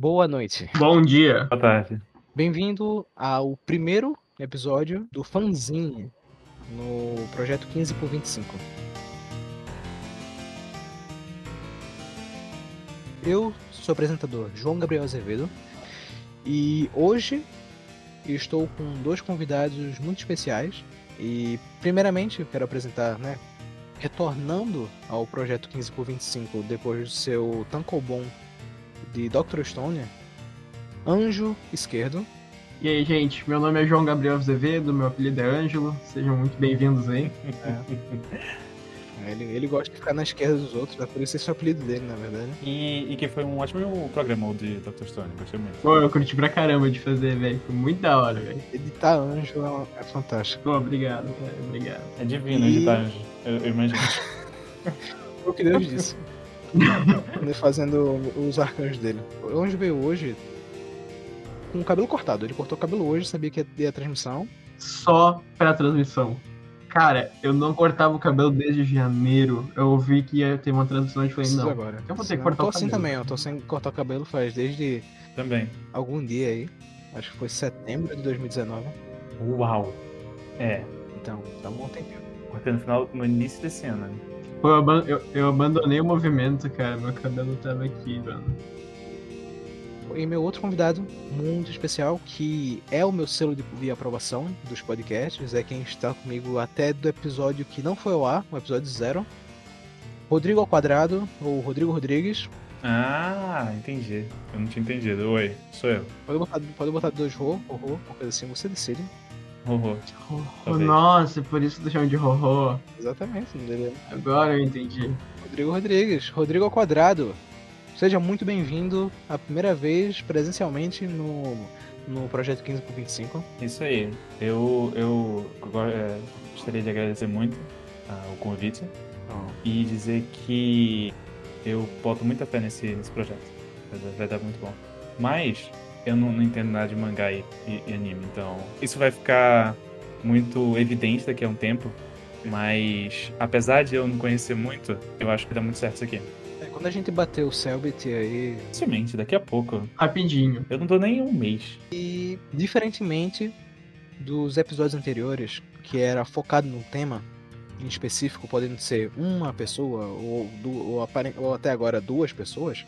Boa noite. Bom dia. Boa tarde. Bem-vindo ao primeiro episódio do Fanzine no projeto 15 por 25. Eu sou o apresentador João Gabriel Azevedo e hoje estou com dois convidados muito especiais e primeiramente eu quero apresentar, né, retornando ao projeto 15 por 25 depois do seu Tankobon de Dr. Stone, Anjo Esquerdo. E aí, gente, meu nome é João Gabriel Azevedo, meu apelido é Ângelo, sejam muito bem-vindos aí. É. Ele, ele gosta de ficar na esquerda dos outros, por isso esse é o apelido dele, na verdade. E, e que foi um ótimo programa o de Dr. Stone, gostei muito. Pô, eu curti pra caramba de fazer, velho, foi muito da hora, velho. Editar Anjo é, é fantástico. Pô, obrigado, cara, obrigado. É divino E- editar Anjo, eu, eu imagino. Foi o que Deus disse. Fazendo os arcanjos dele. O Anjo veio hoje com o cabelo cortado. Ele cortou o cabelo hoje, sabia que ia ter a transmissão. Só pra transmissão. Cara, eu não cortava o cabelo desde janeiro, eu ouvi que ia ter uma transmissão e falei, não, agora. eu vou ter que cortar tô o assim cabelo. também, eu tô sem cortar o cabelo faz desde Também. algum dia aí. Acho que foi setembro de 2019. Uau. É, Então, tá um bom tempinho. cortei no final, no início desse ano. né? Pô, eu, eu- eu abandonei o movimento, cara, meu cabelo tava aqui, mano. E meu outro convidado muito especial, que é o meu selo de, de aprovação dos podcasts, é quem está comigo até do episódio que não foi ao ar, o episódio zero. Rodrigo ao quadrado, ou Rodrigo Rodrigues. Ah, entendi. Eu não tinha entendido. Oi, sou eu. Pode botar, pode botar dois ro, ro, ro, uma coisa assim, você decide. Horror. Oh, nossa, por isso que tu chama de Rorô. Exatamente, é Agora eu entendi. Rodrigo Rodrigues. Rodrigo ao quadrado. Seja muito bem-vindo a primeira vez presencialmente no, no projeto 15 por 25. Isso aí. Eu, eu agora, é, gostaria de agradecer muito ah, o convite e dizer que eu boto muita fé nesse, nesse projeto. Vai Vai dar muito bom. Mas eu não, não entendo nada de mangá e, e- e anime, então isso vai ficar muito evidente daqui a um tempo. Mas apesar de eu não conhecer muito, eu acho que dá muito certo isso aqui. É, quando a gente bateu o Selbit aí, Facilmente, daqui a pouco. Rapidinho. Eu não dou nem um mês. E diferentemente dos episódios anteriores, que era focado num tema em específico, podendo ser uma pessoa ou, ou, ou até agora duas pessoas,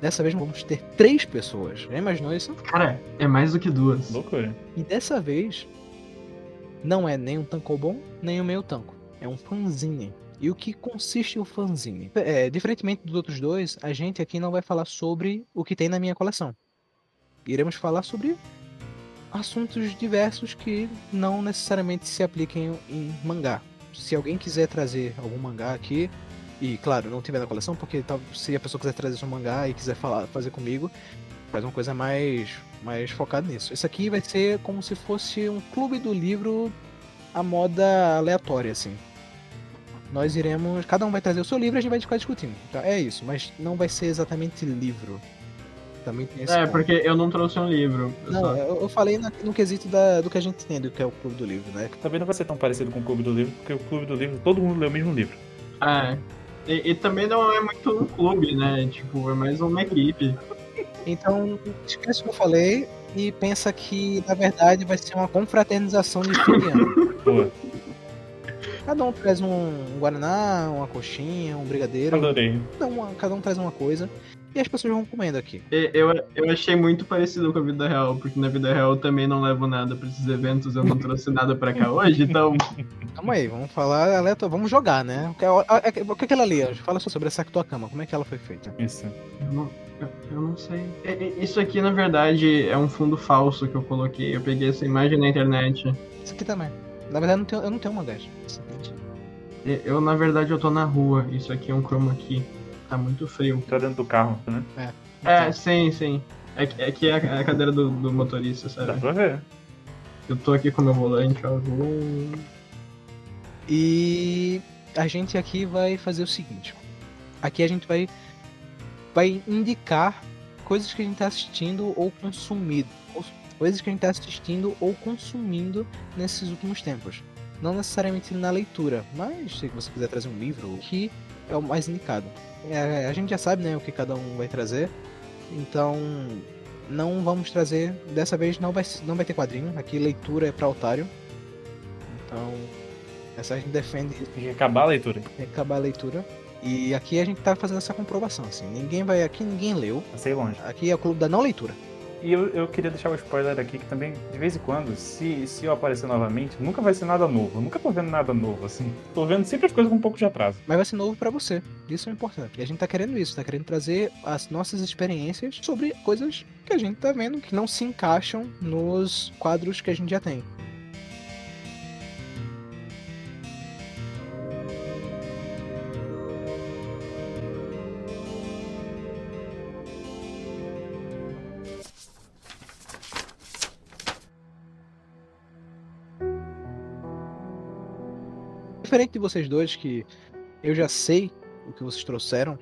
dessa vez vamos ter três pessoas. Já imaginou isso? Cara, é mais do que duas. Loucura. E dessa vez não é nem um tankobon, nem o meio tanco. É um fanzine. E o que consiste o fanzine? É, diferentemente dos outros dois, a gente aqui não vai falar sobre o que tem na minha coleção. Iremos falar sobre assuntos diversos que não necessariamente se apliquem em mangá. Se alguém quiser trazer algum mangá aqui, e claro, não tiver na coleção, porque tal- se a pessoa quiser trazer seu mangá e quiser falar, fazer comigo, faz uma coisa mais, mais focada nisso. Isso aqui vai ser como se fosse um clube do livro a moda aleatória, assim. Nós iremos. Cada um vai trazer o seu livro e a gente vai ficar discutindo. Tá? É isso, mas não vai ser exatamente livro. Também tem esse É, ponto. porque eu não trouxe um livro. eu Não, só- eu, eu falei na- no quesito da- do que a gente tem, do que é o clube do livro, né? Também não vai ser tão parecido com o Clube do Livro, porque o Clube do Livro, todo mundo lê o mesmo livro. É. E, e também não é muito um clube, né? Tipo, é mais uma equipe. Então, esquece o que eu falei e pensa que, na verdade, vai ser uma confraternização de. Pô, Cada um traz um, um guaraná, uma coxinha, um brigadeiro. adorei. Cada um, cada um traz uma coisa. E as pessoas vão comendo aqui. Eu, eu achei muito parecido com a vida real, porque na vida real eu também não levo nada pra esses eventos, eu não trouxe nada pra cá hoje, então. Calma aí, vamos falar aleatório, vamos jogar, né? O que, o que é aquela ali? Anjo? Fala só sobre essa tua cama, como é que ela foi feita? Isso. Eu não, eu, eu não sei. E- Isso aqui, na verdade, é um fundo falso que eu coloquei. Eu peguei essa imagem na internet. Isso aqui também. Na verdade, eu não tenho, eu não tenho mangás. E- Eu, na verdade, eu tô na rua. Isso aqui é um chroma key. Tá muito frio. Tá dentro do carro, né? É, sim, sim. É, que- é que é a a cadeira do, do motorista, Dá sabe? pra ver. Eu tô aqui com meu volante, ó. Vou- E a gente aqui vai fazer o seguinte. Aqui a gente vai, vai indicar coisas que a gente tá assistindo ou consumido. ou- Coisas que a gente tá assistindo ou consumindo nesses últimos tempos. Não necessariamente na leitura, mas se você quiser trazer um livro, que é o mais indicado. É, a gente já sabe né, o que cada um vai trazer. Então, não vamos trazer. Dessa vez não vai, não vai ter quadrinho. Aqui leitura é pra otário. Então, essa a gente defende. Tem que acabar a leitura. Tem que acabar a leitura. E aqui a gente tá fazendo essa comprovação, assim. Ninguém vai. Aqui ninguém leu. Passei longe. Aqui é o clube da não leitura. E eu, eu queria deixar o spoiler aqui que também, de vez em quando, se, se eu aparecer novamente, nunca vai ser nada novo. Eu nunca tô vendo nada novo, assim. Tô vendo sempre as coisas com um pouco de atraso. Mas vai ser novo pra você. Isso é importante. E a gente tá querendo isso, tá querendo trazer as nossas experiências sobre coisas que a gente tá vendo que não se encaixam nos quadros que a gente já tem. Diferente de vocês dois, que eu já sei o que vocês trouxeram,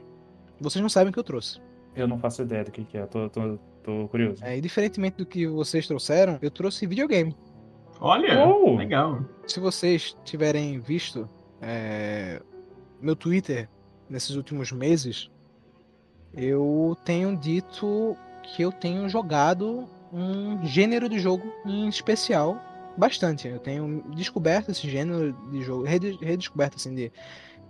vocês não sabem o que eu trouxe. Eu não faço ideia do que, que é, tô, tô, tô curioso. É, e diferentemente do que vocês trouxeram, eu trouxe videogame. Olha, Oh! legal. Se vocês tiverem visto é, meu Twitter nesses últimos meses, eu tenho dito que eu tenho jogado um gênero de jogo em especial bastante. Eu tenho descoberto esse gênero de jogo, rede- redescoberto assim de,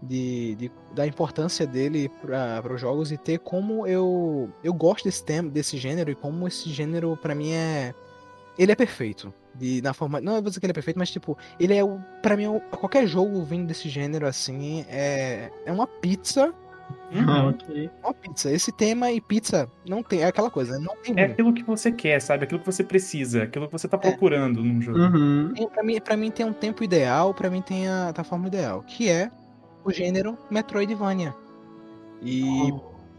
de, de- da importância dele para os jogos e ter como eu eu gosto desse tema, desse gênero e como esse gênero pra mim é ele é perfeito. De, na forma, não é dizer que ele é perfeito, mas tipo, ele é para mim qualquer jogo vindo desse gênero assim é é uma pizza, Ah, ok. uma pizza. Esse tema e pizza não tem é aquela coisa, não tem É ruim. aquilo que você quer, sabe? Aquilo que você precisa, aquilo que você tá procurando num jogo. Uhum. Tem- Pra mim, pra mim tem um tempo ideal, pra mim tem a, a forma ideal, que é o gênero Metroidvania. E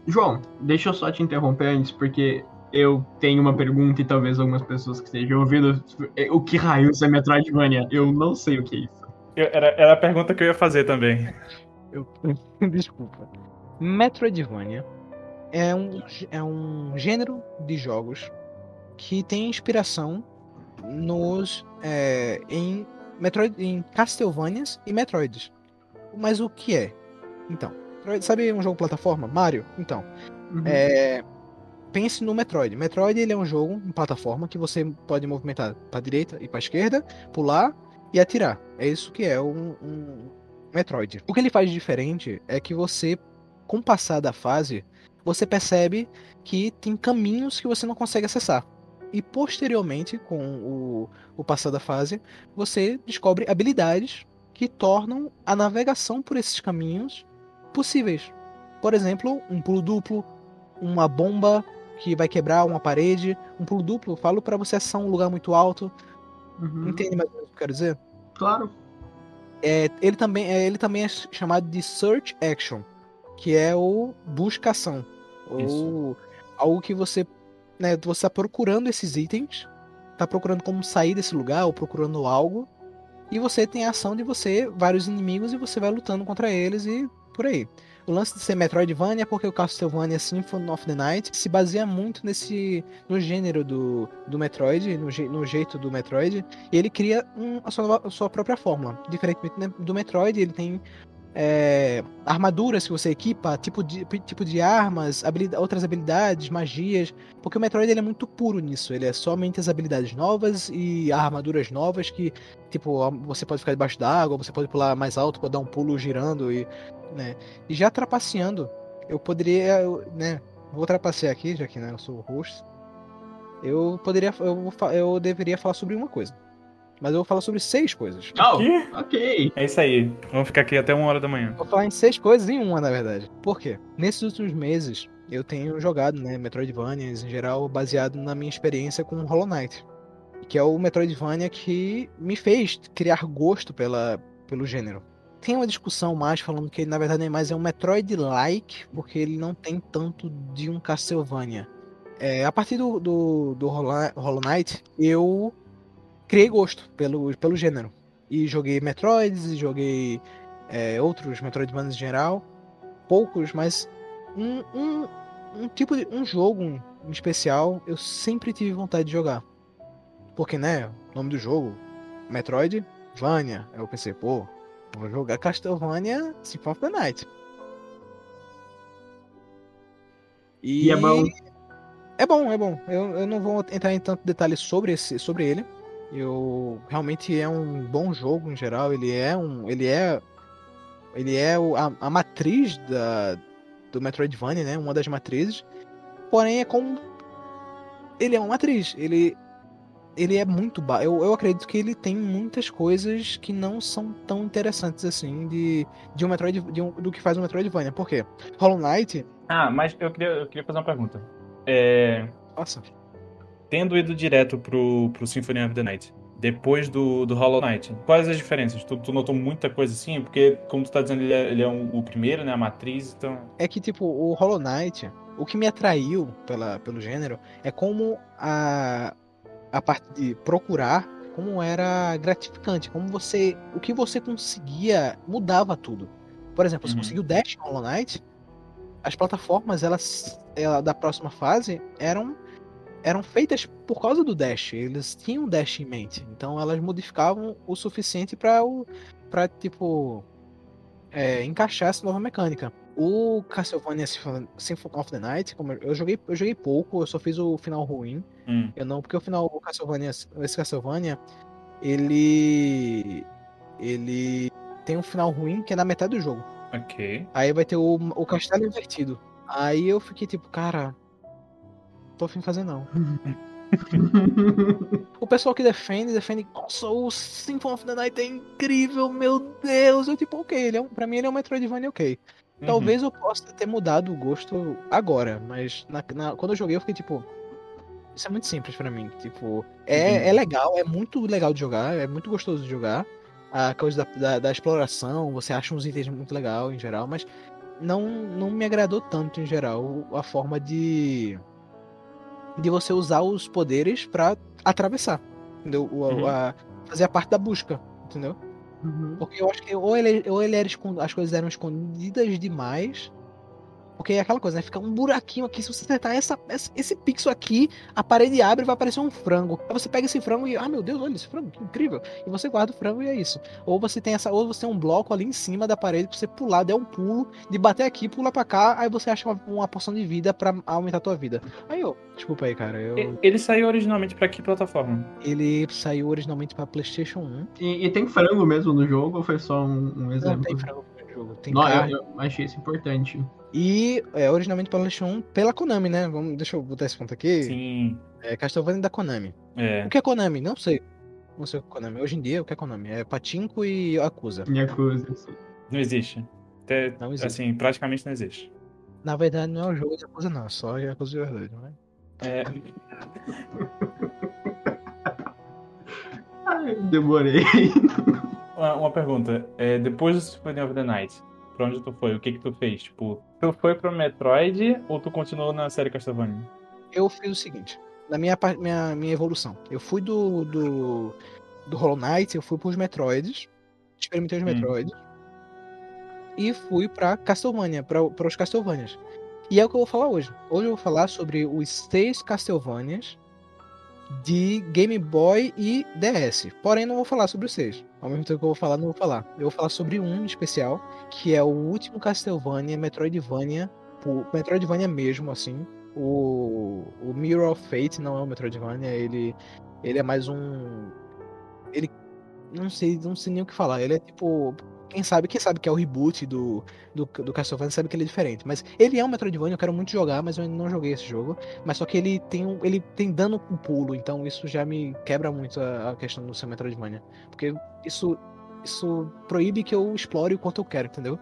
João, deixa eu só te interromper antes, porque eu tenho uma pergunta e talvez algumas pessoas que estejam ouvindo. O que raios é Metroidvania? Eu não sei o que é isso. Eu- era, era a pergunta que eu ia fazer também. eu desculpa. Metroidvania é um, é um gênero de jogos que tem inspiração nos é, em Metroid, em Castlevanias e Metroids. Mas o que é? Então, sabe um jogo plataforma? Mario? Então, Uhum. É, pense no Metroid. Metroid ele é um jogo em plataforma que você pode movimentar para direita e para esquerda, pular e atirar. É isso que é um, um Metroid. O que ele faz de diferente é que você, com o passar da fase, você percebe que tem caminhos que você não consegue acessar. E posteriormente, com o, o passar da fase, você descobre habilidades que tornam a navegação por esses caminhos possíveis. Por exemplo, um pulo duplo, uma bomba que vai quebrar uma parede, um pulo duplo, falo pra você acessar um lugar muito alto. Uhum. Entende mais ou menos o que eu quero dizer? Claro. É, ele, também, é, ele também é chamado de Search Action, que é o buscação. Ou algo que você. Né, você tá procurando esses itens, tá procurando como sair desse lugar, ou procurando algo. E você tem a ação de você, vários inimigos, e você vai lutando contra eles e por aí. O lance de ser Metroidvania é porque o Castlevania Symphony of the Night se baseia muito nesse no gênero do, do Metroid, no, je- no jeito do Metroid, e ele cria um- a, sua, a sua própria fórmula. Diferentemente né, do Metroid, ele tem é, armaduras que você equipa, tipo de, tipo de armas, outras habilidades, magias. Porque o Metroid ele é muito puro nisso. Ele é somente as habilidades novas e armaduras novas que, tipo, você pode ficar debaixo d'água, você pode pular mais alto, pode dar um pulo girando e, né. E já trapaceando, eu poderia, eu, né, vou trapacear aqui, já que né, eu sou o host. Eu poderia, eu, eu deveria falar sobre uma coisa. Mas eu vou falar sobre seis coisas. Oh, Que? ok. É isso aí. Vamos ficar aqui até uma hora da manhã. Vou falar em seis coisas em uma, na verdade. Por quê? Nesses últimos meses, eu tenho jogado, né, Metroidvanias em geral, baseado na minha experiência com Hollow Knight. Que é o Metroidvania que me fez criar gosto pela, pelo gênero. Tem uma discussão mais falando que ele, na verdade, é mais é um Metroid-like, porque ele não tem tanto de um Castlevania. É, a partir do, do, do Hollow Hollow Knight, eu criei gosto pelo, pelo gênero. E joguei Metroids, e joguei é, outros Metroidvanias em geral, poucos, mas um, um, um tipo de um jogo em especial eu sempre tive vontade de jogar. Porque, né, o nome do jogo, Metroidvania, aí eu pensei, pô, vou jogar Castlevania Symphony of the Night. E é bom. É bom, é bom. Eu, eu não vou entrar em tanto detalhe sobre, esse, sobre ele. Eu realmente é um bom jogo em geral. Ele é um. Ele é. Ele é a, a matriz da, do Metroidvania, né? Uma das matrizes. Porém, é como. Ele é uma matriz. Ele. Ele é muito. Ba... Eu, eu acredito que ele tem muitas coisas que não são tão interessantes assim de, de um Metroid. De um, do que faz um Metroidvania. Por quê? Hollow Knight. Ah, mas eu queria, eu queria fazer uma pergunta. É... Nossa. Tendo ido direto pro, pro Symphony of the Night, depois do, do Hollow Knight, quais as diferenças? Tu, tu notou muita coisa assim? Porque, como tu tá dizendo, ele é, ele é um, o primeiro, né? A matriz, então. É que, tipo, o Hollow Knight, o que me atraiu pela, pelo gênero é como a, a parte de procurar como era gratificante, como você. O que você conseguia mudava tudo. Por exemplo, você Uhum. conseguiu Dash Hollow Knight, as plataformas elas, ela, da próxima fase eram eram feitas por causa do dash. Eles tinham dash em mente, então elas modificavam o suficiente para o para tipo é, encaixar essa nova mecânica. O Castlevania Symphony of the Night, como eu eu joguei, eu joguei pouco, eu só fiz o final ruim. Hum. Eu não, porque o final o Castlevania, esse Castlevania, ele ele tem um final ruim que é na metade do jogo. Ok. Aí vai ter o, o castelo invertido. Aí eu fiquei tipo, cara, tô afim de fazer não. O pessoal que defende, defende, nossa, o Symphony of the Night é incrível, meu Deus. Eu tipo, ok, ele é um, pra mim ele é um Metroidvania ok. Uhum. Talvez eu possa ter mudado o gosto agora, mas na- na- quando eu joguei eu fiquei tipo, isso é muito simples pra mim. Tipo, é, Entendi. é legal, é muito legal de jogar, é muito gostoso de jogar. A coisa da, da, da exploração, você acha uns itens muito legal em geral, mas não, não me agradou tanto em geral a forma de de você usar os poderes pra atravessar, entendeu? O- Uhum. a- fazer a parte da busca, entendeu? Uhum. Porque eu acho que ou ele, ou ele era escon- as coisas eram escondidas demais. Porque é aquela coisa, né? Fica um buraquinho aqui. Se você acertar essa, essa- esse pixel aqui, a parede abre e vai aparecer um frango. Aí você pega esse frango e, ah, meu Deus, olha esse frango, que incrível. E você guarda o frango e é isso. Ou você tem essa, ou você tem um bloco ali em cima da parede pra você pular, der um pulo, de bater aqui, pula pra cá, aí você acha uma, uma porção de vida pra aumentar a tua vida. Aí eu, desculpa aí, cara. Eu, Ele saiu originalmente pra que plataforma? ele saiu originalmente pra PlayStation 1. E, e tem frango mesmo no jogo ou foi só um, um Não exemplo? tem frango no jogo. Tem Não, carne. eu, eu achei isso importante. E é, originalmente pela PlayStation 1 pela Konami, né? Vamos, deixa eu botar esse ponto aqui. Sim. É Castlevania da Konami. É. O que é Konami? Não sei. Não sei o que é Konami. Hoje em dia, o que é Konami? É Patinko e Yakuza. Yakuza. assim. Não existe. Até, Não existe. Assim, praticamente não existe. Na verdade, não é o jogo de Yakuza, não. É só Yakuza de verdade, né? É, Ai, demorei. uma, uma pergunta. É, depois do Symphony of the Night, pra onde tu foi? O que que tu fez? Tipo, tu foi pro Metroid ou tu continuou na série Castlevania? Eu fiz o seguinte. Na minha, minha, minha evolução. Eu fui do, do, do Hollow Knight, eu fui pros Metroids. Experimentei os Hum. Metroids. E fui pra Castlevania, pra, pra os Castlevanias. E é o que eu vou falar hoje. Hoje eu vou falar sobre os seis Castlevanias de Game Boy e DS. Porém, não vou falar sobre os seis. Ao mesmo tempo que eu vou falar, não vou falar. Eu vou falar sobre um especial, que é o último Castlevania, Metroidvania, o Metroidvania mesmo, assim. O, o Mirror of Fate não é um Metroidvania, ele, ele é mais um. Ele. Não sei, não sei nem o que falar. Ele é tipo. Quem sabe, quem sabe que é o reboot do, do, do Castlevania sabe que ele é diferente. Mas ele é um Metroidvania, eu quero muito jogar, mas eu ainda não joguei esse jogo. Mas só que ele tem um, ele tem dano com pulo, então isso já me quebra muito a, a questão do seu Metroidvania. Porque isso, isso proíbe que eu explore o quanto eu quero, entendeu?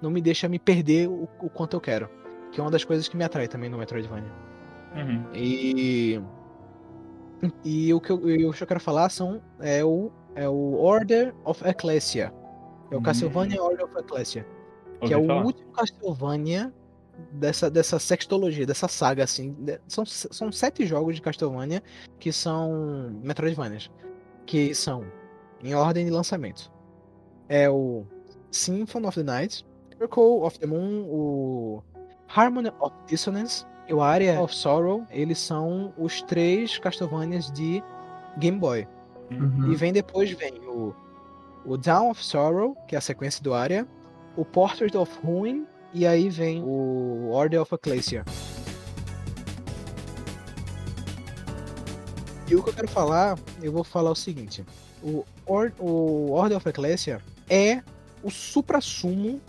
Não me deixa me perder o, o quanto eu quero. Que é uma das coisas que me atrai também no Metroidvania. Uhum. E. E o que eu, e que eu quero falar são. É o, é o Order of Ecclesia. É o Hum. Castlevania Order of Ecclesia. Ouvi Que é o falar. último Castlevania dessa, dessa sextologia, dessa saga, assim. De- São, são sete jogos de Castlevania que são Metroidvanias. Que são, em ordem de lançamento. É o Symphony of the Night, Circle of the Moon, o Harmony of Dissonance e o Area of Sorrow. Eles são os três Castlevanias de Game Boy. Uhum. E vem depois vem o, o Down of Sorrow, que é a sequência do Aria, o Portrait of Ruin, e aí vem o Order of Ecclesia. E o que eu quero falar, eu vou falar o seguinte: o, Or o Order of Ecclesia é o supra-sumo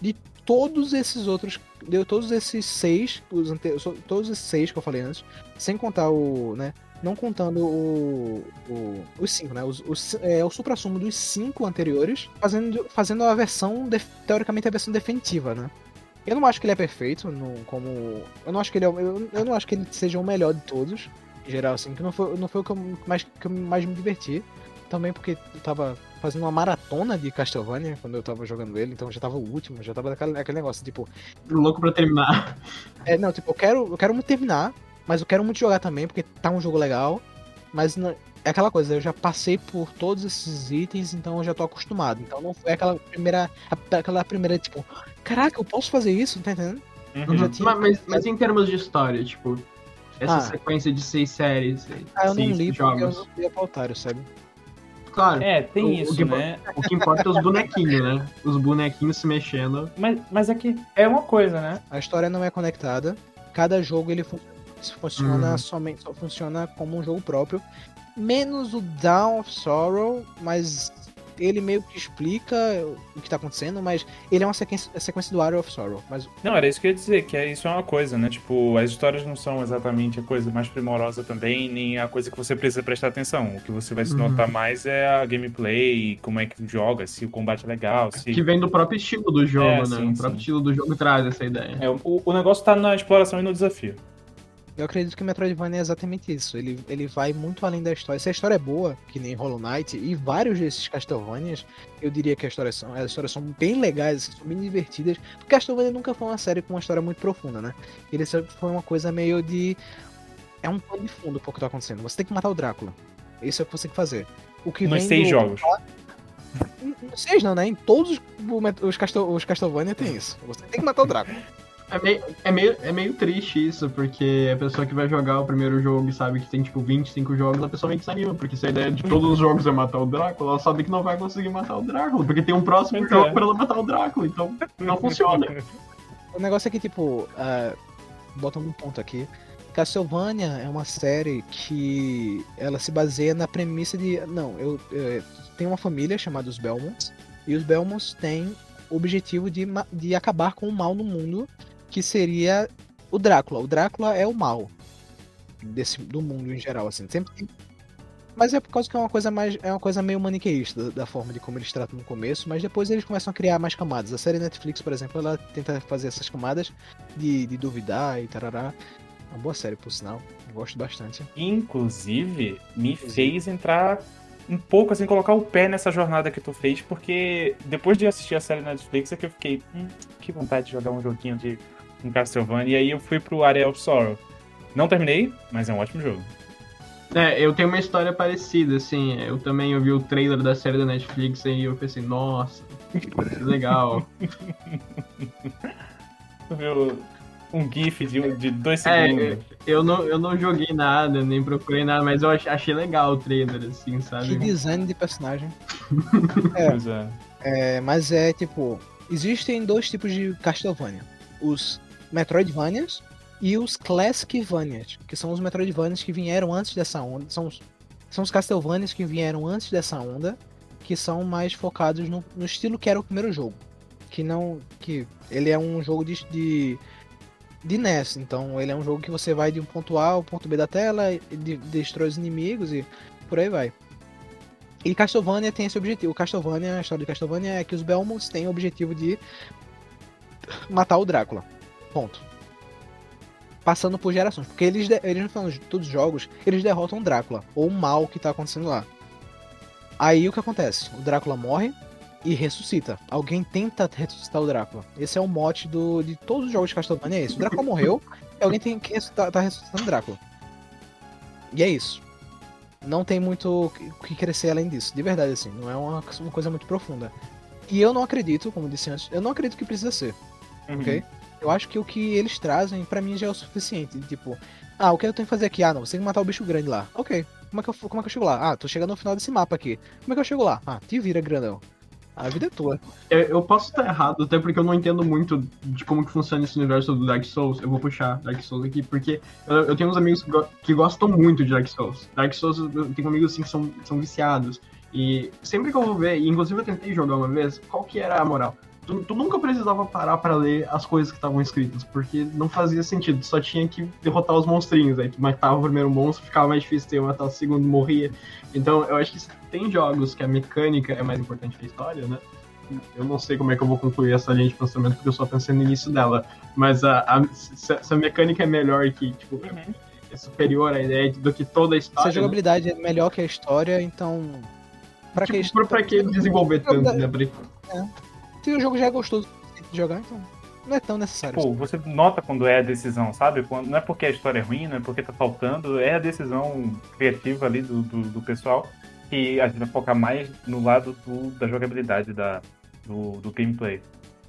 de todos esses outros. De todos esses seis. Os todos esses seis que eu falei antes. Sem contar o. né? Não contando o, o, os cinco, né? Os, os, é o supra-sumo dos cinco anteriores, fazendo, fazendo a versão, de, teoricamente, a versão definitiva, né? Eu não acho que ele é perfeito, no, como. Eu não acho que ele é, eu, eu não acho que ele seja o melhor de todos, em geral, assim, que não foi, não foi o que eu mais, que eu mais me diverti. Também porque eu tava fazendo uma maratona de Castlevania quando eu tava jogando ele, então já tava o último, já tava aquele, negócio, tipo. Louco pra terminar. É, não, tipo, eu quero, eu quero terminar, mas eu quero muito jogar também, porque tá um jogo legal. Mas não, é aquela coisa, eu já passei por todos esses itens, então eu já tô acostumado. Então não foi aquela primeira. Aquela primeira, tipo, caraca, eu posso fazer isso, tá entendendo? Uhum. Tinha... Mas, mas, em termos de história, tipo, essa ah. sequência de seis séries. Ah, eu não li jogos. porque eu não li pra otário, sabe? Claro. É, tem o, isso, o que, né? O que importa é os bonequinhos, né? Os bonequinhos se mexendo. Mas, mas aqui é, é uma coisa, né? A história não é conectada. Cada jogo ele funciona uhum. somente, só funciona como um jogo próprio. Menos o Down of Sorrow, mas ele meio que explica o que tá acontecendo, mas ele é uma sequência, a sequência do Hour of Sorrow. Mas... Não, era isso que eu ia dizer, que é, isso é uma coisa, né? Tipo, as histórias não são exatamente a coisa mais primorosa também, nem a coisa que você precisa prestar atenção. O que você vai se uhum. notar mais é a gameplay, como é que joga, se o combate é legal, se... Que vem do próprio estilo do jogo, é, né? Sim, o próprio sim. estilo do jogo traz essa ideia. É, o, o negócio tá na exploração e no desafio. Eu acredito que o Metroidvania é exatamente isso. Ele, ele vai muito além da história. Se a história é boa, que nem Hollow Knight, e vários desses Castlevanias, eu diria que as histórias são, as histórias são bem legais, são bem divertidas. Porque Castlevania nunca foi uma série com uma história muito profunda, né? Ele foi uma coisa meio de. É um pano de fundo pro que tá acontecendo. Você tem que matar o Drácula. Isso é o que você tem que fazer. O que Nos seis do... jogos. Seis não, né? Em todos os, Castel... os Castlevania tem isso. Você tem que matar o Drácula. É meio, é, meio, é meio triste isso, porque a pessoa que vai jogar o primeiro jogo e sabe que tem, tipo, 25 jogos, a pessoa meio desanima, porque se a ideia de todos os jogos é matar o Drácula, ela sabe que não vai conseguir matar o Drácula, porque tem um próximo então, jogo é. pra ela matar o Drácula, então não funciona. O negócio é que, tipo, uh, bota um ponto aqui, Castlevania é uma série que ela se baseia na premissa de, não, eu, eu tenho uma família chamada os Belmonts, e os Belmonts têm o objetivo de, de acabar com o mal no mundo que seria o Drácula. O Drácula é o mal desse, do mundo em geral, assim. Sempre tem... Mas é por causa que é uma coisa mais. É uma coisa meio maniqueísta da, da, forma de como eles tratam no começo, mas depois eles começam a criar mais camadas. A série Netflix, por exemplo, ela tenta fazer essas camadas de, de duvidar e tarará. É uma boa série, por sinal. Eu gosto bastante. Inclusive, me Inclusive. fez entrar um pouco assim, colocar o pé nessa jornada que tu fez, porque depois de assistir a série Netflix é que eu fiquei, hum, que vontade de jogar um joguinho de com Castlevania, e aí eu fui pro Area of Sorrow. Não terminei, mas é um ótimo jogo. É, eu tenho uma história parecida, assim, eu também ouvi o trailer da série da Netflix e eu pensei, nossa, que legal. viu um gif de, de dois é, segundos. É, eu não, eu não joguei nada, nem procurei nada, mas eu achei legal o trailer, assim, sabe? Que design de personagem. é, é. é, mas é, tipo, existem dois tipos de Castlevania. Os Metroidvanias e os Classicvanias, que são os Metroidvanias que vieram antes dessa onda, são os, são os Castlevanias que vieram antes dessa onda, que são mais focados no, no estilo que era o primeiro jogo, que não, que ele é um jogo de, de, de NES, então ele é um jogo que você vai de um ponto A ao ponto B da tela, e de, destrói os inimigos e por aí vai. E Castlevania tem esse objetivo. Castlevania, a história de Castlevania é que os Belmonts têm o objetivo de matar o Drácula. Ponto. Passando por gerações. Porque eles, eles não falam de todos os jogos, eles derrotam o Drácula. Ou o mal que tá acontecendo lá. Aí o que acontece? O Drácula morre e ressuscita. Alguém tenta ressuscitar o Drácula. Esse é o mote do, de todos os jogos de Castlevania. É isso. O Drácula morreu e alguém tem que ressuscitar, tá ressuscitando o Drácula. E é isso. Não tem muito o que crescer além disso. De verdade, assim. Não é uma, uma coisa muito profunda. E eu não acredito, como disse antes, eu não acredito que precisa ser. Uhum. Ok? Eu acho que o que eles trazem, para mim, já é o suficiente. Tipo, ah, o que eu tenho que fazer aqui? Ah, não, você tem que matar o bicho grande lá. Ok. Como é que eu, como é que eu chego lá? Ah, tô chegando no final desse mapa aqui. Como é que eu chego lá? Ah, te vira, grandão. A vida é tua. Eu, eu posso estar errado, até porque eu não entendo muito de como que funciona esse universo do Dark Souls. Eu vou puxar Dark Souls aqui, porque eu, eu tenho uns amigos que, go que, gostam muito de Dark Souls. Dark Souls, eu tenho amigos assim que são, são viciados. E sempre que eu vou ver, e inclusive eu tentei jogar uma vez, qual que era a moral? Tu, tu nunca precisava parar para ler as coisas que estavam escritas, porque não fazia sentido, só tinha que derrotar os monstrinhos. Aí tu matava o primeiro monstro, ficava mais difícil ter matar o segundo, morria. Então eu acho que tem jogos que a mecânica é mais importante que a história, né? Eu não sei como é que eu vou concluir essa linha de pensamento, porque eu só pensei no início dela. Mas a, a, se, se a mecânica é melhor que, tipo, uhum. é superior à ideia do que toda a história. Se a né? jogabilidade né? é melhor que a história, então. Pra tipo, que, pra, pra que desenvolver tanto, né? É. Se o jogo já é gostoso de jogar, então não é tão necessário. Pô, você nota quando é a decisão, sabe? Quando, não é porque a história é ruim, não é porque tá faltando, é a decisão criativa ali do, do, do pessoal que a gente vai focar mais no lado do, da jogabilidade, da, do, do gameplay.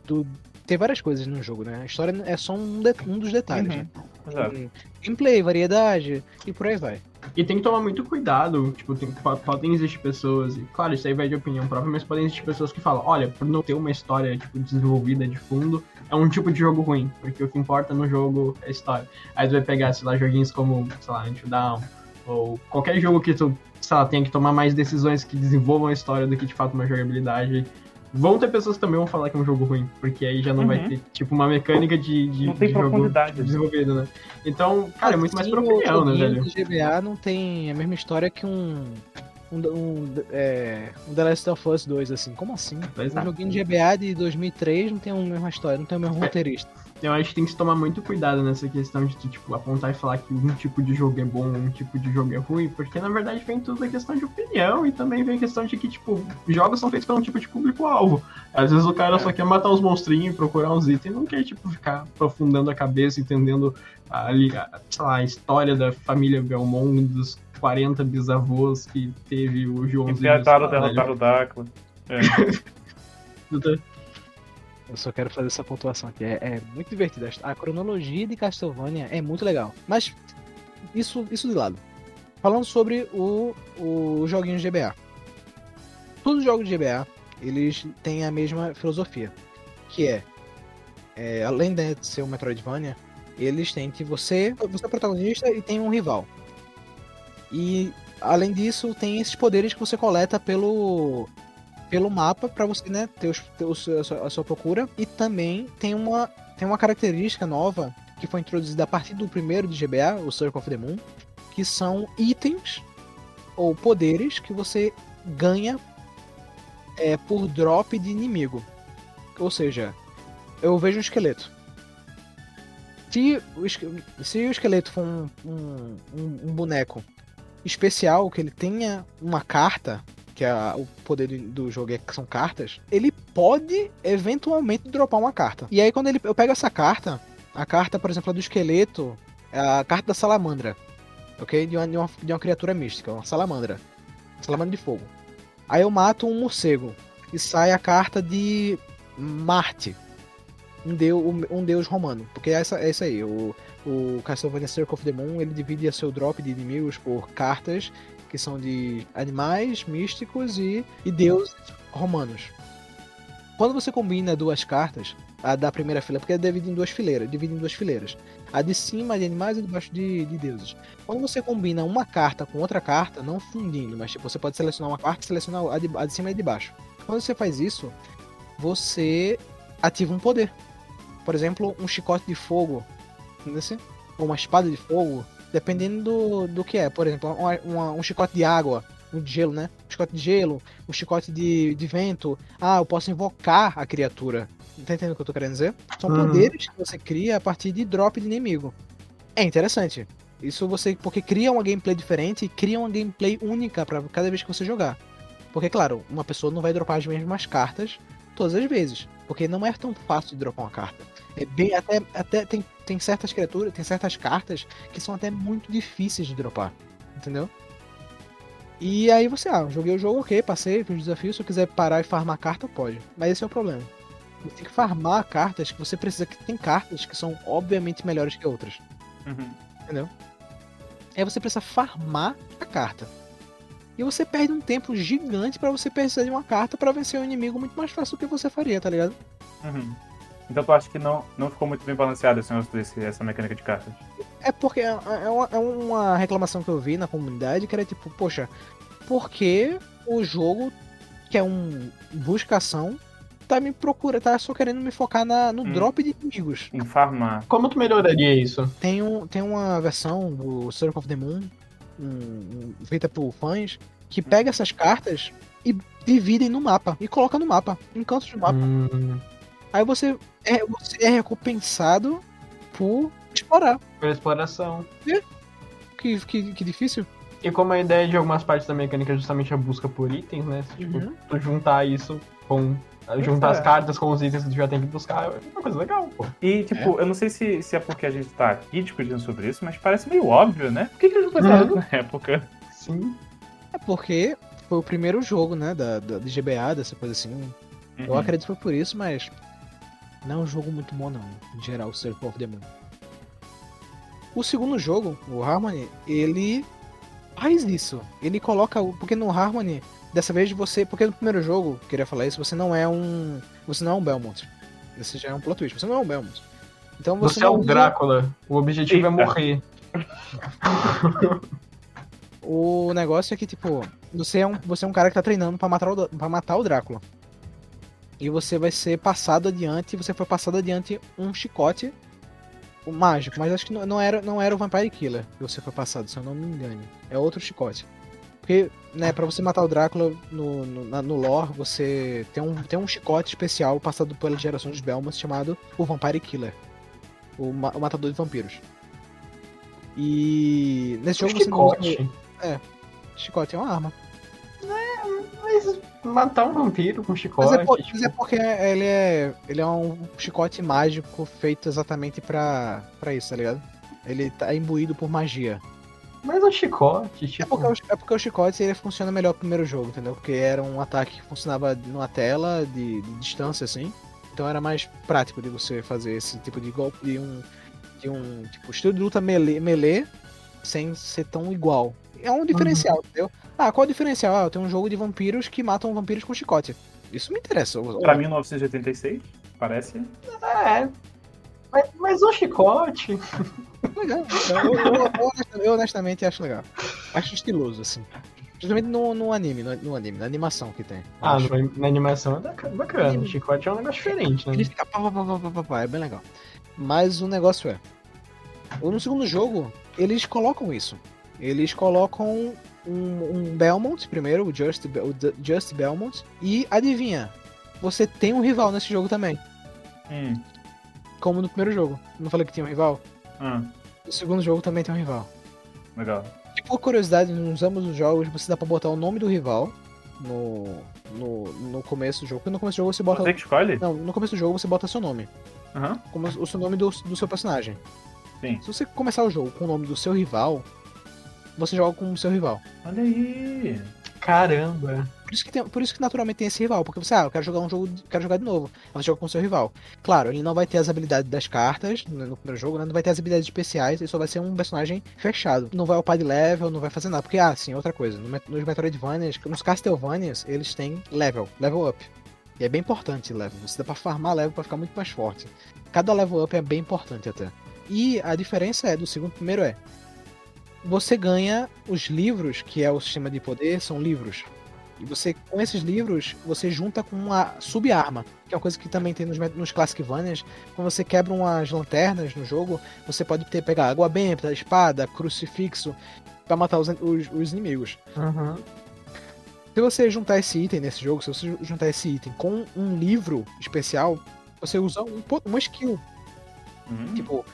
Do, tem várias coisas no jogo, né? A história é só um, de, um dos detalhes. Uhum. Né? Exato. Gameplay, variedade e por aí vai. E tem que tomar muito cuidado, tipo, tem, podem existir pessoas, e claro, isso aí vai de opinião própria, mas podem existir pessoas que falam, olha, por não ter uma história, tipo, desenvolvida de fundo, é um tipo de jogo ruim, porque o que importa no jogo é a história. Aí tu vai pegar, sei lá, joguinhos como, sei lá, Until Down, ou qualquer jogo que tu, sei lá, tenha que tomar mais decisões que desenvolvam a história do que, de fato, uma jogabilidade, Vão ter pessoas que também vão falar que é um jogo ruim, porque aí já não uhum. vai ter, tipo, uma mecânica de, de, não tem de profundidade jogo desenvolvido, né? Então, cara, é muito mais pra opinião, né, velho? O GBA não tem a mesma história que um. Um, um, é, um The Last of Us 2, assim. Como assim? Um joguinho de GBA de 2003 não tem a mesma história, não tem o mesmo é. Roteirista eu acho que tem que se tomar muito cuidado nessa questão de tipo, apontar e falar que um tipo de jogo é bom, um tipo de jogo é ruim, porque na verdade vem tudo a questão de opinião e também vem a questão de que, tipo, jogos são feitos para um tipo de público-alvo. Às vezes o cara é. só quer matar os monstrinhos, procurar uns itens, não quer, tipo, ficar aprofundando a cabeça, entendendo a, a, lá, a história da família Belmont, dos 40 bisavôs que teve o Joãozinho. Que tentaram derrotar o Dacla. É. Eu só quero fazer essa pontuação aqui. É, é muito divertido. A cronologia de Castlevania é muito legal. Mas isso, isso de lado. Falando sobre o, o joguinho de GBA. Todos os jogos de GBA, eles têm a mesma filosofia. Que é, é além de ser um Metroidvania, eles têm que você, você é protagonista e tem um rival. E além disso, tem esses poderes que você coleta pelo pelo mapa para você né, ter, os, ter a, sua, a, sua, procura. E também tem uma, tem uma característica nova que foi introduzida a partir do primeiro de GBA, o Circle of the Moon, que são itens ou poderes que você ganha é, por drop de inimigo. Ou seja, eu vejo um esqueleto. Se o, se o esqueleto for um, um, um, boneco especial, que ele tenha uma carta que é o poder do jogo é que são cartas, ele pode eventualmente dropar uma carta. E aí quando ele, eu pego essa carta, a carta, por exemplo, a do esqueleto, a carta da salamandra, ok? De uma, de uma, de uma criatura mística, uma salamandra. Salamandra de fogo. Aí eu mato um morcego e sai a carta de Marte, um deus, um deus romano. Porque é, essa, isso aí. O, o Castlevania Circle of the Moon ele divide seu drop de inimigos por cartas que são de animais místicos e, e deuses romanos. Quando você combina duas cartas, a da primeira fila, porque é dividida em duas fileiras, divide em duas fileiras. A de cima de animais e de baixo de, de deuses. Quando você combina uma carta com outra carta, não fundindo, mas tipo, você pode selecionar uma carta e selecionar a de, a de cima e a de baixo. Quando você faz isso, você ativa um poder. Por exemplo, um chicote de fogo, entendeu? ou uma espada de fogo, Dependendo do, do que é. Por exemplo, uma, um chicote de água, um de gelo, né? Um chicote de gelo, um chicote de, de vento. Ah, eu posso invocar a criatura. Tá entendendo o que eu tô querendo dizer? São uhum. poderes que você cria a partir de drop de inimigo. É interessante. Isso você. Porque cria uma gameplay diferente e cria uma gameplay única para cada vez que você jogar. Porque, claro, uma pessoa não vai dropar as mesmas cartas todas as vezes. Porque não é tão fácil de dropar uma carta. É bem. Até, até tem, tem certas criaturas, tem certas cartas que são até muito difíceis de dropar. Entendeu? E aí você, ah, joguei o jogo, ok, passei, fiz o desafio, se eu quiser parar e farmar carta, pode. Mas esse é o problema. Você tem que farmar cartas que você precisa que tem cartas que são obviamente melhores que outras. Uhum. Entendeu? Aí você precisa farmar a carta. E você perde um tempo gigante para você precisar de uma carta para vencer um inimigo muito mais fácil do que você faria, tá ligado? Uhum. Então tu acha que não, não ficou muito bem balanceado esse desse, essa mecânica de cartas? É porque é, é uma, é uma reclamação que eu vi na comunidade que era tipo, poxa, por que o jogo, que é um buscação, tá me procurando, tá só querendo me focar na, no Hum. drop de inimigos? Em farmar. Como tu melhoraria isso? Tem, um, tem uma versão do Circle of the Moon, um- um- feita por fãs, que pega essas cartas e dividem no mapa. E coloca no mapa, em cantos do mapa. Hum, Aí você é, você é recompensado por explorar. por exploração. Que, que, que difícil. E como a ideia de algumas partes da mecânica é justamente a busca por itens, né? Se, tipo, Uhum. tu juntar isso com. Juntar é. as cartas com os itens que tu já tem que buscar, é uma coisa legal, pô. E, tipo, eu não sei se, se é porque a gente tá aqui discutindo sobre isso, mas parece meio óbvio, né? Por que, que eles não pensaram Uhum. na época? Sim. É porque foi o primeiro jogo, né, da, da, de GBA, dessa coisa assim. Eu Uhum. acredito que foi por isso, mas não é um jogo muito bom não, em geral, o Circle of the Moon. O segundo jogo, o Harmony, ele faz isso. Ele coloca o. Porque no Harmony, dessa vez você. Porque no primeiro jogo, queria falar isso, você não é um. Você não é um Belmont. Esse já é um plot twist, você não é um Belmont. Então você, Você é o usa- Drácula. O objetivo é Eita. morrer. O negócio é que, tipo, você é um, você é um cara que tá treinando pra matar, o, pra matar o Drácula. E você vai ser passado adiante, você foi passado adiante um chicote mágico, mas acho que não, não era, não era o Vampire Killer que você foi passado, se eu não me engano. É outro chicote. Porque, né, pra você matar o Drácula no, no, na- no lore, você tem um, tem um chicote especial passado pela geração dos Belmonts chamado o Vampire Killer. O, ma- o matador de vampiros. E nesse jogo você não usa- Chicote. Chicote é uma arma. Mas matar um vampiro com chicote. Mas é, por- tipo, mas é porque ele é, ele é um chicote mágico feito exatamente pra, pra isso, tá ligado? Ele tá imbuído por magia. Mas chicote, É tipo. porque, o, é porque o chicote ele funciona melhor no primeiro jogo, entendeu? Porque era um ataque que funcionava numa tela de, de distância, assim. Então era mais prático de você fazer esse tipo de golpe, de um, de um tipo, estilo de luta melee, melee sem ser tão igual. É um diferencial, entendeu? Ah, qual é o diferencial? Ah, tem um jogo de vampiros que matam vampiros com chicote. Isso me interessa. Pra 1986, parece. É. Mas, mas um chicote. Legal. Eu, eu- eu honestamente- eu honestamente acho legal. Acho estiloso, assim. Principalmente no, no anime, no, no anime, na animação que tem. Ah, Acho. no- na animação é baca- bacana. Anime. O chicote é um negócio diferente, né? Ele fica pá, pá, pá, pá, pá, pá, pá, é bem legal. Mas o negócio é. No segundo jogo, eles colocam isso. Eles colocam um, um Belmont primeiro, o Just, o Just Belmont. E adivinha, você tem um rival nesse jogo também. Hum. Como no primeiro jogo. Não falei que tinha um rival? Ah, No segundo jogo também tem um rival. legal. E por curiosidade, nos ambos os jogos você dá pra botar o nome do rival no, no, no começo do jogo. Porque no começo do jogo você bota. Você que escolhe? Não, no começo do jogo você bota seu nome. Aham. Como o seu nome do, do seu personagem. Sim. Se você começar o jogo com o nome do seu rival, você joga com o seu rival. Olha aí. Caramba. Por isso que, tem- por isso que naturalmente tem esse rival, porque você, ah, eu quero jogar um jogo, quero jogar de novo. Aí você joga com o seu rival. Claro, ele não vai ter as habilidades das cartas no, no primeiro jogo, né? não vai ter as habilidades especiais, ele só vai ser um personagem fechado. Não vai upar de level, não vai fazer nada. Porque, ah, sim, outra coisa, nos Metroidvanias, nos Castlevanias, eles têm level, level up. E é bem importante level. Você dá pra farmar level pra ficar muito mais forte. Cada level up é bem importante até. E a diferença é do segundo pro primeiro é. Você ganha os livros, que é o sistema de poder, são livros. E você, com esses livros, você junta com uma sub-arma, que é uma coisa que também tem nos, nos Classicvanias. Quando você quebra umas lanternas no jogo, você pode ter, pegar água benta, espada, crucifixo, pra matar os, os- os inimigos. Uhum. Se você juntar esse item nesse jogo, se você juntar esse item com um livro especial, você usa um, uma skill. Hum. Tipo,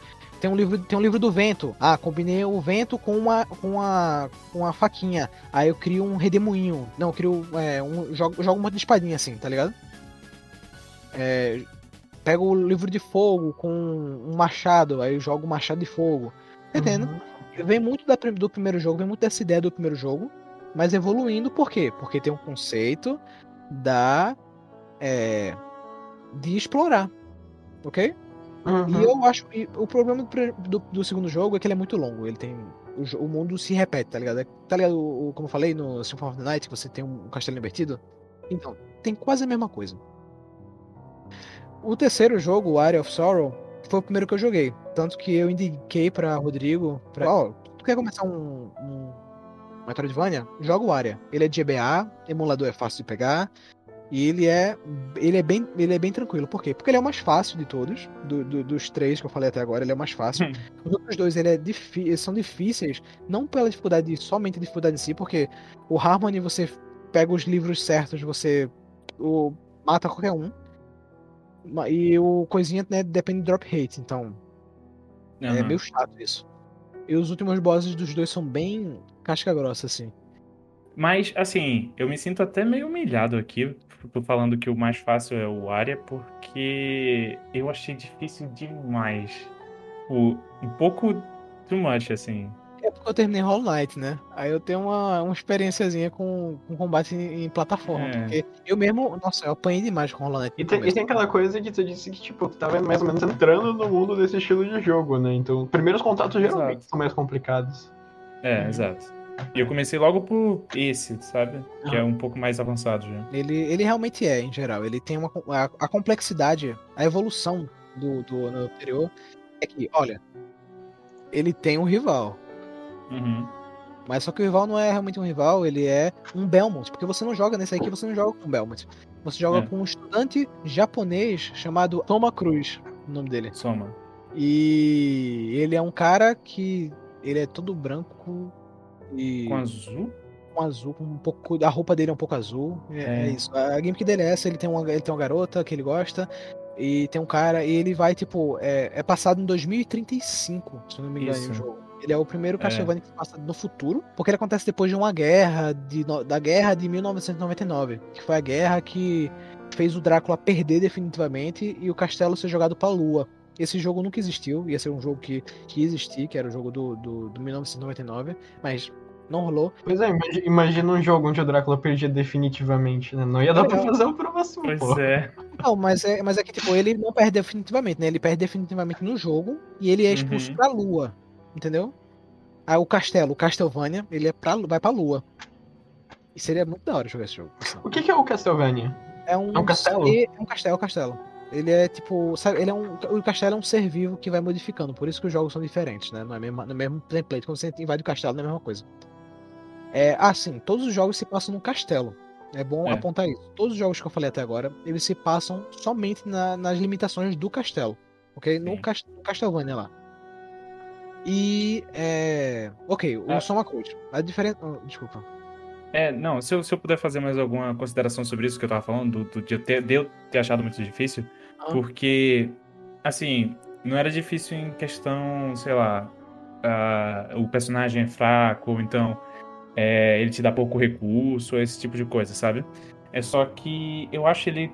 tem um livro, tem um livro do vento. Ah, combinei o vento com uma com uma com uma faquinha. Aí eu crio um redemoinho. Não, eu crio é, um jogo, jogo um monte de espadinha assim, tá ligado? É, pego o livro de fogo com um machado, aí eu jogo um machado de fogo. Entendendo? Uhum. Vem muito da do primeiro jogo, vem muito dessa ideia do primeiro jogo, mas evoluindo por quê? Porque tem um conceito da é, de explorar, ok? Uhum. E eu acho que o problema do, do- do segundo jogo é que ele é muito longo. Ele tem o, o, mundo se repete, tá ligado? Tá ligado, o, como eu falei no Symphony of the Night, que você tem um castelo invertido? Então, tem quase a mesma coisa. O terceiro jogo, o Area of Sorrow, foi o primeiro que eu joguei. Tanto que eu indiquei para Rodrigo, pra, ó, oh, tu quer começar um, um Metroidvania? Joga o Area. Ele é de GBA, emulador é fácil de pegar, e ele é, ele é, bem, ele é bem tranquilo. Por quê? Porque ele é o mais fácil de todos. Do, do, dos três que eu falei até agora, ele é o mais fácil. Hum. Os outros dois ele é eles são difíceis, não pela dificuldade, somente a dificuldade em si, porque o Harmony você pega os livros certos, você o, mata qualquer um. E o coisinha né, depende do drop rate, então. Uhum. É meio chato isso. E os últimos bosses dos dois são bem casca grossa, assim. Mas, assim, eu me sinto até meio humilhado aqui, por falando que o mais fácil é o área, porque eu achei difícil demais. O, um pouco too much, assim. É porque eu terminei Hollow Knight, né? Aí eu tenho uma, uma experiênciazinha com, com combate em, em plataforma. É. Porque eu mesmo, nossa, eu apanhei demais com Hollow Knight. E tem, e tem, aquela coisa que tu disse que, tipo, tu tava mais ou menos entrando no mundo desse estilo de jogo, né? Então, primeiros contatos geralmente exato. são mais complicados. É, exato. E eu comecei logo por esse, sabe? Que é um pouco mais avançado já. Ele, ele realmente é, em geral. Ele tem uma. A, a complexidade, a evolução do, do anterior é que, olha, ele tem um rival. Uhum. Mas só que o rival não é realmente um rival, ele é um Belmont. Porque você não joga nesse aqui, você não joga com Belmont. Você joga é. com um estudante japonês chamado Toma Cruz, o nome dele. Soma. E ele é um cara que. Ele é todo branco e. Com azul? Com azul, com um pouco. A roupa dele é um pouco azul. É, é. é isso. A gimmick dele é essa, ele tem, uma, ele tem uma garota que ele gosta. E tem um cara, e ele vai, tipo, é, é passado em 2035, se não me engano, o jogo. Ele é o primeiro é. Castlevania é. que passa no futuro, porque ele acontece depois de uma guerra, de, da guerra de 1999, que foi a guerra que fez o Drácula perder definitivamente e o castelo ser jogado pra lua. Esse jogo nunca existiu, ia ser um jogo que, que ia existir, que era o jogo do, do, do 1999, mas não rolou. Pois é, imagina um jogo onde o Drácula perdia definitivamente, né? Não ia dar é, pra fazer o próximo, pois pô. é. Não, mas é, mas é que, tipo, ele não perde definitivamente, né? Ele perde definitivamente no jogo e ele é expulso uhum. pra lua, entendeu? Aí o castelo, o Castlevania, ele é pra, vai pra lua. E seria muito da hora jogar esse jogo. O que, que é o Castlevania? É um, é um castelo? É um castelo, é um castelo. Ele é tipo. Sabe, ele é um, o castelo é um ser vivo que vai modificando. Por isso que os jogos são diferentes, né? No mesmo, no mesmo template. Quando você invade o castelo, não é a mesma coisa. É, assim, todos os jogos se passam no castelo. É bom é. apontar isso. Todos os jogos que eu falei até agora, eles se passam somente na, nas limitações do castelo. Ok? No, cast, no Castlevania lá. E. É... Ok, o ah. Soma Code. A diferença. Oh, desculpa. É, não, se eu, se eu puder fazer mais alguma consideração sobre isso que eu tava falando, do, do de, eu ter, de eu ter achado muito difícil. Porque, assim, não era difícil em questão, sei lá, uh, o personagem é fraco, ou então é, ele te dá pouco recurso, esse tipo de coisa, sabe? É só que eu acho ele,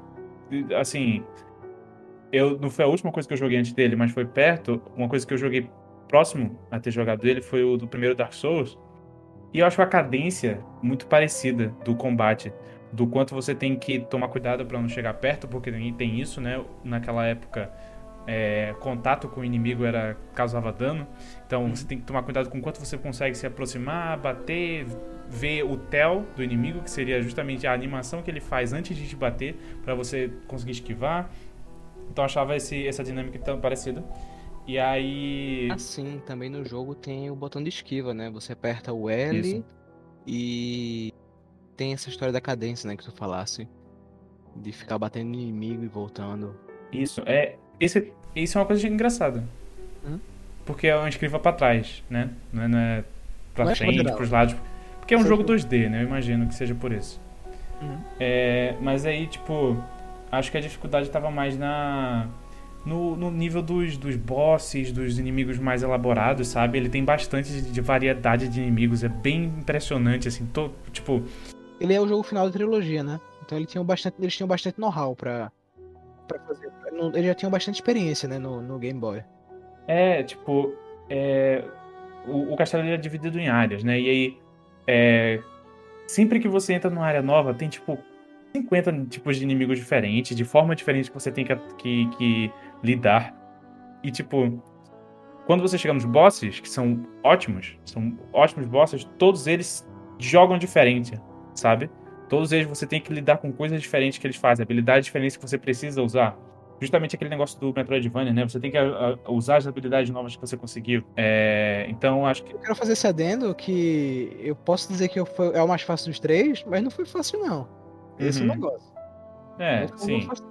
assim, eu não foi a última coisa que eu joguei antes dele, mas foi perto, uma coisa que eu joguei próximo a ter jogado ele foi o do primeiro Dark Souls, e eu acho a cadência muito parecida do combate, do quanto você tem que tomar cuidado para não chegar perto, porque tem isso, né? Naquela época, é, contato com o inimigo era causava dano, então uhum. você tem que tomar cuidado com quanto você consegue se aproximar, bater, ver o tel do inimigo, que seria justamente a animação que ele faz antes de te bater, para você conseguir esquivar. Então achava esse, essa dinâmica tão parecida. E aí. Assim, também no jogo tem o botão de esquiva, né? Você aperta o L Isso. e tem essa história da cadência, né? Que tu falasse. De ficar batendo no inimigo e voltando. Isso, é. Esse, isso é uma coisa engraçada. Hum? Porque é uma esquiva pra trás, né? Não é, não é pra é frente, é pros lados. Porque é um jogo 2D, né? Eu imagino que seja por isso. Uhum. É, mas aí, tipo, acho que a dificuldade tava mais na no, no nível dos, dos bosses, dos inimigos mais elaborados, sabe? Ele tem bastante de, de variedade de inimigos, é bem impressionante, assim, to, tipo... Ele é o jogo final da trilogia, né? Então ele tinha bastante, eles tinham bastante know-how pra, pra fazer. Eles já tinham bastante experiência, né, no, no Game Boy. É, tipo, é, o, o castelo é dividido em áreas, né? E aí, é, sempre que você entra numa área nova, tem, tipo, 50 tipos de inimigos diferentes, de forma diferente que você tem que, que, que lidar. E, tipo, quando você chega nos bosses, que são ótimos, são ótimos bosses, todos eles jogam diferente, sabe? Todos eles você tem que lidar com coisas diferentes que eles fazem, habilidades diferentes que você precisa usar. Justamente aquele negócio do Metroidvania, né? Você tem que a, a, usar as habilidades novas que você conseguiu. É, então, acho que. Eu quero fazer esse adendo que eu posso dizer que eu foi, é o mais fácil dos três, mas não foi fácil, não. Esse uhum. é o uhum. negócio. É, sim. Fácil,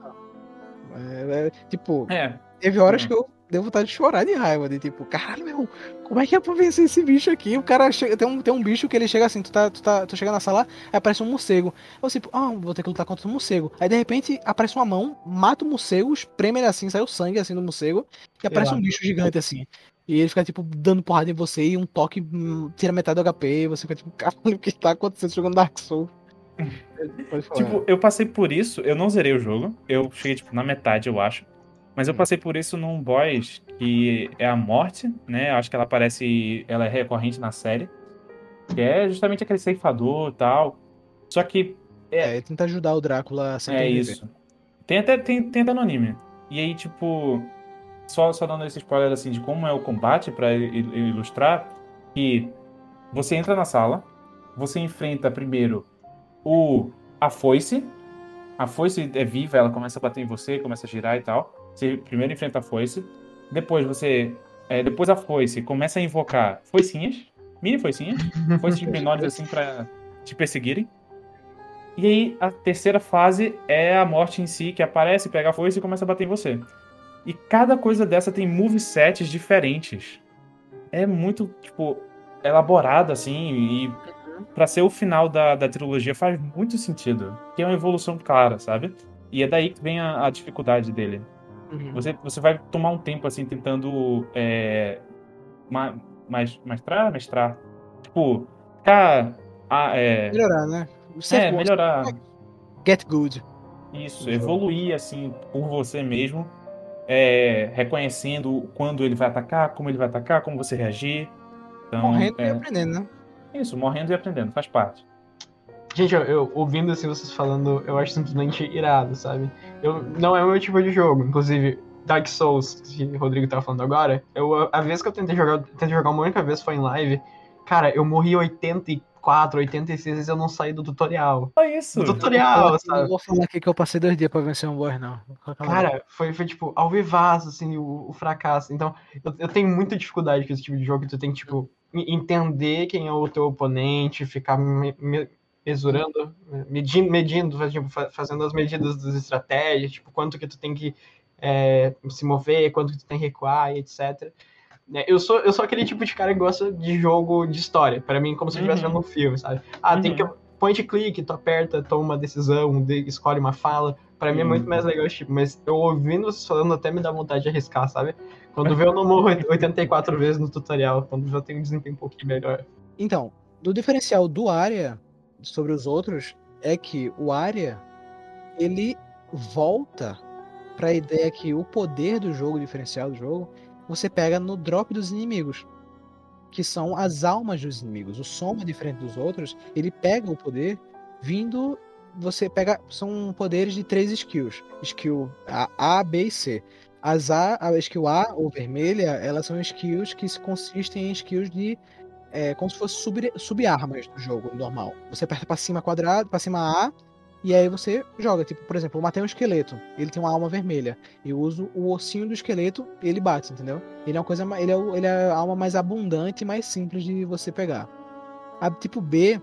é, é, tipo, é. teve horas uhum. que eu deu vontade de chorar de raiva. De tipo, caralho, meu, como é que é pra vencer esse bicho aqui? O cara chega. Tem um, tem um bicho que ele chega assim, tu tá, tu tá. Tu chega na sala, aí aparece um morcego. Eu tipo, ah, vou ter que lutar contra um morcego. Aí de repente aparece uma mão, mata o morcego, espreme ele assim, sai o sangue assim do morcego, e aparece um bicho gigante assim. E ele fica, tipo, dando porrada em você e um toque hum, tira metade do HP. E você fica, tipo, caralho, o que tá acontecendo jogando Dark Souls? tipo, eu passei por isso, eu não zerei o jogo. Eu cheguei, tipo, na metade, eu acho. Mas eu passei por isso num boss que é a morte, né? Acho que ela aparece. Ela é recorrente na série. Que é justamente aquele ceifador e tal. Só que. É, é tenta ajudar o Drácula a É isso. Tem até, tem, tem até. E aí, tipo. Só, só dando esse spoiler assim de como é o combate para ilustrar. Que você entra na sala. Você enfrenta primeiro o. A foice. A foice é viva, ela começa a bater em você, começa a girar e tal. Você primeiro enfrenta a foice, depois você. É, depois a foice começa a invocar foicinhas, mini foicinhas, foices menores assim para te perseguirem. E aí a terceira fase é a morte em si, que aparece, pega a foice e começa a bater em você. E cada coisa dessa tem movesets diferentes. É muito, tipo, elaborado, assim, e para ser o final da, da trilogia faz muito sentido. Que é uma evolução clara, sabe? E é daí que vem a, a dificuldade dele. Uhum. Você, você vai tomar um tempo, assim, tentando é, ma, mais, mestrar, mestrar. Tipo, ficar... Ah, é... Melhorar, né? Você é, melhorar. Get good. Isso, evoluir, assim, por você mesmo. É, reconhecendo quando ele vai atacar, como ele vai atacar, como você reagir. Então, morrendo é... e aprendendo, né? Isso, morrendo e aprendendo, faz parte. Gente, eu, eu, ouvindo assim vocês falando, eu acho simplesmente irado, sabe? Eu, não é o meu tipo de jogo. Inclusive, Dark Souls, que o Rodrigo tava falando agora, eu, a vez que eu tentei jogar, tentei jogar uma única vez foi em live. Cara, eu morri 84, 86 vezes eu não saí do tutorial. Só isso. Do tutorial, sabe? Não vou falar aqui que eu passei dois dias pra vencer um boss, não. Cara, foi, foi tipo, ao vivaço, assim, o, o fracasso. Então, eu, eu, tenho muita dificuldade com esse tipo de jogo, que tu tem que, tipo, entender quem é o teu oponente, ficar me, me, mesurando, medindo, medindo tipo, fazendo as medidas das estratégias, tipo, quanto que tu tem que é, se mover, quanto que tu tem que recuar e etc. É, eu sou, eu sou aquele tipo de cara que gosta de jogo de história. Para mim, como se eu estivesse uhum. vendo um filme, sabe? Ah, uhum. tem que. Point click, tu aperta, toma uma decisão, escolhe uma fala. Para mim é muito mais legal esse tipo, mas eu ouvindo vocês falando até me dá vontade de arriscar, sabe? Quando vê eu não morro 84 vezes no tutorial, quando já tenho um desempenho um pouquinho melhor. Então, do diferencial do área sobre os outros é que o área ele volta para a ideia que o poder do jogo, o diferencial do jogo, você pega no drop dos inimigos, que são as almas dos inimigos. O soma diferente dos outros, ele pega o poder vindo você pega são poderes de três skills, skill A, a B e C. As A, a skill A ou vermelha, elas são skills que consistem em skills de é, como se fosse sub, sub-armas do jogo normal. Você aperta pra cima quadrado, pra cima A, e aí você joga. Tipo, por exemplo, eu matei um esqueleto, ele tem uma alma vermelha. Eu uso o ossinho do esqueleto ele bate, entendeu? Ele é uma coisa. Ele é, ele é a alma mais abundante e mais simples de você pegar. A tipo B,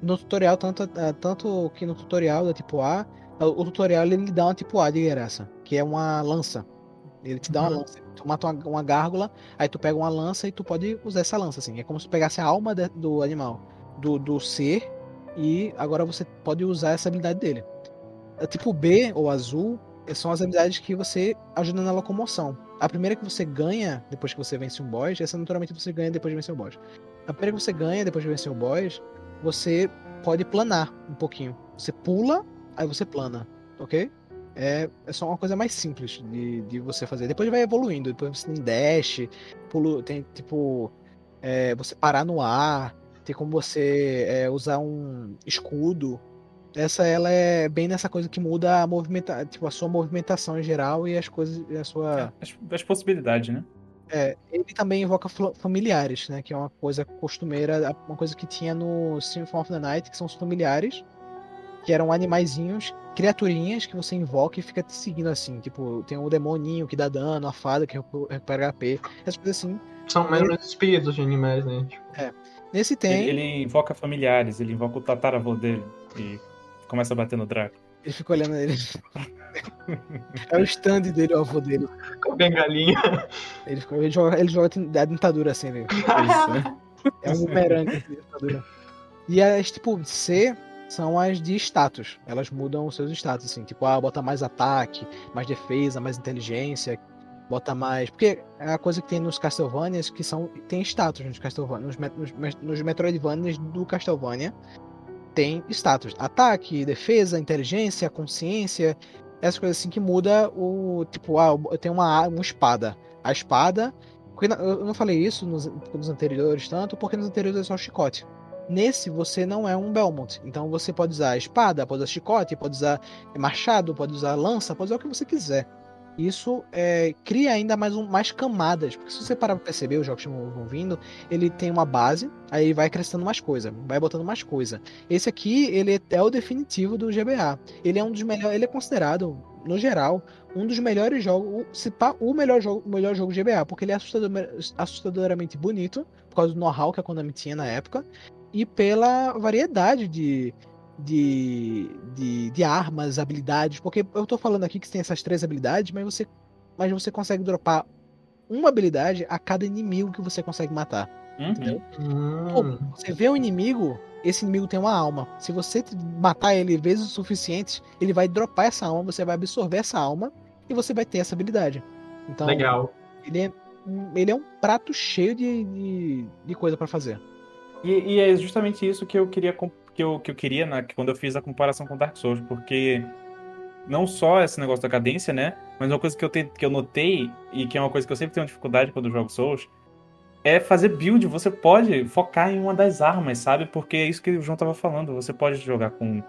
no tutorial, tanto, tanto que no tutorial da tipo A, o tutorial ele dá uma tipo A de graça, que é uma lança. Ele te dá uma uhum. lança. Tu mata uma, uma, gárgula, aí tu pega uma lança e tu pode usar essa lança, assim. É como se pegasse a alma de, do animal, do, do ser, e agora você pode usar essa habilidade dele. A tipo B ou azul são as habilidades que você ajuda na locomoção. A primeira que você ganha depois que você vence um boss, essa naturalmente você ganha depois de vencer o boss. A primeira que você ganha depois de vencer o boss, você pode planar um pouquinho. Você pula, aí você plana, ok? É, é só uma coisa mais simples de, de você fazer. Depois vai evoluindo, depois você tem dash, pulo, tem tipo. É, você parar no ar, tem como você é, usar um escudo. Essa ela é bem nessa coisa que muda a movimenta, tipo, a sua movimentação em geral e as coisas. A sua... As, as possibilidades, né? É, ele também invoca familiares, né? Que é uma coisa costumeira, uma coisa que tinha no Symphony of the Night, que são os familiares, que eram animaizinhos, criaturinhas que você invoca e fica te seguindo assim. Tipo, tem o demoninho que dá dano, a fada que recupera HP, essas coisas assim. São mais ele... espíritos de animais, né? Tipo... É. Nesse tem. Ele, ele, invoca familiares, ele invoca o tataravô dele e começa a bater no Draco. Ele fica olhando ele. é o stand dele, o avô dele. Com a bengalinha. Ele, ele, joga, ele joga a dentadura assim, né? Isso, né? É um bumerangue assim, dentadura. E as tipo C são as de status. Elas mudam os seus status, assim. Tipo, ah, bota mais ataque, mais defesa, mais inteligência, bota mais. Porque é a coisa que tem nos Castlevanias que são. Tem status nos Castlevania. Nos, nos, nos Metroidvanias do Castlevania tem status. Ataque, defesa, inteligência, consciência. Essas coisas assim que muda o. Tipo, ah, eu tenho uma, uma espada. A espada. Eu não falei isso nos, nos anteriores tanto, porque nos anteriores é só chicote. Nesse você não é um Belmont, então você pode usar espada, pode usar chicote, pode usar machado, pode usar lança, pode usar o que você quiser. Isso é, cria ainda mais, um, mais camadas, porque se você parar pra perceber, os jogos que vão vindo, ele tem uma base, aí vai crescendo mais coisa, vai botando mais coisa. Esse aqui, ele é o definitivo do GBA. Ele é um dos melhores, ele é considerado, no geral, um dos melhores jogos, se pá, o melhor jogo, melhor jogo GBA, porque ele é assustador, assustadoramente bonito, por causa do know-how que a Konami tinha na época, e pela variedade de, de, de, de, armas, habilidades. Porque eu tô falando aqui que tem essas três habilidades, mas você, mas você consegue dropar uma habilidade a cada inimigo que você consegue matar. Uhum. Entendeu? Uhum. Pô, você vê um inimigo, esse inimigo tem uma alma. Se você matar ele vezes o suficiente, ele vai dropar essa alma, você vai absorver essa alma e você vai ter essa habilidade. Então, Legal. Ele é, ele é um prato cheio de, de, de coisa para fazer. E, e, é justamente isso que eu queria que eu, que eu queria na, quando eu fiz a comparação com Dark Souls, porque não só esse negócio da cadência, né? Mas uma coisa que eu, te, que eu notei, e que é uma coisa que eu sempre tenho dificuldade quando eu jogo Souls, é fazer build. Você pode focar em uma das armas, sabe? Porque é isso que o João tava falando. Você pode jogar com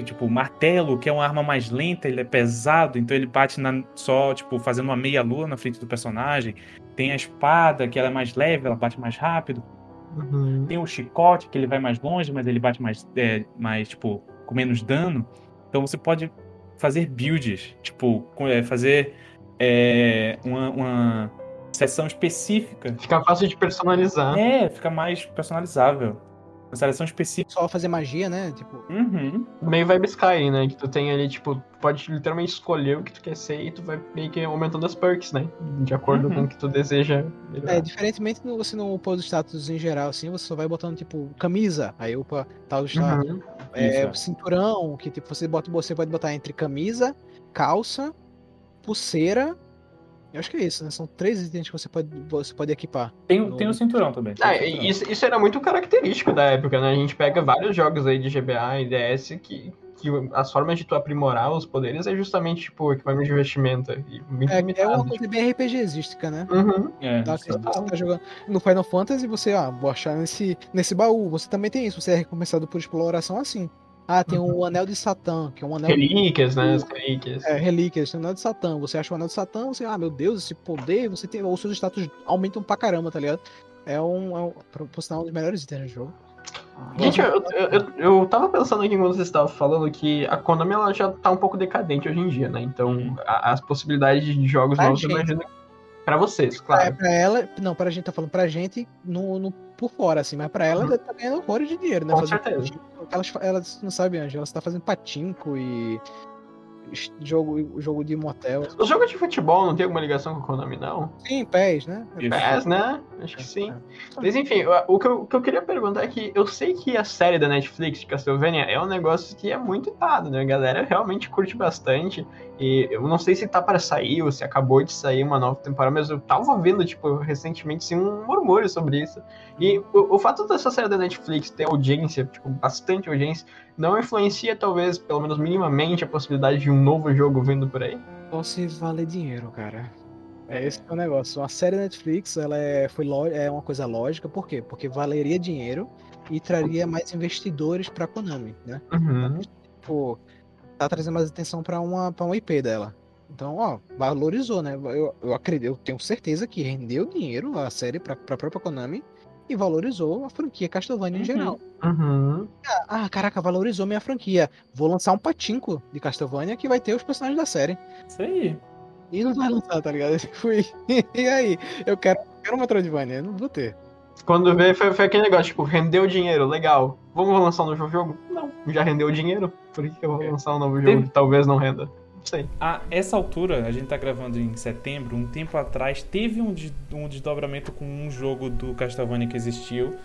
tipo martelo, que é uma arma mais lenta, ele é pesado, então ele bate na, só tipo fazendo uma meia lua na frente do personagem. Tem a espada, que ela é mais leve, ela bate mais rápido. Uhum. Tem o chicote, que ele vai mais longe, mas ele bate mais, é, mais, tipo, com menos dano. Então você pode fazer builds, tipo, é, fazer é, uma, uma sessão específica. Fica fácil de personalizar. É, fica mais personalizável uma seleção específica. Só fazer magia, né? Tipo. Uhum. Meio vibe Sky, né? Que tu tem ali, tipo, pode literalmente escolher o que tu quer ser e tu vai meio que aumentando as perks, né? De acordo uhum. com o que tu deseja. Melhorar. É, diferentemente no, você não pôs status em geral, assim, você só vai botando, tipo, camisa, aí upa, tal status. Uhum. É, Isso. cinturão, que tipo, você bota, você pode botar entre camisa, calça, pulseira eu acho que é isso, né? São três itens que você pode, você pode equipar. Tem, no... tem o cinturão também. Ah, o cinturão. Isso, isso era muito característico da época, né? A gente pega vários jogos aí de GBA e DS que, que as formas de tu aprimorar os poderes é justamente, tipo, equipamento de vestimenta. é, limitado, é uma coisa tipo... bem RPGística, né? Uhum. É, tá, você tá jogando no Final Fantasy, você, ah, vou achar nesse, nesse baú. Você também tem isso, você é recompensado por exploração assim. Ah, tem o Anel de Satã, que é um anel. Relíquias, né? As relíquias. É, relíquias, tem o Anel de Satã. Você acha o Anel de Satã, você, ah, meu Deus, esse poder, você tem. Os seus status aumentam pra caramba, tá ligado? É um. É um por sinal, um dos melhores itens do jogo. Gente, eu, eu, eu, eu tava pensando aqui quando você estava falando que a Konami ela já tá um pouco decadente hoje em dia, né? Então, uhum. a, as possibilidades de jogos novos, eu imagino Pra vocês, claro. É, pra ela, não, pra gente tá falando pra gente no, no por fora, assim, mas pra ela, uhum. tá ganhando horrores de dinheiro, né? Com certeza. Elas, elas não sabem, Angela, ela tá fazendo patinco e jogo, jogo de motel. Os jogos de futebol não tem alguma ligação com a Konami, não? Sim, PES, né? PES, né? Acho que sim. Mas enfim, o que, eu, o que eu queria perguntar é que eu sei que a série da Netflix de Castlevania é um negócio que é muito dado, né? A galera realmente curte bastante. E eu não sei se tá para sair ou se acabou de sair uma nova temporada, mas eu tava vendo, tipo, recentemente, sim, um murmúrio sobre isso. E o, o fato dessa série da Netflix ter audiência, tipo, bastante audiência, não influencia, talvez, pelo menos minimamente, a possibilidade de um novo jogo vindo por aí? Só se vale dinheiro, cara. É esse que é o negócio. A série Netflix, ela é, foi é uma coisa lógica, por quê? Porque valeria dinheiro e traria mais investidores pra Konami, né? Uhum. Tipo, tá trazendo mais atenção para uma, pra uma IP dela. Então, ó, valorizou, né? Eu, eu acredito, eu tenho certeza que rendeu dinheiro a série pra, pra própria Konami e valorizou a franquia Castlevania Uhum. em geral. Uhum. Ah, caraca, valorizou minha franquia. Vou lançar um patinco de Castlevania que vai ter os personagens da série. Isso aí. E não vai lançar, tá ligado? Fui. E aí? Eu quero, eu quero um Metroidvania, não vou ter. Quando vê, foi, foi aquele negócio, tipo, rendeu dinheiro, legal. Vamos lançar um novo jogo? Não, já rendeu dinheiro. Por que eu vou lançar um novo jogo talvez não renda? Não sei. A essa altura, a gente tá gravando em setembro, um tempo atrás, teve um, um desdobramento com um jogo do Castlevania que existiu,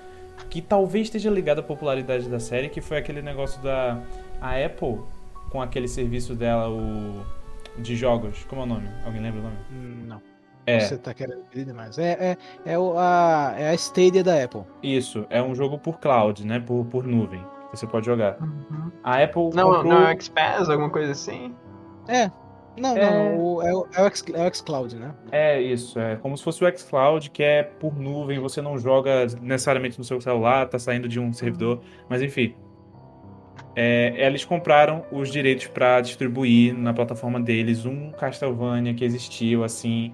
que talvez esteja ligado à popularidade da série, que foi aquele negócio da a Apple, com aquele serviço dela, o de jogos. Como é o nome? Alguém lembra o nome? Não. É, Você tá querendo pedir demais. É, é, é, o- a, é a Stadia da Apple. isso. É um jogo por cloud, né? Por, por nuvem. Você pode jogar. Uhum. A Apple Não, comprou... não é o XPass, alguma coisa assim? É. Não, É. não. o- é, o, é, o X, é o xCloud, né? É isso, é como se fosse o xCloud, que é por nuvem, você não joga necessariamente no seu celular, tá saindo de um servidor, mas enfim. É, eles compraram os direitos para distribuir na plataforma deles um Castlevania que existiu, assim,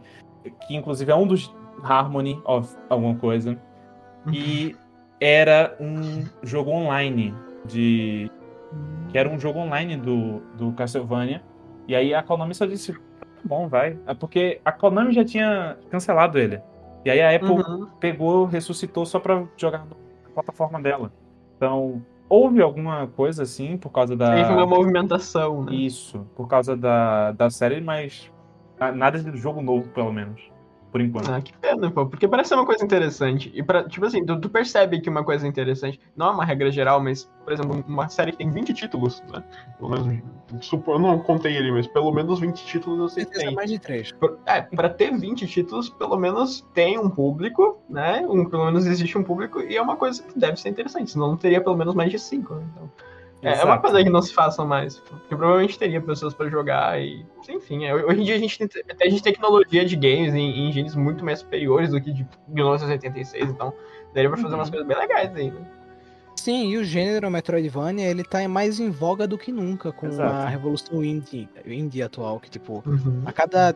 que inclusive é um dos Harmony of alguma coisa, e era um jogo online de que era um jogo online do, do Castlevania. E aí a Konami só disse, "Tá bom, vai. É porque a Konami já tinha cancelado ele. E aí a Apple Uhum. pegou, ressuscitou só pra jogar na plataforma dela. Então, houve alguma coisa assim por causa da. Teve uma movimentação, né? Isso, por causa da, da série, mas nada de jogo novo, pelo menos. Por enquanto. Ah, que pena, pô. Porque parece ser uma coisa interessante. E pra, tipo assim, tu, tu percebe que uma coisa interessante, não é uma regra geral, mas, por exemplo, uma série que tem 20 títulos, né? Pelo menos, supor, eu não contei ali, mas pelo menos 20 títulos eu sei que tem. mais de três. Por- É, pra ter 20 títulos, pelo menos tem um público, né? Um, pelo menos existe um público, e é uma coisa que deve ser interessante, senão não teria pelo menos mais de 5, né? Então, é, é uma coisa que não se faça mais, porque provavelmente teria pessoas pra jogar e. Enfim, é, hoje em dia a gente tem, até a gente tem tecnologia de games em, em engines muito mais superiores do que de 1986, então daria pra fazer Uhum. umas coisas bem legais aí, né? Sim, e o gênero Metroidvania, ele tá mais em voga do que nunca com Exato. a revolução indie, indie atual, que tipo, a cada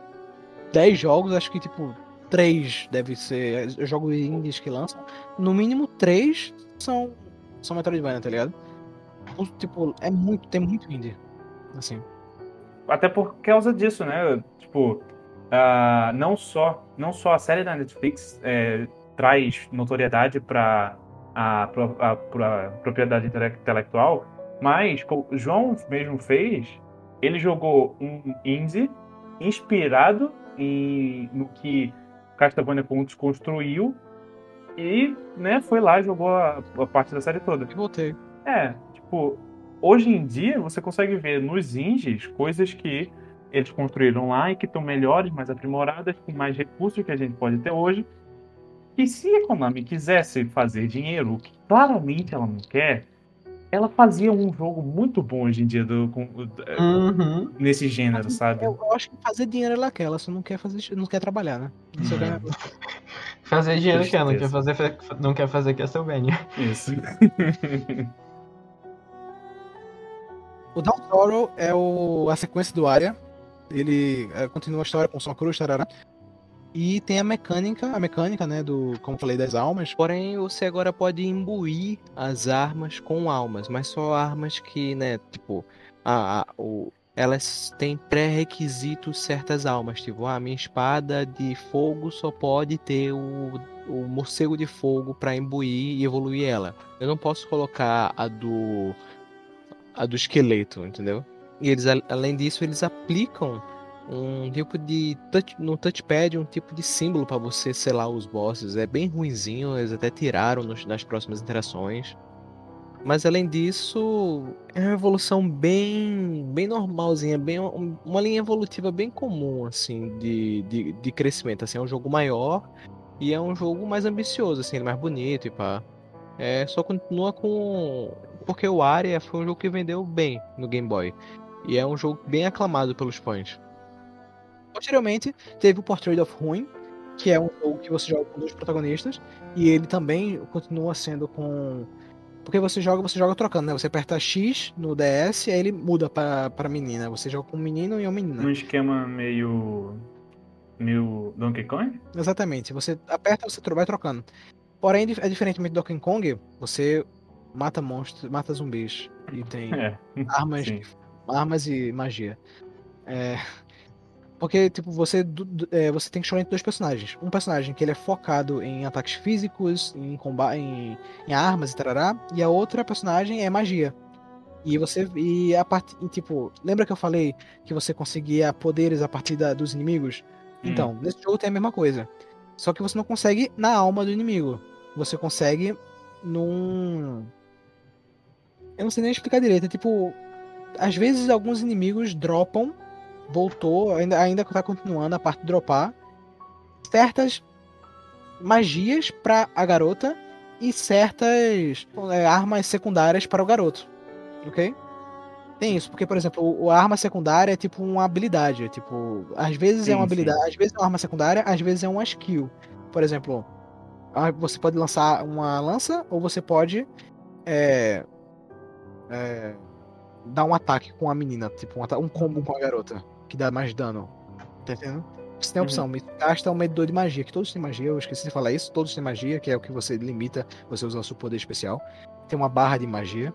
10 jogos, acho que tipo, 3 deve ser jogos indies que lançam, no mínimo 3 são são Metroidvania, tá ligado? Tipo, é muito, tem muito indie. Assim. Até por causa disso, né? Tipo, ah, não, só, não só a série da Netflix é, traz notoriedade para a, a- pra propriedade intele- intelectual, mas como o João mesmo fez, ele jogou um indie inspirado em, no que Castlevania Contos construiu e né, foi lá e jogou a, a parte da série toda. E voltei. É, tipo, hoje em dia você consegue ver nos indies coisas que eles construíram lá e que estão melhores, mais aprimoradas, com mais recursos que a gente pode ter hoje. E se a Konami quisesse fazer dinheiro, o que claramente ela não quer, ela fazia um jogo muito bom hoje em dia do, com- Uhum. nesse gênero, sabe? Eu, eu acho que fazer dinheiro ela quer, ela só não quer fazer, não quer trabalhar, né? Isso é Hum. que- Fazer dinheiro quer, não quer fazer, não quer fazer Castlevania. Isso. O Down Sorrow é o, a sequência do Arya. Ele é, continua a história com Soma Cruz, tarará. E tem a mecânica, a mecânica, né, do, como falei, das almas. Porém, você agora pode imbuir as armas com almas, mas só armas que, né, tipo, a, a- o, elas têm pré-requisitos certas almas. Tipo, a minha espada de fogo só pode ter o, o morcego de fogo para imbuir e evoluir ela. Eu não posso colocar a do a do esqueleto, entendeu? E eles, além disso, eles aplicam um tipo de touch, no touchpad um tipo de símbolo para você selar os bosses. É bem ruinzinho, eles até tiraram nos- nas próximas interações. Mas além disso, é uma evolução bem, bem normalzinha, bem um- uma linha evolutiva bem comum assim de, de, de crescimento. Assim, é um jogo maior e é um jogo mais ambicioso, assim, é mais bonito e pá. É, só continua com porque o Aria foi um jogo que vendeu bem no Game Boy. E é um jogo bem aclamado pelos fãs. Posteriormente, teve o Portrait of Ruin, que é um jogo que você joga com dois protagonistas. E ele também continua sendo com Porque você joga, você joga trocando, né? Você aperta X no DS, aí ele muda pra, pra menina. Você joga com um menino e uma menina. Um esquema meio. meio Donkey Kong? Exatamente. Você aperta, você vai trocando. Porém, é diferentemente do Donkey Kong, você mata monstros, mata zumbis. E tem É. armas, Sim. armas e magia. É, porque, tipo, você, é, você tem que escolher entre dois personagens. Um personagem que ele é focado em ataques físicos, em combate, em, em armas e tarará. E a outra personagem é magia. E você. E a parte. Tipo, lembra que eu falei que você conseguia poderes a partir da- dos inimigos? Hum. Então, nesse jogo tem a mesma coisa. Só que você não consegue na alma do inimigo. Você consegue num. Eu não sei nem explicar direito. É tipo. Às vezes alguns inimigos dropam. Voltou, ainda, ainda tá continuando a parte de dropar. Certas magias pra a garota. E certas é, armas secundárias para o garoto. Ok? Tem isso, porque, por exemplo, a arma secundária é tipo uma habilidade. é Tipo, às vezes é Sim, uma sim. habilidade, às vezes é uma arma secundária, às vezes é uma skill. Por exemplo, você pode lançar uma lança ou você pode é, é, dar um ataque com a menina, tipo um, um combo com a garota, que dá mais dano. Tá entendendo? Você tem a Uhum. opção, mas gasta um medidor de magia, que todos têm magia, eu esqueci de falar isso, todos têm magia, que é o que você limita você usar o seu poder especial. Tem uma barra de magia.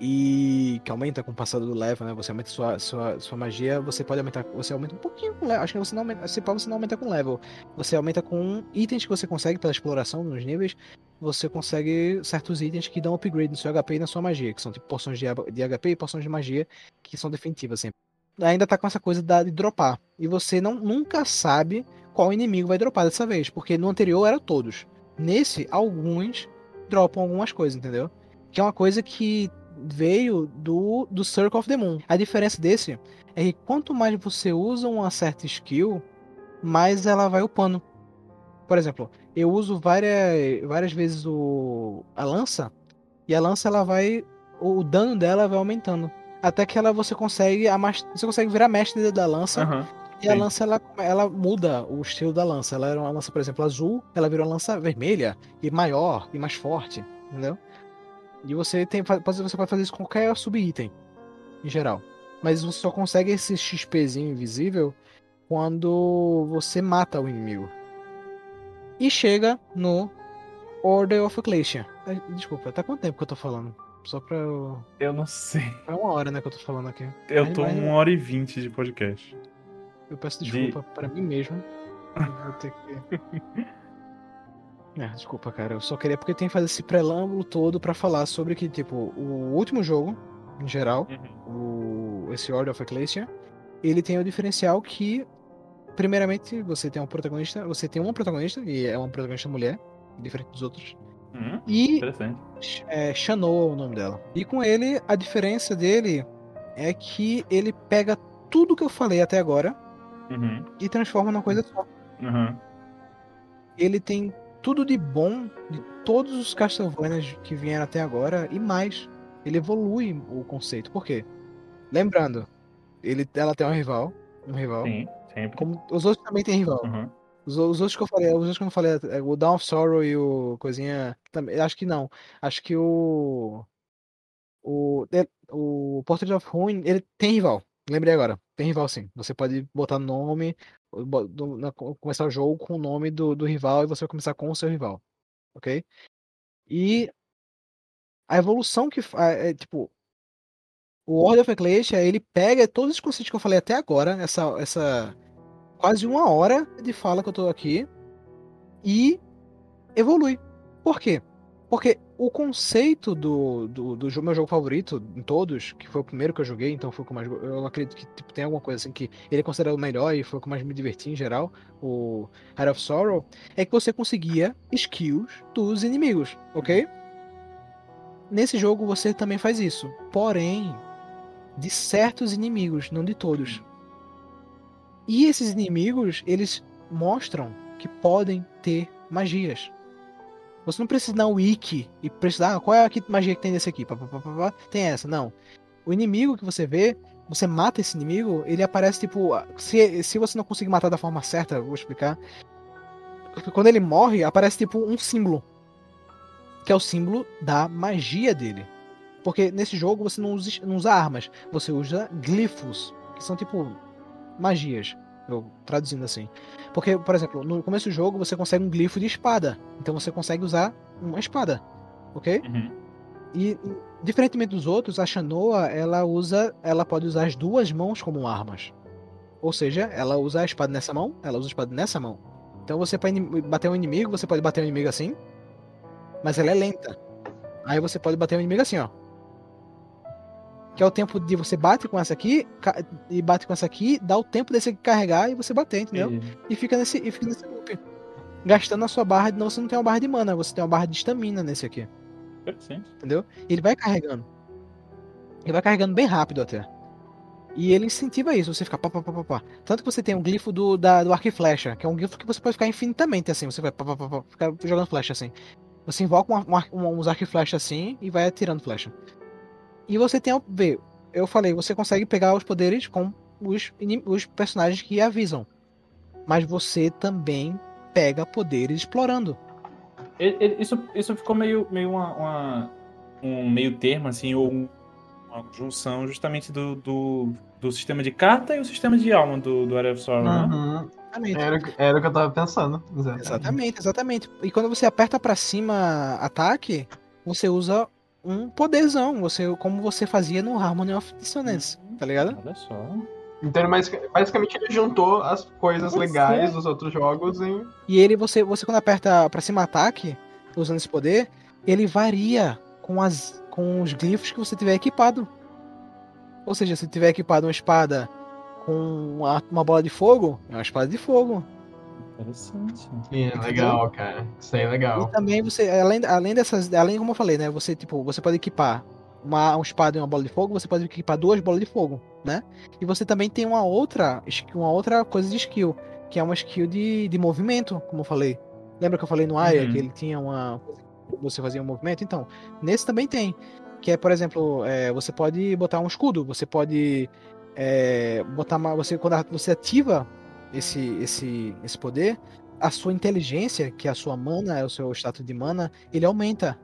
E que aumenta com o passar do level, né? Você aumenta sua, sua, sua magia, você pode aumentar. Você aumenta um pouquinho com level. Acho que você não aumenta. Se pá, você não aumenta com level. Você aumenta com itens que você consegue pela exploração nos níveis. Você consegue certos itens que dão upgrade no seu HP e na sua magia, que são tipo poções de, de HP e poções de magia, que são definitivas sempre. Ainda tá com essa coisa da, de dropar. E você não nunca sabe qual inimigo vai dropar dessa vez, porque no anterior era todos. Nesse, alguns dropam algumas coisas, entendeu? Que é uma coisa que veio do, do Circle of the Moon. A diferença desse é que quanto mais você usa uma certa skill, mais ela vai upando. Por exemplo, eu uso várias, várias vezes o, a lança, e a lança ela vai. O dano dela vai aumentando. Até que ela você consegue. A, você consegue virar mestre da lança. Aham. E a lança ela, ela muda o estilo da lança. Ela era uma lança, por exemplo, azul, ela virou uma lança vermelha e maior e mais forte, entendeu? E você tem pode- você pode fazer isso com qualquer sub-item em geral. Mas você só consegue esse XPzinho invisível quando você mata o inimigo. E chega no Order of Ecclesia. Eh, Desculpa, tá quanto tempo que eu tô falando? Só pra eu... Eu não sei. É uma hora, né, que eu tô falando aqui. Eu Mas- tô uma hora e vinte de podcast. Eu peço De- desculpa pra mim mesmo. Eu vou ter que. É, desculpa, cara. Eu só queria porque tem que fazer esse preâmbulo todo pra falar sobre que, tipo, o último jogo, em geral, o... esse Order of Ecclesia, ele tem o diferencial que, primeiramente, você tem um protagonista, você tem uma protagonista, e é uma protagonista mulher, diferente dos outros. Hum, E interessante. é, Shanoa é o nome dela. E com ele, a diferença dele é que ele pega tudo que eu falei até agora Uhum. e transforma numa coisa só. Uhum. Ele tem tudo de bom de todos os Castlevanias que vieram até agora e mais. Ele evolui o conceito. Por quê? Lembrando, ele, ela tem um rival. Um rival. Sim, sempre. Como os outros também têm rival. Uhum. Os, os outros que eu falei, os outros que eu falei, é, o Dawn of Sorrow e o coisinha. Também, acho que não. Acho que o. O, de- o Portrait of Ruin, ele tem rival. Lembrei agora. Tem rival sim. Você pode botar nome, do- na- começar o jogo com o nome do, do rival e você vai começar com o seu rival. Ok? E a evolução que fa- é, tipo. O Order of Ecclesia, ele pega todos os conceitos que eu falei até agora, essa, essa quase uma hora de fala que eu tô aqui, e evolui. Por quê? Porque o conceito do, do, do meu jogo favorito, em todos, que foi o primeiro que eu joguei, então foi o que mais. Eu acredito que tipo, tem alguma coisa assim que ele é considerado o melhor e foi o que mais me diverti em geral, o Heart of Sorrow, é que você conseguia skills dos inimigos, ok? Nesse jogo você também faz isso. Porém, de certos inimigos, não de todos. E esses inimigos, eles mostram que podem ter magias. Você não precisa dar um wiki e precisar, ah, qual é a magia que tem desse aqui? Pá, pá, pá. Tem essa, não. O inimigo que você vê, você mata esse inimigo, ele aparece tipo. Se, se você não conseguir matar da forma certa, vou explicar. Quando ele morre, aparece tipo um símbolo. que é o símbolo da magia dele. Porque nesse jogo você não usa, não usa armas, você usa glifos, que são tipo magias, eu traduzindo assim. Porque, por exemplo, no começo do jogo você consegue um glifo de espada, então você consegue usar uma espada, ok? Uhum. E diferentemente dos outros, a Shanoa ela usa, ela pode usar as duas mãos como armas. Ou seja, ela usa a espada nessa mão, ela usa a espada nessa mão. Então você pode bater um inimigo, você pode bater um inimigo assim, mas ela é lenta. Aí você pode bater um inimigo assim, ó que é o tempo de você bate com essa aqui e bate com essa aqui, dá o tempo desse aqui carregar e você bater, entendeu? E fica nesse e fica nesse loop. Gastando a sua barra, não você não tem uma barra de mana, você tem uma barra de estamina nesse aqui. Sim. Entendeu? E ele vai carregando. Ele vai carregando bem rápido até. E ele incentiva isso, você fica pá, pá, pá, pá, pá. Tanto que você tem um glifo do, da, do arco e flecha, que é um glifo que você pode ficar infinitamente assim, você vai pá, pá, pá, pá, ficar jogando flecha assim. Você invoca um, um, uns arco e flecha assim e vai atirando flecha. E você tem. Ver, eu falei, você consegue pegar os poderes com os, os personagens que avisam. Mas você também pega poderes explorando. Isso, isso ficou meio, meio uma, uma um meio termo, assim, ou uma junção justamente do, do, do, sistema de carta e o sistema de alma do, do Area of Sorrow, uhum. né? Era, era o que eu tava pensando. Exatamente. exatamente, exatamente. E quando você aperta para cima ataque, você usa um poderzão, você, como você fazia no Harmony of Dissonance, tá ligado? Olha só. Então, basicamente, ele juntou as coisas legais dos outros jogos em... E ele, você, você quando aperta pra cima ataque, usando esse poder, ele varia com, as, com os glifos que você tiver equipado. Ou seja, se tiver equipado uma espada com uma, uma bola de fogo, é uma espada de fogo. Interessante. É, legal, cara. Isso aí é legal. E também você, além, além dessas, além como eu falei, né? Você, tipo, você pode equipar uma, um espada e uma bola de fogo, você pode equipar duas bolas de fogo, né? E você também tem uma outra, uma outra coisa de skill, que é uma skill de, de movimento, como eu falei. Lembra que eu falei no Aya uhum. que ele tinha uma. Você fazia um movimento? Então, nesse também tem. Que é, por exemplo, é, você pode botar um escudo, você pode é, botar uma. Você, quando você ativa esse, esse, esse poder, a sua inteligência, que é a sua mana, é o seu status de mana, ele aumenta.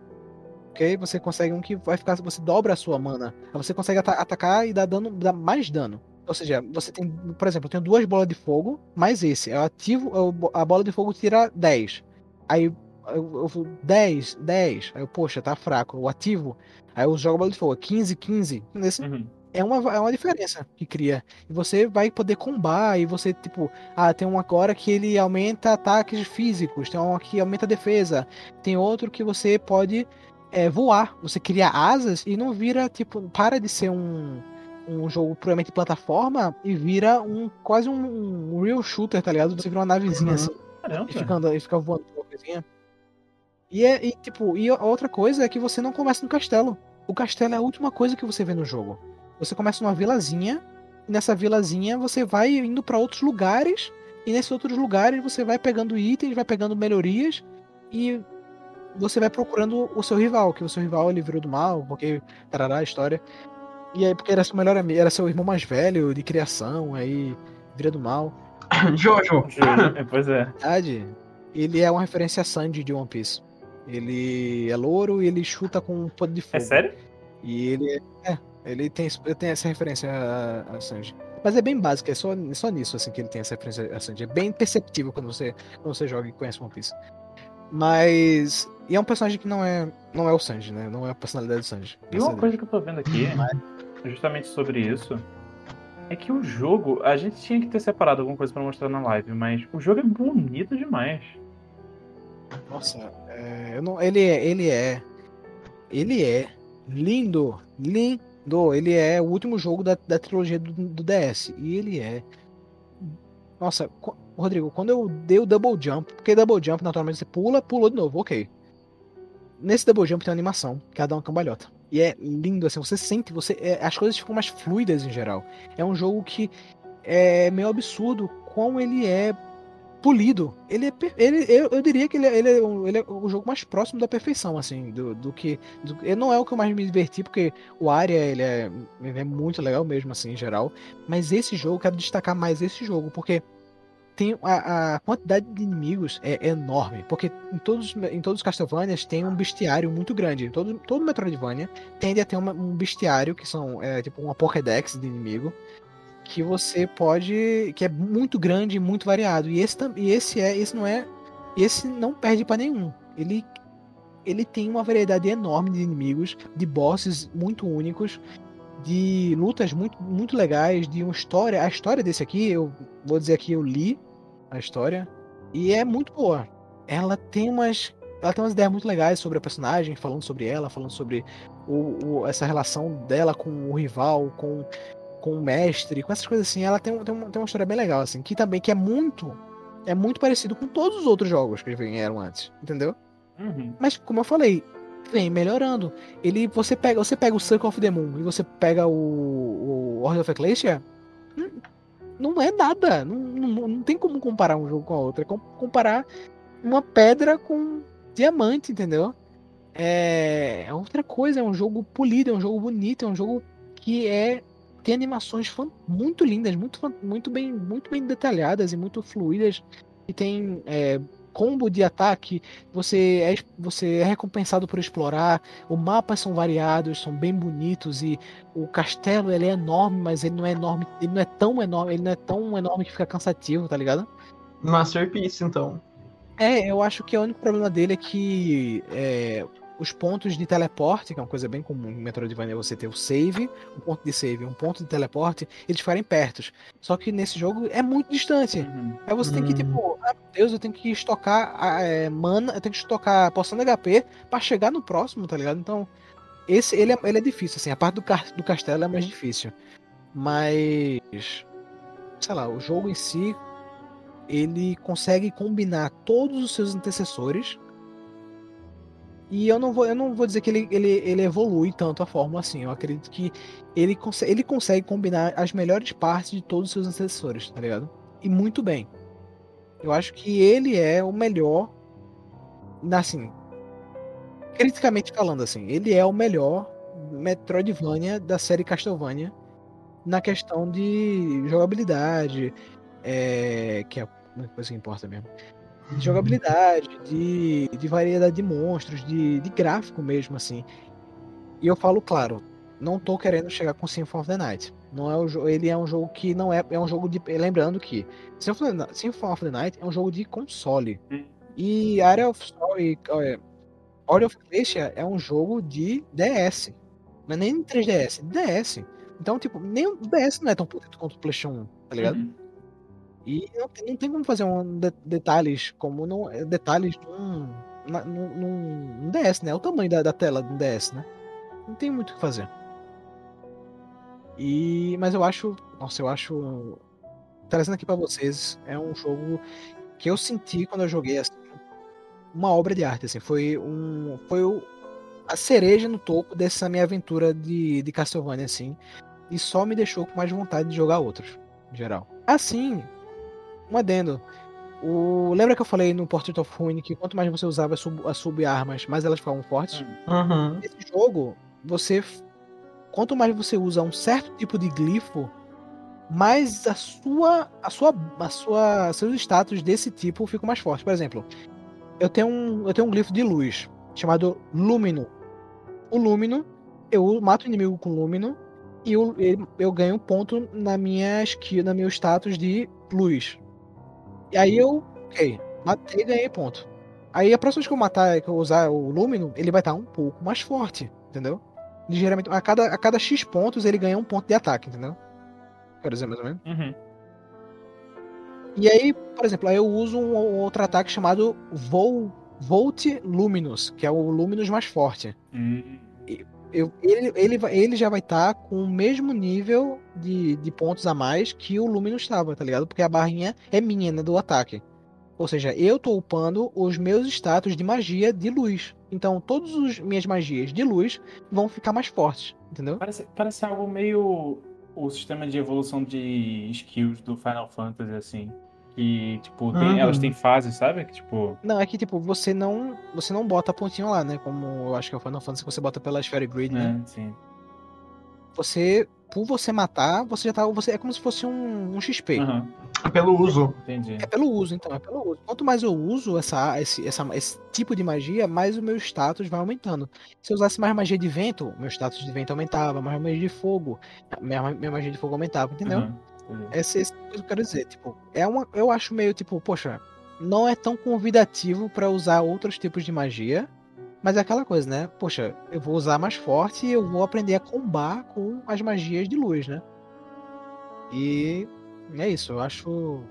Ok? Você consegue um que vai ficar. Você dobra a sua mana. Você consegue atacar e dar dano, dar mais dano. Ou seja, você tem, por exemplo, eu tenho duas bolas de fogo, mais esse. Eu ativo, eu, a bola de fogo tira 10. Aí eu, eu 10, 10. Aí eu, poxa, tá fraco. Eu ativo. Aí eu jogo a bola de fogo. 15, 15. Nesse, uhum é uma, é uma diferença que cria. E você vai poder combar, e você, tipo, ah, tem um agora que ele aumenta ataques físicos, tem um que aumenta defesa, tem outro que você pode é, voar, você cria asas e não vira, tipo, para de ser um, um jogo puramente plataforma e vira um quase um, um real shooter, tá ligado? Você vira uma navezinha uhum. assim. E fica, andando, e fica voando uma coisinha. E, é, e, tipo, e outra coisa é que você não começa no castelo. O castelo é a última coisa que você vê no jogo. Você começa numa vilazinha, e nessa vilazinha você vai indo para outros lugares, e nesses outros lugares você vai pegando itens, vai pegando melhorias, e você vai procurando o seu rival, que o seu rival ele virou do mal, porque tarará a história. E aí, porque era seu melhor amigo, era seu irmão mais velho de criação, aí vira do mal. Jojo! é, pois é. Verdade. Ele é uma referência a Sandy de One Piece. Ele é louro e ele chuta com um poder de é fogo. É sério? E ele é. Ele tem, tem essa referência a, a Sanji. Mas é bem básico, é só, é só nisso assim que ele tem essa referência a Sanji. É bem perceptível quando você, quando você joga e conhece One Piece. Mas. E é um personagem que não é, não é o Sanji, né? Não é a personalidade do Sanji. E uma coisa que eu tô vendo aqui, justamente sobre isso, é que o jogo. A gente tinha que ter separado alguma coisa pra mostrar na live, mas o jogo é bonito demais. Nossa, é, eu não, ele é. Ele é. Ele é lindo. Lindo do, ele é o último jogo da, da trilogia do, do DS. E ele é. Nossa, Rodrigo, quando eu dei o double jump, porque double jump naturalmente você pula, pulou de novo, ok. Nesse double jump tem uma animação, que é dar uma cambalhota. E é lindo, assim, você sente, você é, as coisas ficam mais fluidas em geral. É um jogo que é meio absurdo como ele é polido. Ele é. Ele, eu, eu diria que ele, é, ele, é, ele é o jogo mais próximo da perfeição, assim, do, do que. Do, não é o que eu mais me diverti, porque o Aria ele é, ele é muito legal mesmo, assim, em geral. Mas esse jogo, quero destacar mais esse jogo, porque tem a, a, quantidade de inimigos é enorme, porque em todos, em todos os Castlevanias tem um bestiário muito grande. Todo, todo Metroidvania tende a ter uma, um bestiário, que são é, tipo uma Pokédex de inimigo, que você pode. que é muito grande e muito variado. E esse, e esse é. Esse não é. Esse não perde para nenhum. Ele. Ele tem uma variedade enorme de inimigos, de bosses muito únicos, de lutas muito, muito legais, de uma história. A história desse aqui, eu vou dizer aqui, eu li a história. E é muito boa. Ela tem umas. Ela tem umas ideias muito legais sobre a personagem, falando sobre ela, falando sobre o, o, essa relação dela com o rival, com, com o mestre, com essas coisas assim. Ela tem, tem, uma, tem uma história bem legal, assim, que também que é muito. É muito parecido com todos os outros jogos que vieram antes, entendeu? Uhum. Mas, como eu falei, vem melhorando. Ele, você pega, você pega o Circle of the Moon e você pega o, o Order of Ecclesia, hum, não é nada. Não, não, não, tem como comparar um jogo com a outra. É como comparar uma pedra com diamante, entendeu? É, é outra coisa, é um jogo polido, é um jogo bonito, é um jogo que é tem animações muito lindas, muito, muito, bem, muito bem detalhadas e muito fluídas. E tem é, combo de ataque, você é, você é recompensado por explorar, os mapas são variados, são bem bonitos e o castelo ele é enorme, mas ele não é enorme, ele não é tão enorme, ele não é tão enorme que fica cansativo, tá ligado? Masterpiece, então. É, eu acho que o único problema dele é que é, os pontos de teleporte, que é uma coisa bem comum em Metroidvania, você ter o save, um ponto de save, um ponto de teleporte, eles ficarem perto. Só que nesse jogo é muito distante. Uhum. Aí você uhum. tem que, tipo, uhum. ah, meu Deus, eu tenho que estocar é, mana, eu tenho que estocar poção de HP para chegar no próximo, tá ligado? Então, esse ele é, ele é difícil, assim, a parte do, do castelo é mais difícil. Mas. Sei lá, o jogo em si. Ele consegue combinar todos os seus antecessores e eu não vou, eu não vou dizer que ele, ele, ele evolui tanto a fórmula assim. Eu acredito que ele, consegue, ele consegue combinar as melhores partes de todos os seus antecessores, tá ligado? E muito bem. Eu acho que ele é o melhor. Assim. Criticamente falando, assim, ele é o melhor Metroidvania da série Castlevania na questão de jogabilidade, é, que é a coisa que importa mesmo de jogabilidade, de, de variedade de monstros, de, de gráfico mesmo, assim. E eu falo, claro, não tô querendo chegar com Symphony of the Night. Não é o ele é um jogo que não é é um jogo de lembrando que Symphony of the Night é um jogo de console. E Area of Story, é, Area of Ecclesia é um jogo de DS. Não é nem 3DS, DS. Então, tipo, nem o DS não é tão potente quanto o PlayStation 1, tá ligado? Uhum. E não não tem como fazer um de, detalhes como não, é, detalhes num, num, num, DS, né? É o tamanho da, da tela do DS, né? Não tem muito o que fazer. E mas eu acho, nossa, eu acho trazendo aqui para vocês é um jogo que eu senti quando eu joguei assim, uma obra de arte, assim, foi um foi o, a cereja no topo dessa minha aventura de, de Castlevania assim, e só me deixou com mais vontade de jogar outros, em geral. Assim, um adendo. O... Lembra que eu falei no Portrait of Ruin que quanto mais você usava as sub-armas, mais elas ficavam fortes? Uhum. Nesse jogo, você. Quanto mais você usa um certo tipo de glifo, mais a sua. a sua. a sua. seus status desse tipo ficam mais fortes. Por exemplo, eu tenho um. Eu tenho um glifo de luz chamado Lumino. O Lumino, eu mato o inimigo com Lumino e eu, eu ganho um ponto na minha skill, na meu status de luz. E aí eu, ok, matei e ganhei ponto. Aí a próxima vez que eu matar, que eu usar o Lumino, ele vai estar um pouco mais forte, entendeu? Ligeiramente, a cada, a cada X pontos ele ganha um ponto de ataque, entendeu? Quer dizer, mais ou menos. Uhum. E aí, por exemplo, aí eu uso um, um outro ataque chamado Vol, Volt Luminous, que é o Luminous mais forte. Uhum. Eu, ele, ele, ele já vai estar tá com o mesmo nível de, de pontos a mais que o Luminous estava, tá ligado? Porque a barrinha é minha, né, do ataque. Ou seja, eu tô upando os meus status de magia de luz. Então, todas as minhas magias de luz vão ficar mais fortes, entendeu? Parece, parece algo meio o sistema de evolução de skills do Final Fantasy, assim. Que, tipo, tem, uhum. elas têm fases, sabe? Que, tipo... Não, é que, tipo, você não você não bota pontinho lá, né? Como eu acho que é o Final Fantasy que você bota pela Sphere Grid, né? É, sim. você, por você matar, você já tá. Você, é como se fosse um, um XP. Aham, É pelo uso. entendi. É pelo uso, então, é pelo uso. Quanto mais eu uso essa, esse, essa, esse tipo de magia, mais o meu status vai aumentando. Se eu usasse mais magia de vento, meu status de vento aumentava, mais magia de fogo, minha, minha magia de fogo aumentava, entendeu? Aham, entendi. Essa é essa coisa que eu quero dizer. Tipo, é uma, eu acho meio tipo, poxa, não é tão convidativo pra usar outros tipos de magia. Mas é aquela coisa, né? Poxa, eu vou usar mais forte e eu vou aprender a combar com as magias de luz, né? E é isso, eu acho.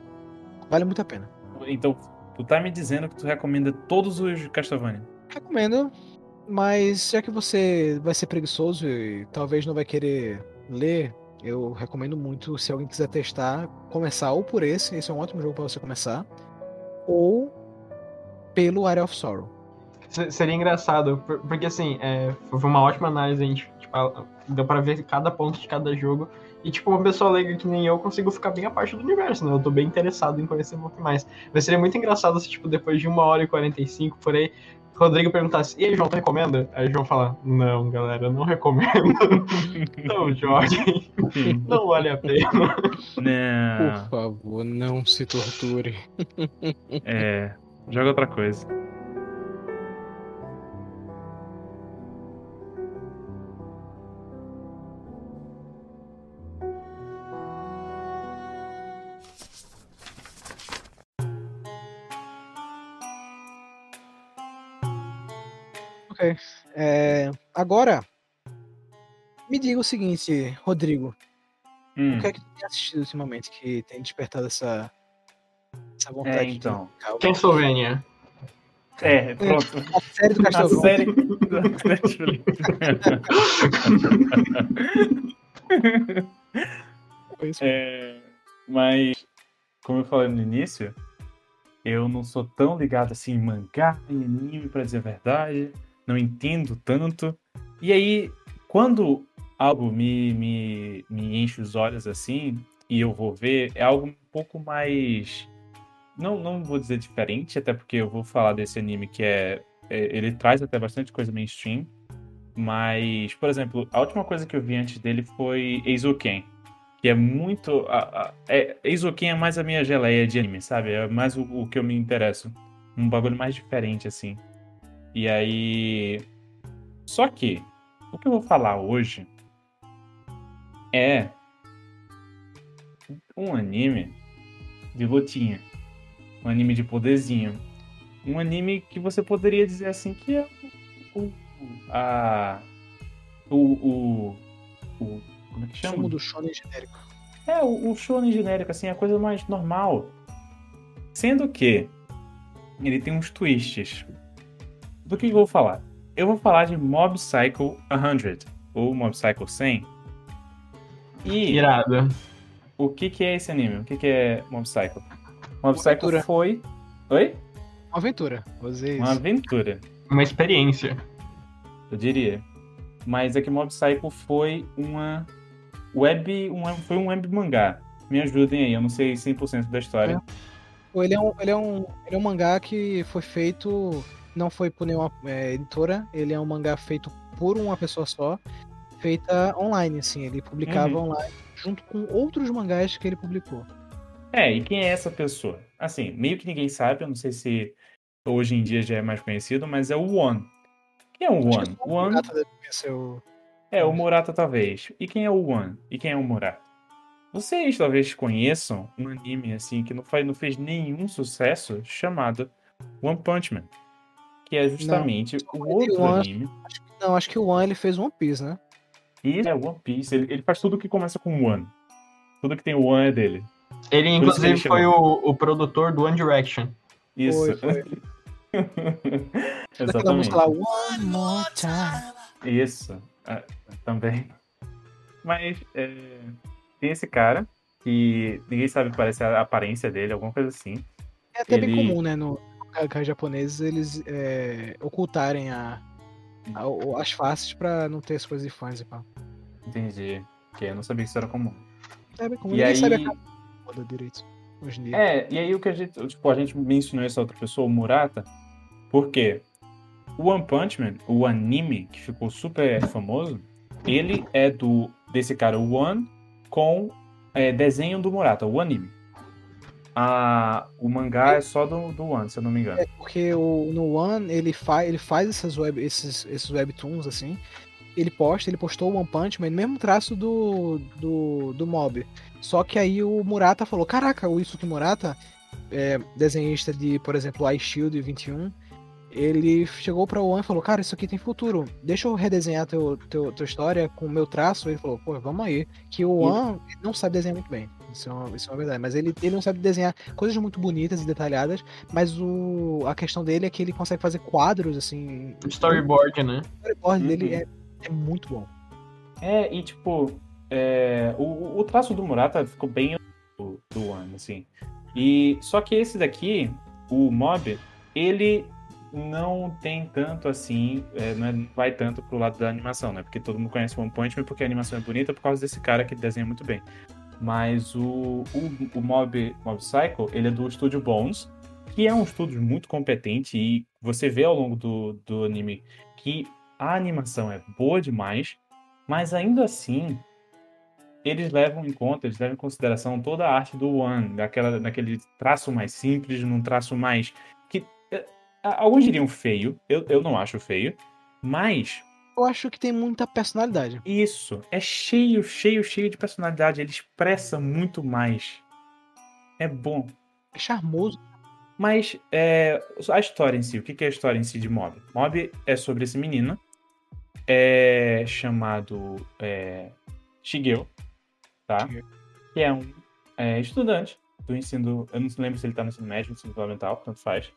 Vale muito a pena. Então, tu tá me dizendo que tu recomenda todos os Castlevania. Recomendo, mas já que você vai ser preguiçoso e talvez não vai querer ler, eu recomendo muito, se alguém quiser testar, começar ou por esse, esse é um ótimo jogo pra você começar, ou pelo Area of Sorrow. Se- Seria engraçado, por- porque assim, é, foi uma ótima análise, a gente tipo, deu pra ver cada ponto de cada jogo. E tipo, uma pessoa leiga que nem eu consigo ficar bem a parte do universo, né? Eu tô bem interessado em conhecer um pouco mais. Mas seria muito engraçado se, tipo, depois de uma hora e 45, por aí, Rodrigo perguntasse, e aí, João, tu recomenda? Aí o João fala, não, galera, eu não recomendo. não joguem, não vale a pena. Não, Por favor, não se torture. é. Joga outra coisa. Ok. É, agora, me diga o seguinte, Rodrigo. Hum, O que é que tu tem assistido ultimamente que tem despertado essa, essa vontade é, então. de calma? Castlevania. É, pronto. A série do A Castlevania. série da Netflix. Foi isso. É, mas, como eu falei no início, eu não sou tão ligado assim em mangá e anime, pra dizer a verdade. Não entendo tanto. E aí, quando algo me, me, me enche os olhos assim, e eu vou ver, é algo um pouco mais. Não, não vou dizer diferente, até porque eu vou falar desse anime que é. é- ele traz até bastante coisa mainstream. Mas, por exemplo, a última coisa que eu vi antes dele foi Eizouken que é muito. A, a, é, Eizouken é mais a minha geleia de anime, sabe? É mais o, o que eu me interesso. Um bagulho mais diferente, assim. E aí. Só que, o que eu vou falar hoje é um anime de lutinha. Um anime de poderzinho. Um anime que você poderia dizer assim que é o. o a. O. o, o como é que chama? Sumo do shonen genérico. É, o, o shonen genérico, assim, é a coisa mais normal. Sendo que ele tem uns twists. Do que eu vou falar? Eu vou falar de Mob Psycho 100, ou Mob Psycho 100. E Irado. o que que é esse anime? O que que é Mob Psycho? Mob Uma Psycho aventura. foi... Oi? Uma aventura. Dizer Uma aventura, Uma experiência. eu diria. Mas é que Mob Psycho foi uma web... Um, foi um web mangá. Me ajudem aí, eu não sei 100% da história. Pô, Ele é, um, ele, é um, ele é um mangá que foi feito. Não foi por nenhuma é, editora. Ele é um mangá feito por uma pessoa só. Feita online, assim. Ele publicava Uhum. online junto com outros mangás que ele publicou. É, e quem é essa pessoa? Assim, meio que ninguém sabe, eu não sei se hoje em dia já é mais conhecido, mas é o One. Quem é o One? O One Murata deve conhecer o- é o Murata, talvez. E quem é o One? E quem é o Murata? Vocês talvez conheçam um anime assim que não, faz, não fez nenhum sucesso chamado One Punch Man. Que é justamente o conheci outro One. anime. Não, acho que o One ele fez One Piece, né? E é One Piece. Ele, ele faz tudo que começa com One. Tudo que tem One é dele. Ele, Por isso que ele inclusive, foi o, o produtor do One Direction. Isso. Foi, foi. Exatamente. música lá, One More Time. Isso, é, também. Mas é, tem esse cara que ninguém sabe, parece a aparência dele, alguma coisa assim. É até bem Ele- comum, né? No mangás japoneses eles é, ocultarem a, a- as faces pra não ter as coisas de fãs e pá. Entendi. Que eu não sabia que isso era comum. É bem comum. E Ninguém aí. sabe a cara direito hoje em dia. É, e aí o que a gente. Tipo, a gente mencionou essa outra pessoa, o Murata, porque o One Punch Man, o anime que ficou super famoso, ele é do desse cara, o One, com é, desenho do Murata, o anime. A, o mangá é só do, do One, se eu não me engano. É porque o, no One ele, fa, ele faz essas web, esses, esses webtoons assim. Ele posta, ele postou o One Punch Man, mesmo traço do, do, do Mob. Só que aí o Murata falou: Caraca, o Isuki Murata, é, desenhista de, por exemplo, Ice Shield 21, ele chegou para o One e falou: Cara, isso aqui tem futuro. Deixa eu redesenhar teu, teu, tua história com o meu traço. Ele falou: Pô, vamos aí. Que o One não sabe desenhar muito bem. Isso é, uma, isso é uma verdade. Mas ele, ele não sabe desenhar coisas muito bonitas e detalhadas. Mas o, a questão dele é que ele consegue fazer quadros, assim. Storyboard, né? O storyboard uhum. dele é, é muito bom. É, e tipo, é, o, o traço do Murata ficou bem do, do One, assim. E só que esse daqui, o Mob, ele não tem tanto assim, é, não, é, não, vai tanto pro lado da animação, né? Porque todo mundo conhece One Punch Man porque a animação é bonita por causa desse cara que desenha muito bem. Mas o, o, o Mob, Mob Psycho, ele é do estúdio Bones, que é um estúdio muito competente e você vê ao longo do, do anime que a animação é boa demais, mas ainda assim eles levam em conta, eles levam em consideração toda a arte do One, daquela, daquele traço mais simples, num traço mais. que é, Alguns diriam feio, eu, eu não acho feio, mas. Eu acho que tem muita personalidade. Isso, é cheio, cheio, cheio de personalidade. Ele expressa muito mais. É bom. É charmoso. Mas é, a história em si, o que é a história em si de Mob? Mob é sobre esse menino, é chamado é, Shigeo, tá? Que é um é, estudante do ensino. Eu não lembro se ele tá no ensino médio, no ensino fundamental, tanto faz.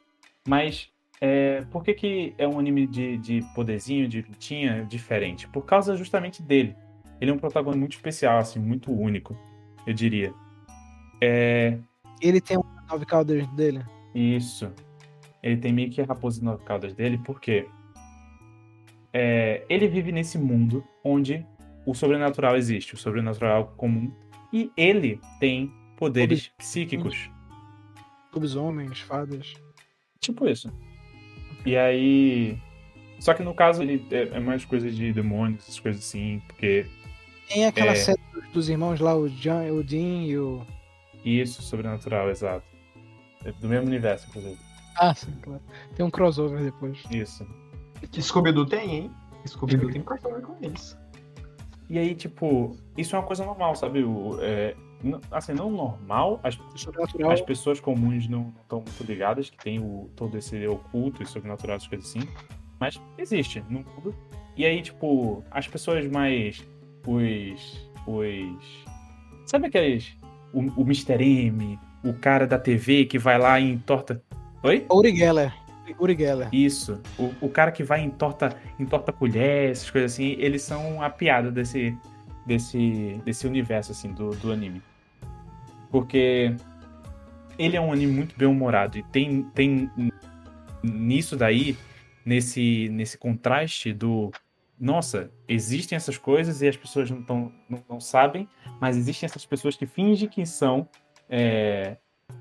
Mas é, por que, que é um anime de, de poderzinho, de lutinha diferente? Por causa justamente dele. Ele é um protagonista muito especial, assim, muito único, eu diria. É... Ele tem um nove caudas dele? Isso. Ele tem meio que a raposa de nove caudas dele, porque é, ele vive nesse mundo onde o sobrenatural existe, o sobrenatural comum, e ele tem poderes psíquicos. Lobisomens, fadas. Tipo isso. E aí. Só que no caso ele é, é mais coisa de demônios, essas coisas assim, porque. Tem aquela é... série dos irmãos lá, o, John, o Dean e o. Isso, sobrenatural, exato. É do mesmo universo, inclusive. Ah, sim, claro. Tem um crossover depois. Isso. Que Scooby-Doo tem, hein? Scooby-Doo tem crossover com eles. E aí, tipo, isso é uma coisa normal, sabe? O, é, assim, não normal, as, as pessoas comuns não estão muito ligadas, que tem o, todo esse oculto e sobrenatural, essas coisas assim, mas existe no mundo. E aí, tipo, as pessoas mais. Os. Os. Sabe aqueles. O, o Mr. M, o cara da TV que vai lá e entorta. Oi? Uri Geller. Uri Geller. Isso. O, o cara que vai em torta, em torta colher, essas coisas assim, eles são a piada desse, desse, desse universo, assim, do, do anime. Porque ele é um anime muito bem humorado e tem, tem nisso daí, nesse, nesse contraste do nossa, existem essas coisas e as pessoas não, tão, não, não sabem, mas existem essas pessoas que fingem que são, é,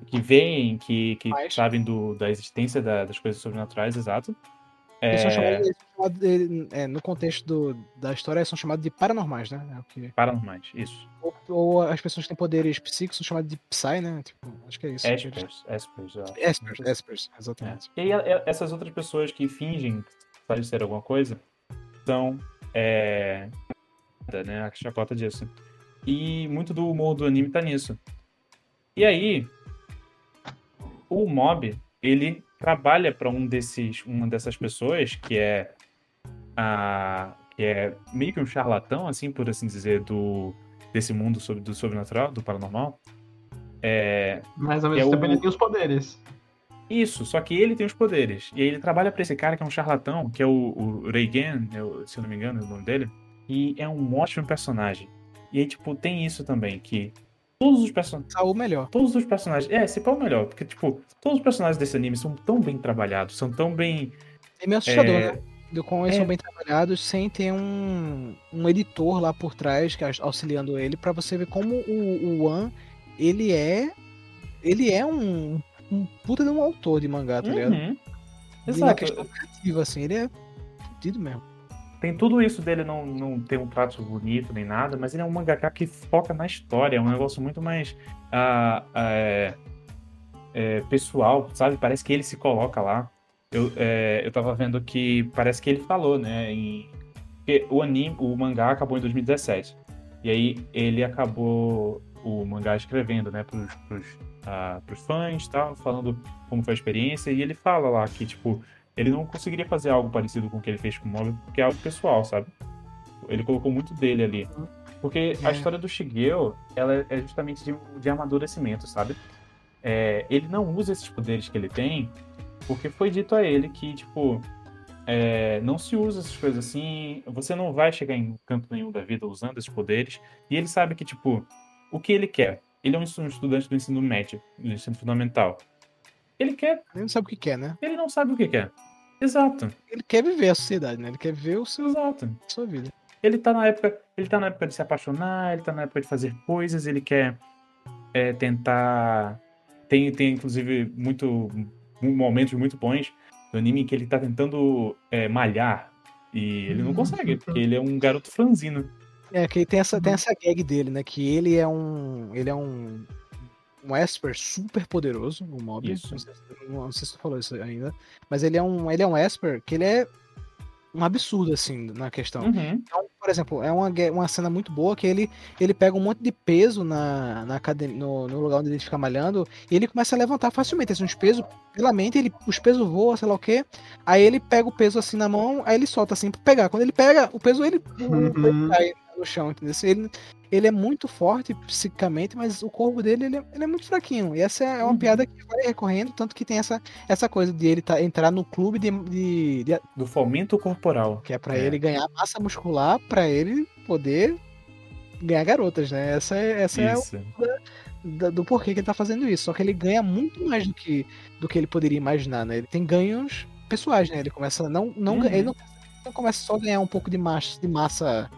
que veem, que, que sabem do, da existência da, das coisas sobrenaturais, exato. É... Eles são chamados, eles são chamados de, é, no contexto do, da história, eles são chamados de paranormais, né? É que... Paranormais, isso. Ou, ou, as pessoas que têm poderes psíquicos são chamadas de Psy, né? Tipo, acho que é isso. Espers, Espers, Espers, Espers, exatamente. É. E aí, essas outras pessoas que fingem que ser alguma coisa são. É, né, a chacota disso. E muito do humor do anime tá nisso. E aí, o mob, ele trabalha para um desses, uma dessas pessoas que é a que é meio que um charlatão, assim, por assim dizer, do desse mundo sobre, do sobrenatural, do paranormal. É, Mas ao mesmo é tempo o... ele tem os poderes. Isso, só que ele tem os poderes. E aí ele trabalha para esse cara que é um charlatão, que é o, o Reigen, se eu não me engano, é o nome dele. E é um ótimo personagem. E aí, tipo, tem isso também, que todos os personagens. o melhor. Todos os personagens. É, se for o melhor. Porque, tipo, todos os personagens desse anime são tão bem trabalhados, são tão bem. É meio assustador, é... né? Do como eles é... são bem trabalhados sem ter um, um editor lá por trás que auxiliando ele para você ver como o, o One ele é ele é um, um puta de um autor de mangá, tá ligado? Uhum. Exato. E na questão criativa, assim, ele é fudido mesmo. Tem tudo isso dele não, não ter um traço bonito nem nada, mas ele é um mangaka que foca na história, é um negócio muito mais uh, uh, é, pessoal, sabe? Parece que ele se coloca lá. Eu, é, eu tava vendo que parece que ele falou, né? Em, o anime, o mangá acabou em 2017. E aí ele acabou o mangá escrevendo, né, pros, pros, uh, pros fãs tal, falando como foi a experiência. E ele fala lá que, tipo, ele não conseguiria fazer algo parecido com o que ele fez com o Mob, porque é algo pessoal, sabe? Ele colocou muito dele ali. Porque é. a história do Shigeo, ela é justamente de, de amadurecimento, sabe? É, ele não usa esses poderes que ele tem porque foi dito a ele que, tipo, é, não se usa essas coisas assim, você não vai chegar em canto nenhum da vida usando esses poderes. E ele sabe que, tipo, o que ele quer? Ele é um estudante do ensino médio, do ensino fundamental. Ele quer. Ele não sabe o que quer, né? Ele não sabe o que quer. Exato. Ele quer viver a sociedade, né? Ele quer ver o seu, Exato. a sua vida. Ele tá na época. Ele tá na época de se apaixonar, ele tá na época de fazer coisas, ele quer é, tentar. Tem, tem, inclusive, muito. momentos muito bons do anime em que ele tá tentando é, malhar. E ele não consegue, porque ele é um garoto franzino. É, que tem essa, tem essa gag dele, né? Que ele é um. Ele é um um Esper super poderoso, o Mob. Isso. Não sei, não sei se tu falou isso ainda. Mas ele é um, ele é um Esper que ele é um absurdo, assim, na questão. Uhum. Então, por exemplo, é uma, uma cena muito boa que ele, ele pega um monte de peso na, na academia, no, no lugar onde ele fica malhando e ele começa a levantar facilmente. Assim, uns pesos, pela mente, ele, os pesos voam, sei lá o quê. Aí ele pega o peso assim na mão, aí ele solta assim pra pegar. Quando ele pega, o peso ele, Uhum. ele cai no chão, entendeu? Assim, Ele, ele é muito forte psicicamente, mas o corpo dele ele é, ele é muito fraquinho. E essa é uma Uhum. piada que vai recorrendo, tanto que tem essa, essa coisa de ele tá, entrar no clube de, de- de- Do fomento corporal. que é pra É. ele ganhar massa muscular, pra ele poder ganhar garotas, né? Essa é, essa é o da- do porquê que ele tá fazendo isso. Só que ele ganha muito mais do que, do que ele poderia imaginar, né? Ele tem ganhos pessoais, né? Ele começa não, não, Uhum. ele não, não começa só a ganhar um pouco de massa, de massa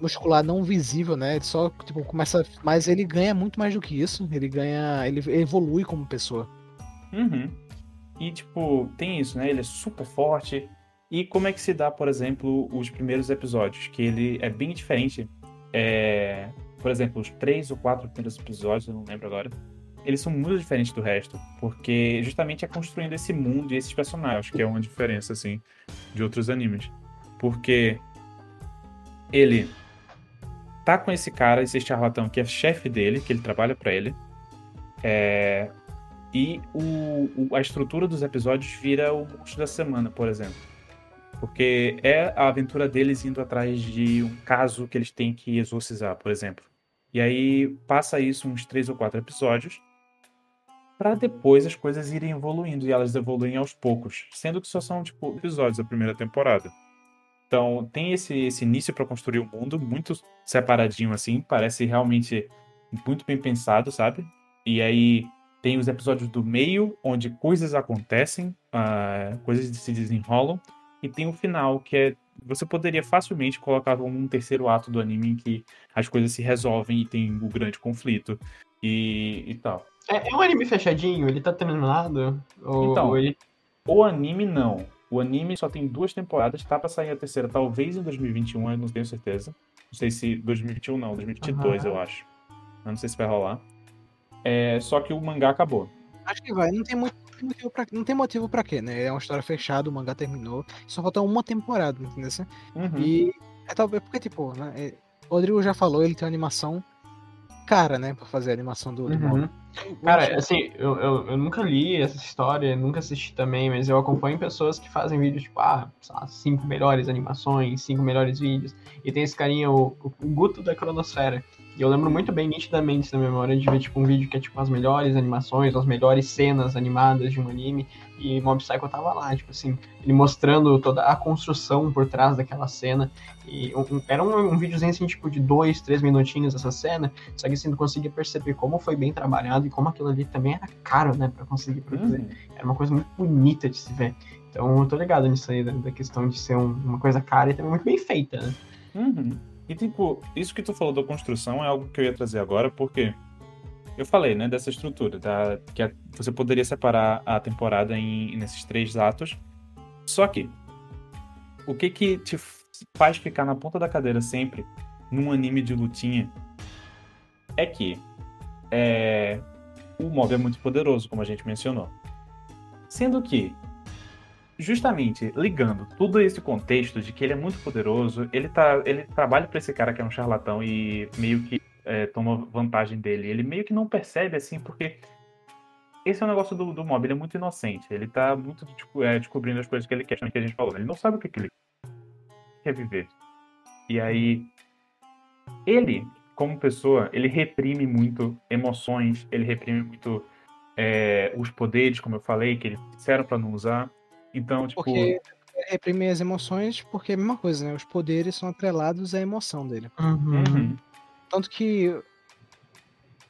muscular não visível, né? Ele só tipo começa, mas ele ganha muito mais do que isso. Ele ganha, ele evolui como pessoa. Uhum. E, tipo, tem isso, né? Ele é super forte. E como é que se dá, por exemplo, os primeiros episódios? Que ele é bem diferente. É... Por exemplo, os três ou quatro primeiros episódios, eu não lembro agora. Eles são muito diferentes do resto. Porque justamente é construindo esse mundo e esses personagens, que é uma diferença, assim, de outros animes. Porque ele tá com esse cara, esse charlatão que é chefe dele, que ele trabalha pra ele. É, e o, o- a estrutura dos episódios vira o monstro da semana, por exemplo. Porque é a aventura deles indo atrás de um caso que eles têm que exorcizar, por exemplo. E aí passa isso uns três ou quatro episódios. Pra depois as coisas irem evoluindo e elas evoluem aos poucos. Sendo que só são, tipo, episódios da primeira temporada. Então tem esse, esse início pra construir o mundo muito separadinho assim. Parece realmente muito bem pensado, sabe? E aí tem os episódios do meio, onde coisas acontecem, ah, coisas se desenrolam, e tem o final, que é. Você poderia facilmente colocar como um terceiro ato do anime em que as coisas se resolvem e tem o grande conflito e, e tal. É, é um anime fechadinho? Ele tá terminado? Ou, Então. ele... O anime não. O anime só tem duas temporadas, tá pra sair a terceira, talvez em 2021, eu não tenho certeza. Não sei se 2021 não, 2022 Aham. eu acho. Eu não sei se vai rolar. É, só que o mangá acabou. Acho que vai. Não tem muito motivo pra, não tem motivo para quê, né? É uma história fechada, o mangá terminou. Só falta uma temporada, entendeu? Uhum. E é talvez porque, tipo, né? é, o Rodrigo já falou, ele tem uma animação cara, né? Pra fazer a animação do, do Uhum. Mob. Cara, assim, eu, eu, eu nunca li essa história, nunca assisti também, mas eu acompanho pessoas que fazem vídeos tipo, ah, sei lá, cinco melhores animações, cinco melhores vídeos. E tem esse carinha, o, o Guto da Cronosfera. E eu lembro muito bem, nitidamente, na memória, de ver tipo, um vídeo que é tipo as melhores animações, as melhores cenas animadas de um anime. E Mob Psycho tava lá, tipo assim, ele mostrando toda a construção por trás daquela cena. E um- era um, um videozinho assim, tipo, de dois, três minutinhos essa cena. Só que assim, tu conseguia perceber como foi bem trabalhado e como aquilo ali também era caro, né, pra conseguir produzir. Uhum. Era uma coisa muito bonita de se ver. Então eu tô ligado nisso aí, da, da questão de ser um- uma coisa cara e também muito bem feita, né? Uhum. E tipo, isso que tu falou da construção é algo que eu ia trazer agora, porque eu falei, né, dessa estrutura, da, que a- você poderia separar a temporada em, nesses três atos. Só que, o que que te faz ficar na ponta da cadeira sempre num anime de lutinha é que é, o mob é muito poderoso, como a gente mencionou. Sendo que, justamente ligando todo esse contexto de que ele é muito poderoso, ele, tá, ele trabalha para esse cara que é um charlatão e meio que é, toma vantagem dele. Ele meio que não percebe assim, porque esse é o negócio do, do mob, ele é muito inocente. Ele tá muito tipo, é, descobrindo as coisas que ele quer, que a gente falou. Ele não sabe o que, que ele quer viver. E aí, ele, como pessoa, ele reprime muito emoções, ele reprime muito é, os poderes, como eu falei, que eles disseram para não usar. Então, tipo. Porque reprime as emoções, porque é a mesma coisa, né? Os poderes são atrelados à emoção dele. Uhum. Uhum. Tanto que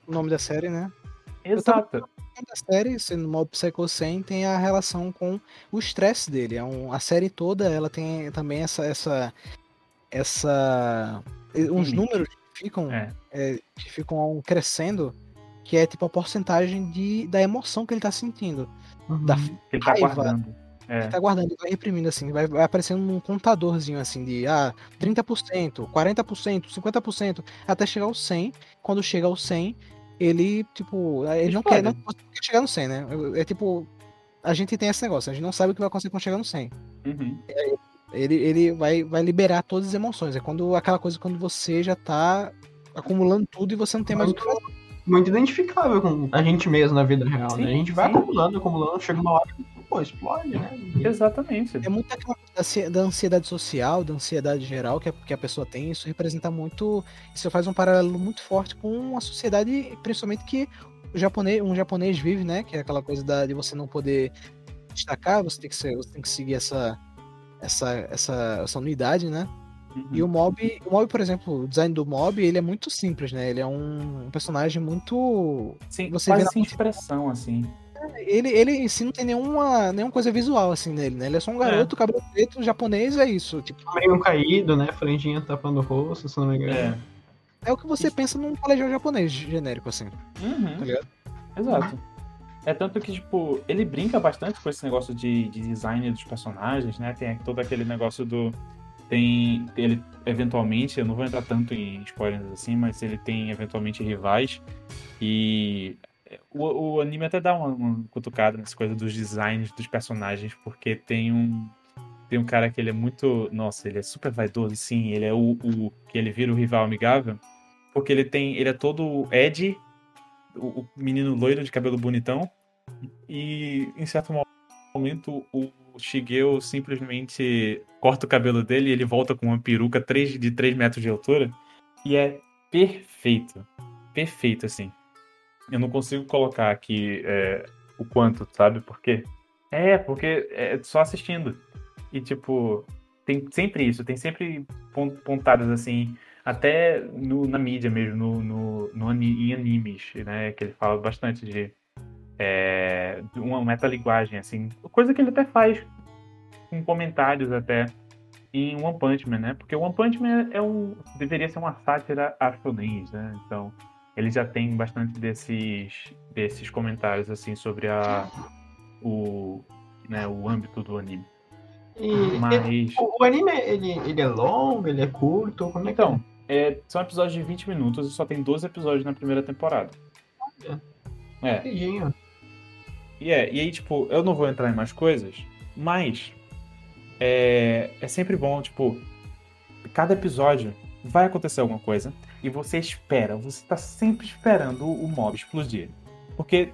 o nome da série, né? Exato. Da série, sendo Mob Psycho 100, tem a relação com o estresse dele. É um, a série toda, ela tem também essa essa essa uns números que ficam é. É, que ficam crescendo, que é tipo a porcentagem de da emoção que ele tá sentindo, uhum. da ele tá raiva. Guardando. É. Ele tá guardando, vai reprimindo assim, vai, vai aparecendo um contadorzinho assim de ah, 30%, 40%, 50%, até chegar ao 100. Quando chega ao 100, ele, tipo, ele não quer, não quer chegar no 100, né? É tipo, a gente tem esse negócio, a gente não sabe o que vai acontecer quando chegar no 100. Uhum. Ele, ele vai, vai liberar todas as emoções. É quando aquela coisa quando você já tá acumulando tudo e você não tem mais o que fazer. Muito identificável com a gente mesmo na vida real, sim, né? A gente vai sim. acumulando, acumulando, chega uma hora que pô, explode, né? Exatamente. É muito aquela da ansiedade social, da ansiedade geral que a, que a pessoa tem. Isso representa muito. Isso faz um paralelo muito forte com a sociedade, principalmente que o japonês, um japonês vive, né? Que é aquela coisa da, de você não poder destacar, você tem que, ser, você tem que seguir essa, essa, essa, essa unidade, né? Uhum. E o mob, o mob, por exemplo, o design do mob, ele é muito simples, né? Ele é um personagem muito. Sim, você quase sem expressão, assim ele, ele em si não tem nenhuma, nenhuma coisa visual assim nele, né? Ele é só um garoto, é. cabelo preto, japonês, é isso. Tipo. Meio caído, né? Franjinha tapando o rosto, se não me engano. É. é o que você pensa num colegial japonês genérico, assim. Uhum. Tá ligado? Exato. É tanto que, tipo, ele brinca bastante com esse negócio de, de design dos personagens, né? Tem todo aquele negócio do. Tem. Ele, eventualmente, eu não vou entrar tanto em spoilers assim, mas ele tem eventualmente rivais. E o, o anime até dá uma, uma cutucada nessa coisa dos designs dos personagens, porque tem um. Tem um cara que ele é muito. Nossa, ele é super vaidoso, sim. Ele é o, o que ele vira o rival amigável. Porque ele tem. Ele é todo Ed, o, o menino loiro de cabelo bonitão. E em certo momento o Shigeo simplesmente corta o cabelo dele e ele volta com uma peruca 3, de 3 metros de altura. E é perfeito. Perfeito, assim eu não consigo colocar aqui é, o quanto, sabe? Por quê? É, porque é só assistindo. E, tipo, tem sempre isso, tem sempre pontadas assim, até no, na mídia mesmo, no, no, no, em animes, né? Que ele fala bastante de é, uma metalinguagem, assim. Coisa que ele até faz com comentários até em One Punch Man, né? Porque One Punch Man é um, deveria ser uma sátira a né? Então, ele já tem bastante desses, desses comentários assim sobre a, o, né, o âmbito do anime. E Mas... o, o, anime, ele, ele é longo, ele é curto? Como é que então, é? são episódios de 20 minutos e só tem 12 episódios na primeira temporada. Olha, é. E, é, e aí, tipo, eu não vou entrar em mais coisas, mas é, é sempre bom, tipo, cada episódio vai acontecer alguma coisa e você espera, você tá sempre esperando o mob explodir. Porque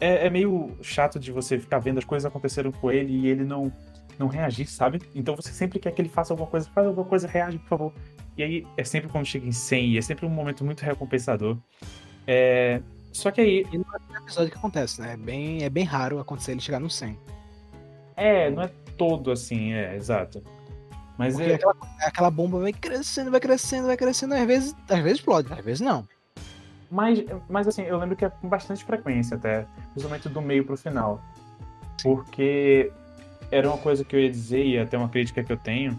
é, é, meio chato de você ficar vendo as coisas aconteceram com ele e ele não, não reagir, sabe? Então você sempre quer que ele faça alguma coisa, faz alguma coisa, reage, por favor. E aí é sempre quando chega em 100 e é sempre um momento muito recompensador. É... Só que aí. E não é o episódio que acontece, né? É bem, é bem raro acontecer ele chegar no 100. É, não é todo assim, é, exato. Mas é... aquela, aquela, bomba vai crescendo, vai crescendo, vai crescendo, às vezes, às vezes explode, às vezes não. Mas, mas assim, eu lembro que é com bastante frequência até, principalmente do meio pro final. Porque era uma coisa que eu ia dizer e até uma crítica que eu tenho.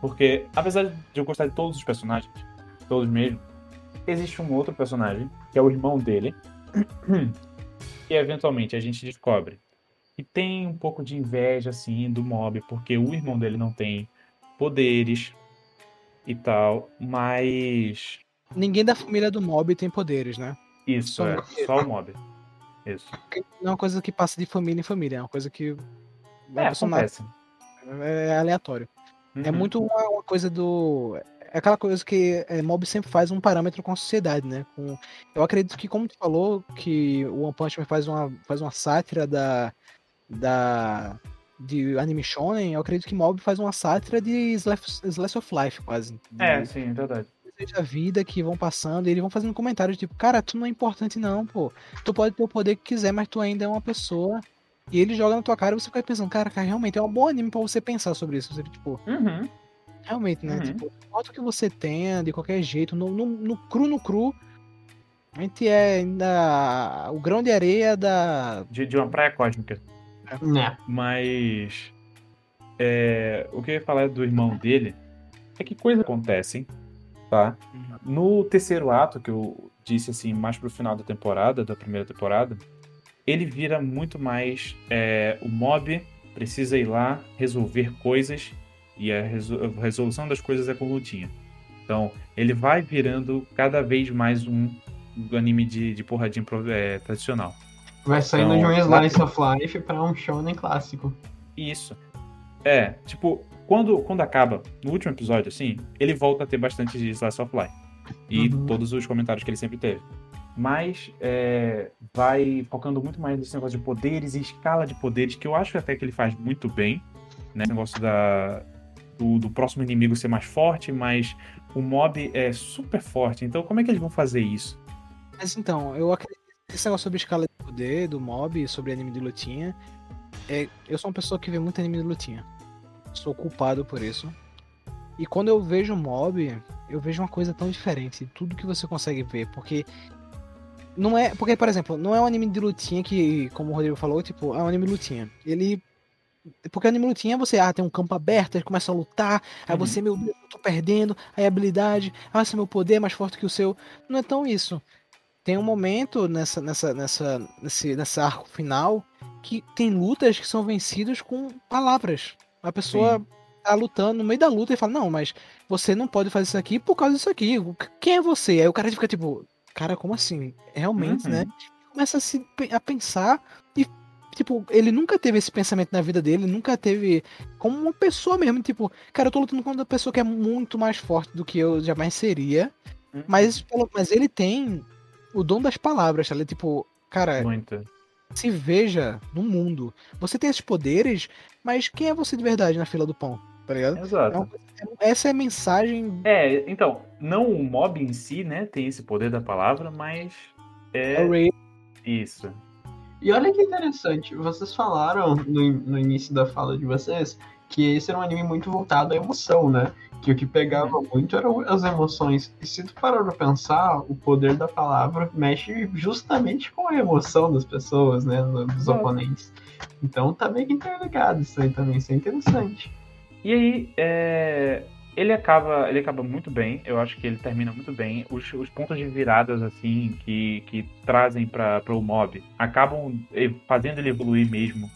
Porque, apesar de eu gostar de todos os personagens, todos mesmo, existe um outro personagem, que é o irmão dele, e eventualmente a gente descobre que tem um pouco de inveja, assim, do mob, porque o irmão dele não tem poderes e tal, mas. Ninguém da família do mob tem poderes, né? Isso, Só é. o- Só o mob. Isso. Não é uma coisa que passa de família em família, é uma coisa que. É, acontece. é aleatório. É Uhum. muito uma, uma coisa do. É aquela coisa que é, mob sempre faz um parâmetro com a sociedade, né? Com, eu acredito que, como tu falou, que o One Punch Man faz uma, faz uma sátira da. da de anime shonen, eu acredito que mob faz uma sátira de slice, slice of life, quase. De- É, sim, é verdade. da vida que vão passando e eles vão fazendo comentários tipo, cara, tu não é importante não, pô. Tu pode ter o poder que quiser, mas tu ainda é uma pessoa. E ele joga na tua cara e você fica pensando, cara, cara, realmente é um bom anime pra você pensar sobre isso. Você, tipo, Uhum. Realmente, né? Uhum. Tipo, não importa o que você tenha, de qualquer jeito, no, no, no cru, no cru, a gente é ainda o grão de areia da. De, de uma praia cósmica. Né. Mas. é, o que eu ia falar do irmão dele é que coisas acontecem, tá? No terceiro ato, que eu disse assim, mais pro final da temporada, da primeira temporada, ele vira muito mais. é, o mob precisa ir lá resolver coisas e a, resol- a resolução das coisas é com lutinha. Então, ele vai virando cada vez mais um, anime de, de porradinha é, tradicional. Vai saindo Então, de um Slice of Life pra um shonen clássico. Isso. É, tipo, quando, quando acaba, no último episódio, assim, ele volta a ter bastante de Slice of Life. E Uhum. todos os comentários que ele sempre teve. Mas é, vai focando muito mais nesse negócio de poderes e escala de poderes, que eu acho até que ele faz muito bem. Né? Esse negócio da, do, do próximo inimigo ser mais forte, mas o mob é super forte. Então, como é que eles vão fazer isso? Mas então, eu acredito que esse negócio sobre escala de poder do mob, sobre anime de lutinha. É, eu sou uma pessoa que vê muito anime de lutinha. Sou culpado por isso. E quando eu vejo mob, eu vejo uma coisa tão diferente de tudo que você consegue ver. Porque. Não é. Porque, por exemplo, não é um anime de lutinha que, como o Rodrigo falou, tipo, é um anime de lutinha. Ele. Porque anime lutinha você, ah, tem um campo aberto, aí começa a lutar, aí Uhum. você, meu Deus, eu tô perdendo, aí habilidade, ah, esse meu poder é mais forte que o seu. Não é tão isso tem um momento nessa, nessa, nessa, nesse, nessa arco final que tem lutas que são vencidas com palavras. A pessoa Sim. tá lutando no meio da luta e fala, não, mas você não pode fazer isso aqui por causa disso aqui. Quem é você? Aí o cara fica tipo, cara, como assim? Realmente, Uhum. né? Começa a, se, a pensar tipo, ele nunca teve esse pensamento na vida dele, nunca teve como uma pessoa mesmo, tipo, cara, eu tô lutando contra uma pessoa que é muito mais forte do que eu jamais seria. Uhum. Mas, mas ele tem o dom das palavras, tá? Ele, tipo, cara, Muito. se veja no mundo. Você tem esses poderes, mas quem é você de verdade na fila do pão? Tá ligado? É Exato. coisa- essa é a mensagem. É, então, não o mob em si, né, tem esse poder da palavra, mas é Ray. isso. E olha que interessante, vocês falaram no, no início da fala de vocês que esse era um anime muito voltado à emoção, né? Que o que pegava muito eram as emoções. E se tu parar pra pensar, o poder da palavra mexe justamente com a emoção das pessoas, né? Dos oponentes. Então tá meio que interligado isso aí também, isso é interessante. E aí, é, ele acaba ele acaba muito bem, eu acho que ele termina muito bem. Os, os pontos de viradas, assim, que, que trazem para o mob, acabam fazendo ele evoluir mesmo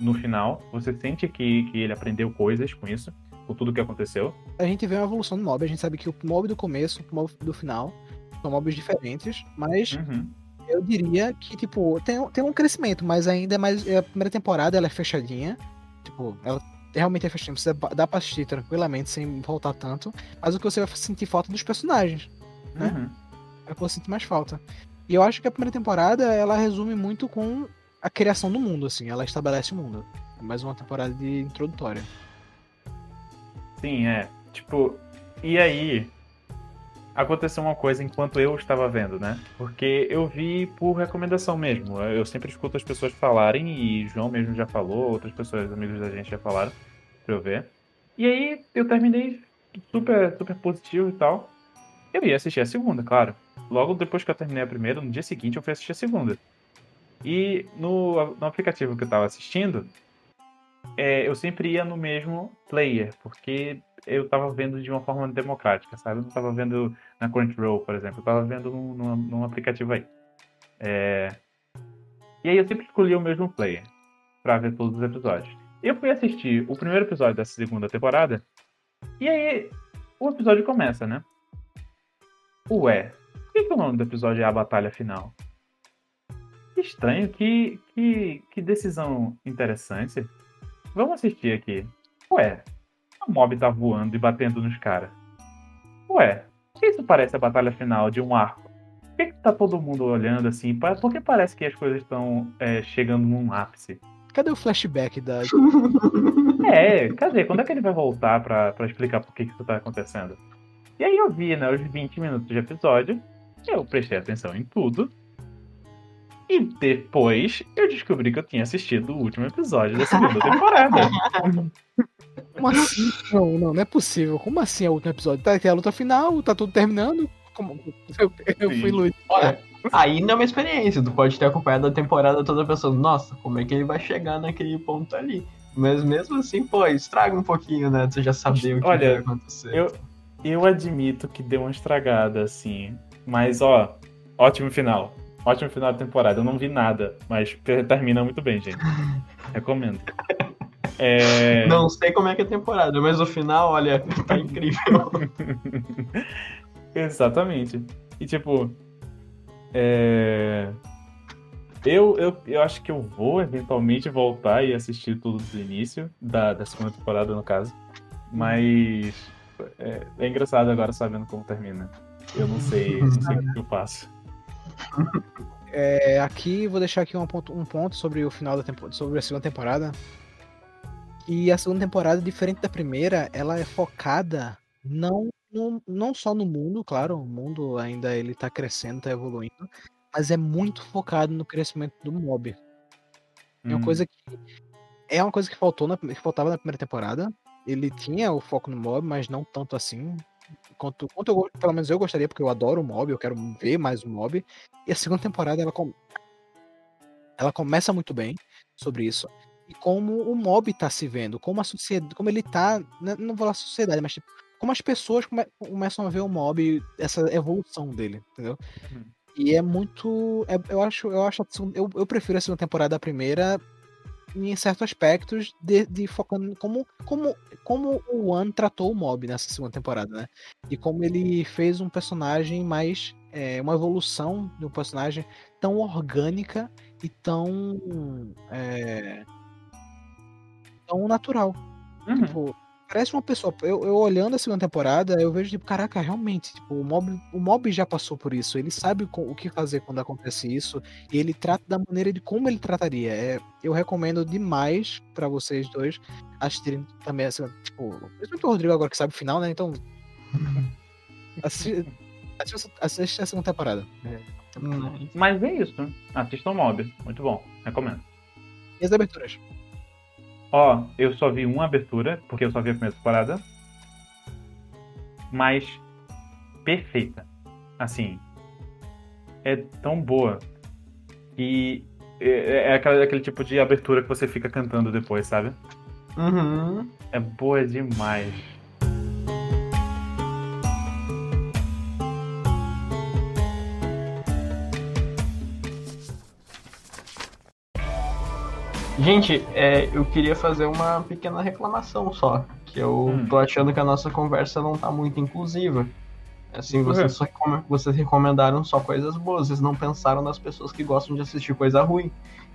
no final. Você sente que, que ele aprendeu coisas com isso, com tudo que aconteceu. A gente vê uma evolução do mob, a gente sabe que o mob do começo, o mob do final, são mobs diferentes, mas Uhum. eu diria que, tipo, tem, tem um crescimento, mas ainda é mais. A primeira temporada ela é fechadinha. Tipo, ela realmente é fechadinha. Você dá pra assistir tranquilamente, sem voltar tanto. Mas o que você vai sentir falta dos personagens. Né? Uhum. É o que eu sinto mais falta. E eu acho que a primeira temporada ela resume muito com a criação do mundo, assim. Ela estabelece o mundo. É mais uma temporada de introdutória. Sim, é. Tipo, e aí aconteceu uma coisa enquanto eu estava vendo, né? Porque eu vi por recomendação mesmo. Eu sempre escuto as pessoas falarem e João mesmo já falou, outras pessoas, amigos da gente já falaram pra eu ver. E aí eu terminei super, super positivo e tal. Eu ia assistir a segunda, claro. Logo depois que eu terminei a primeira, no dia seguinte eu fui assistir a segunda. E no, no aplicativo que eu tava assistindo, é, eu sempre ia no mesmo player, porque eu tava vendo de uma forma democrática, sabe? Eu não tava vendo na Crunchyroll, por exemplo, eu tava vendo num, num, num aplicativo aí. É, E aí eu sempre escolhi o mesmo player pra ver todos os episódios. Eu fui assistir o primeiro episódio dessa segunda temporada E aí, o episódio começa, né? Ué, por que, que o nome do episódio é A Batalha Final? Que estranho, que, que, que decisão interessante. Vamos assistir aqui. Ué, o mob tá voando e batendo nos caras. Ué, por que isso parece a batalha final de um arco? Por que, que tá todo mundo olhando assim? Por que parece que as coisas estão é, chegando num ápice? Cadê o flashback da. é, cadê? Quando é que ele vai voltar pra, pra explicar por que, que isso tá acontecendo? E aí eu vi, né, os 20 minutos de episódio, eu prestei atenção em tudo. E depois eu descobri que eu tinha assistido o último episódio da segunda temporada. Como assim? Não, não, não é possível. Como assim é o último episódio? Tá aqui a luta final, tá tudo terminando. Como... Eu, eu fui Luiz. Olha, ainda é uma experiência. Tu pode ter acompanhado a temporada toda pensando, nossa, como é que ele vai chegar naquele ponto ali? Mas mesmo assim, pô, estraga um pouquinho, né? Tu já saber o que Olha, vai acontecer. Eu, eu admito que deu uma estragada, assim. Mas, ó, ótimo final. Ótimo final da temporada. Eu não vi nada, mas termina muito bem, gente. Recomendo. É... Não sei como é que é a temporada, mas o final, olha, tá incrível. Exatamente. E tipo. É... Eu, eu, eu acho que eu vou eventualmente voltar e assistir tudo do início, da, da segunda temporada, no caso. Mas é, é engraçado agora sabendo como termina. Eu não sei, não sei o que eu faço. É, aqui vou deixar aqui um ponto, um ponto sobre o final da temporada, sobre a segunda temporada. E a segunda temporada, diferente da primeira, ela é focada não, no, não só no mundo, claro, o mundo ainda ele tá crescendo, tá evoluindo, mas é muito focado no crescimento do mob. É uma Hum. coisa que é uma coisa que faltou na, que faltava na primeira temporada. Ele tinha o foco no mob, mas não tanto assim. Quanto, quanto eu, pelo menos eu gostaria, porque eu adoro o mob, eu quero ver mais o mob. E a segunda temporada ela, com- ela começa muito bem sobre isso. E como o mob tá se vendo, como a sociedade, como ele tá, né, não vou falar sociedade, mas tipo, como as pessoas come- começam a ver o mob, essa evolução dele, entendeu? Uhum. E é muito. é- eu acho, eu acho eu, eu prefiro a segunda temporada da primeira em certos aspectos de, de focando como, como, como o One tratou o mob nessa segunda temporada, né? E como ele fez um personagem mais. é, uma evolução de um personagem tão orgânica e tão. é, tão natural. Uhum. Tipo, parece uma pessoa. Eu, eu olhando a segunda temporada, eu vejo, tipo, caraca, realmente, tipo, o mob, o mob já passou por isso. Ele sabe o que fazer quando acontece isso. E ele trata da maneira de como ele trataria. É, eu recomendo demais pra vocês dois assistirem também a segunda. Tipo, principalmente o Rodrigo agora que sabe o final, né? Então. Assi- Assista assiste a segunda temporada. Nice. Mas é isso. Assistam Mob. Muito bom. Recomendo. E as aberturas? Ó, eu só vi uma abertura, porque eu só vi a primeira temporada. Mas perfeita. Assim, é tão boa. E é, é aquela- aquele tipo de abertura que você fica cantando depois, sabe? Uhum. É boa demais. Gente, é, eu queria fazer uma pequena reclamação só. Que eu Hum. tô achando que a nossa conversa não tá muito inclusiva. Assim, vocês, só vocês recomendaram só coisas boas, vocês não pensaram nas pessoas que gostam de assistir coisa ruim.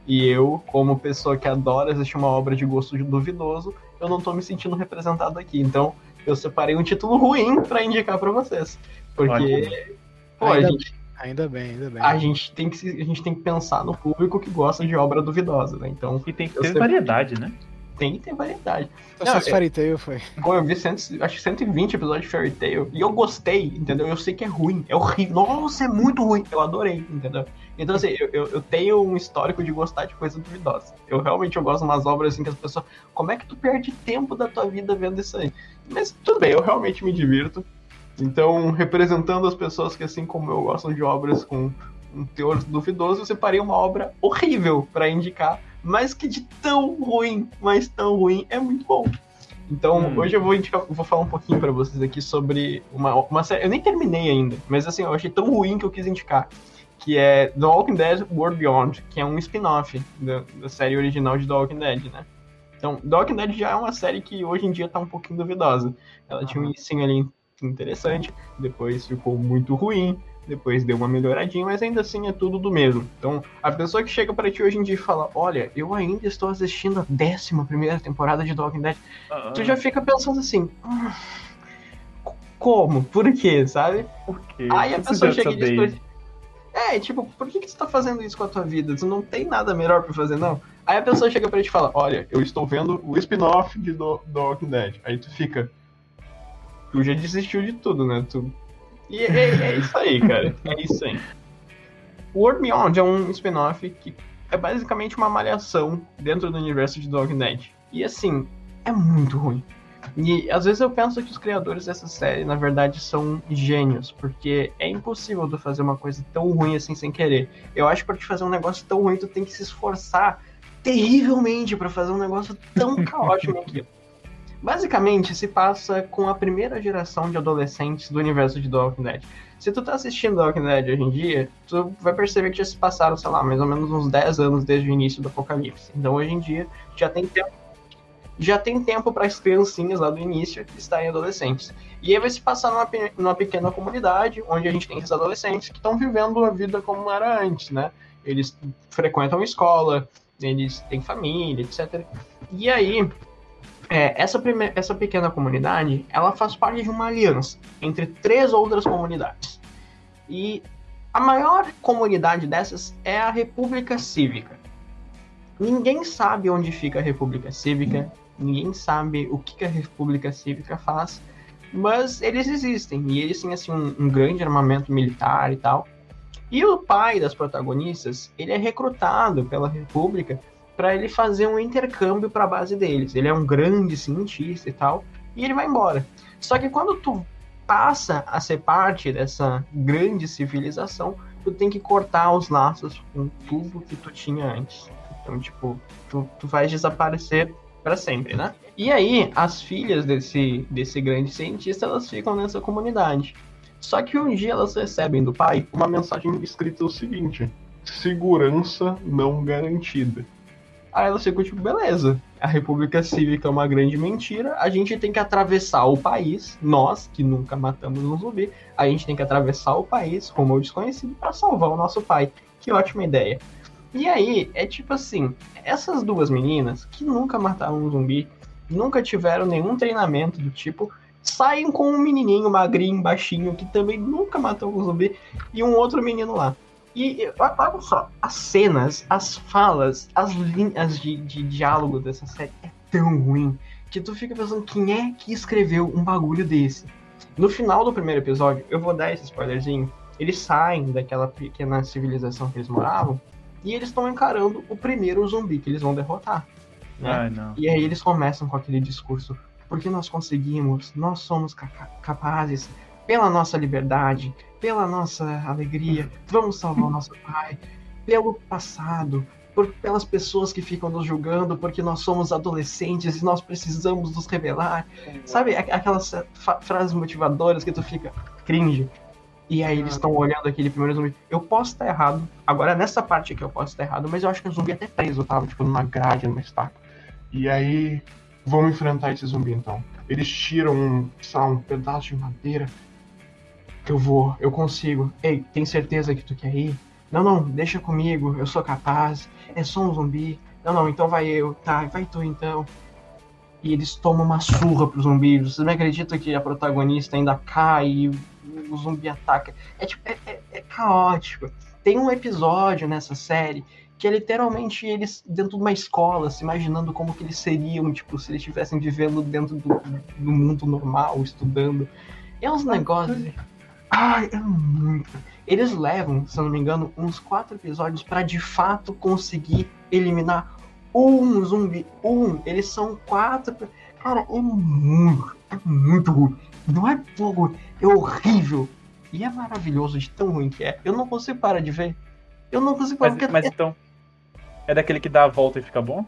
E eu, como pessoa que adora assistir uma obra de gosto duvidoso, eu não tô me sentindo representado aqui. Então, eu separei um título ruim pra indicar pra vocês. Porque, Ótimo. pô, Ainda gente, Ainda bem, ainda bem. a, gente tem que, se- a gente tem que pensar no público que gosta de obra duvidosa, né? Então, E tem que ter sei- variedade, né? tem que ter variedade. Só não, é- Fairy Tail foi. Bom, eu vi cento, acho que 120 episódios de Fairy Tail e eu gostei, entendeu? Eu sei que é ruim, é horrível. Nossa, é muito ruim. Eu adorei, entendeu? Então, assim, eu, eu, eu tenho um histórico de gostar de coisa duvidosa. Eu realmente eu gosto de umas obras assim que as pessoas. Como é que tu perde tempo da tua vida vendo isso aí? Mas tudo bem, eu realmente me divirto. Então, representando as pessoas que, assim como eu, gostam de obras com um teor duvidoso, eu separei uma obra horrível pra indicar, mas que de tão ruim, mas tão ruim, é muito bom. Então, Hum. hoje eu vou, indicar, vou falar um pouquinho pra vocês aqui sobre uma, uma série. Eu nem terminei ainda, mas assim, eu achei tão ruim que eu quis indicar. Que é The Walking Dead World Beyond, que é um spin-off da, da série original de The Walking Dead, né? Então, The Walking Dead já é uma série que hoje em dia tá um pouquinho duvidosa. Ela tinha um ensino ali interessante, depois ficou muito ruim, depois deu uma melhoradinha, mas ainda assim é tudo do mesmo. Então, a pessoa que chega para ti hoje em dia e fala: Olha, eu ainda estou assistindo a décima primeira temporada de Walking Dead, tu já fica pensando assim. Hum, como? Por quê? Sabe? Por quê? Aí a pessoa chega e diz pra ti, É, tipo, por que, que você tá fazendo isso com a tua vida? Tu não tem nada melhor para fazer, não? Aí a pessoa chega pra ti e fala: Olha, eu estou vendo o spin-off de Walking Dead. Aí tu fica. Tu já desistiu de tudo, né? Tu e é, é, isso aí, cara. É isso aí. O World Beyond é um spin-off que é basicamente uma malhação dentro do universo de Dog Dead. E assim, é muito ruim. E às vezes eu penso que os criadores dessa série, na verdade, são gênios, porque é impossível tu fazer uma coisa tão ruim assim sem querer. Eu acho que pra te fazer um negócio tão ruim, tu tem que se esforçar terrivelmente para fazer um negócio tão caótico aquilo. Basicamente, se passa com a primeira geração de adolescentes do universo de The Walking Dead. Se tu tá assistindo The Walking Dead hoje em dia, tu vai perceber que já se passaram, sei lá, mais ou menos uns 10 anos desde o início do apocalipse. Então, hoje em dia, já tem tempo já tem tempo para as criancinhas lá do início estarem adolescentes. E aí vai se passar numa, numa pequena comunidade, onde a gente tem esses adolescentes que estão vivendo a vida como era antes, né? Eles frequentam escola, eles têm família, etc. E aí, é, essa, essa pequena comunidade, ela faz parte de uma aliança entre três outras comunidades. E a maior comunidade dessas é a República Cívica. Ninguém sabe onde fica a República Cívica, ninguém sabe o que, a República Cívica faz, mas eles existem e eles têm assim um, um grande armamento militar e tal. E o pai das protagonistas, ele é recrutado pela República para ele fazer um intercâmbio para a base deles. Ele é um grande cientista e tal, e ele vai embora. Só que quando tu passa a ser parte dessa grande civilização, tu tem que cortar os laços com tudo que tu tinha antes. Então, tipo, tu, tu vais desaparecer para sempre, né? E aí, as filhas desse, desse grande cientista, elas ficam nessa comunidade. Só que um dia elas recebem do pai uma mensagem escrita o seguinte: segurança não garantida. Aí ela ficou tipo, beleza, a República Cívica é uma grande mentira, a gente tem que atravessar o país, nós, que nunca matamos um zumbi, a gente tem que atravessar o país, como o desconhecido, para salvar o nosso pai. Que ótima ideia. E aí, é tipo assim, essas duas meninas, que nunca mataram um zumbi, nunca tiveram nenhum treinamento do tipo, saem com um menininho magrinho, baixinho, que também nunca matou um zumbi, e um outro menino lá. E olha só, as cenas, as falas, as linhas de, de diálogo dessa série é tão ruim que tu fica pensando quem é que escreveu um bagulho desse. No final do primeiro episódio, eu vou dar esse spoilerzinho. Eles saem daquela pequena civilização que eles moravam e eles estão encarando o primeiro zumbi que eles vão derrotar. Né? Ai, e aí eles começam com aquele discurso: porque nós conseguimos, nós somos capazes, pela nossa liberdade, pela nossa alegria, vamos salvar o nosso pai, pelo passado, por, pelas pessoas que ficam nos julgando porque nós somos adolescentes e nós precisamos nos revelar. Sabe aquelas frases motivadoras que tu fica cringe? E aí eles estão olhando aquele primeiro zumbi. Eu posso estar errado. Agora, nessa parte aqui eu posso estar errado, mas eu acho que o zumbi até preso tava, tipo, numa grade, numa estaca. E aí, vamos enfrentar esse zumbi então. Eles tiram um, sabe, um pedaço de madeira eu vou, eu consigo. Ei, tem certeza que tu quer ir? Não, não, deixa comigo, eu sou capaz. É só um zumbi. Não, não, então vai eu. Tá, vai tu então. E eles tomam uma surra pro zumbi. Você não acredita que a protagonista ainda cai e o zumbi ataca? É tipo, é, é, é caótico. Tem um episódio nessa série que é literalmente eles dentro de uma escola, se imaginando como que eles seriam, tipo, se eles estivessem vivendo dentro do, do mundo normal, estudando. É uns negócios. Ai, é muito. Eles levam, se eu não me engano, uns quatro episódios para de fato conseguir eliminar um zumbi. Um. Eles são quatro. Cara, é muito. É muito ruim. Não é pouco. É horrível. E é maravilhoso de tão ruim que é. Eu não consigo parar de ver. Eu não consigo parar Mas, mas é... então. É daquele que dá a volta e fica bom?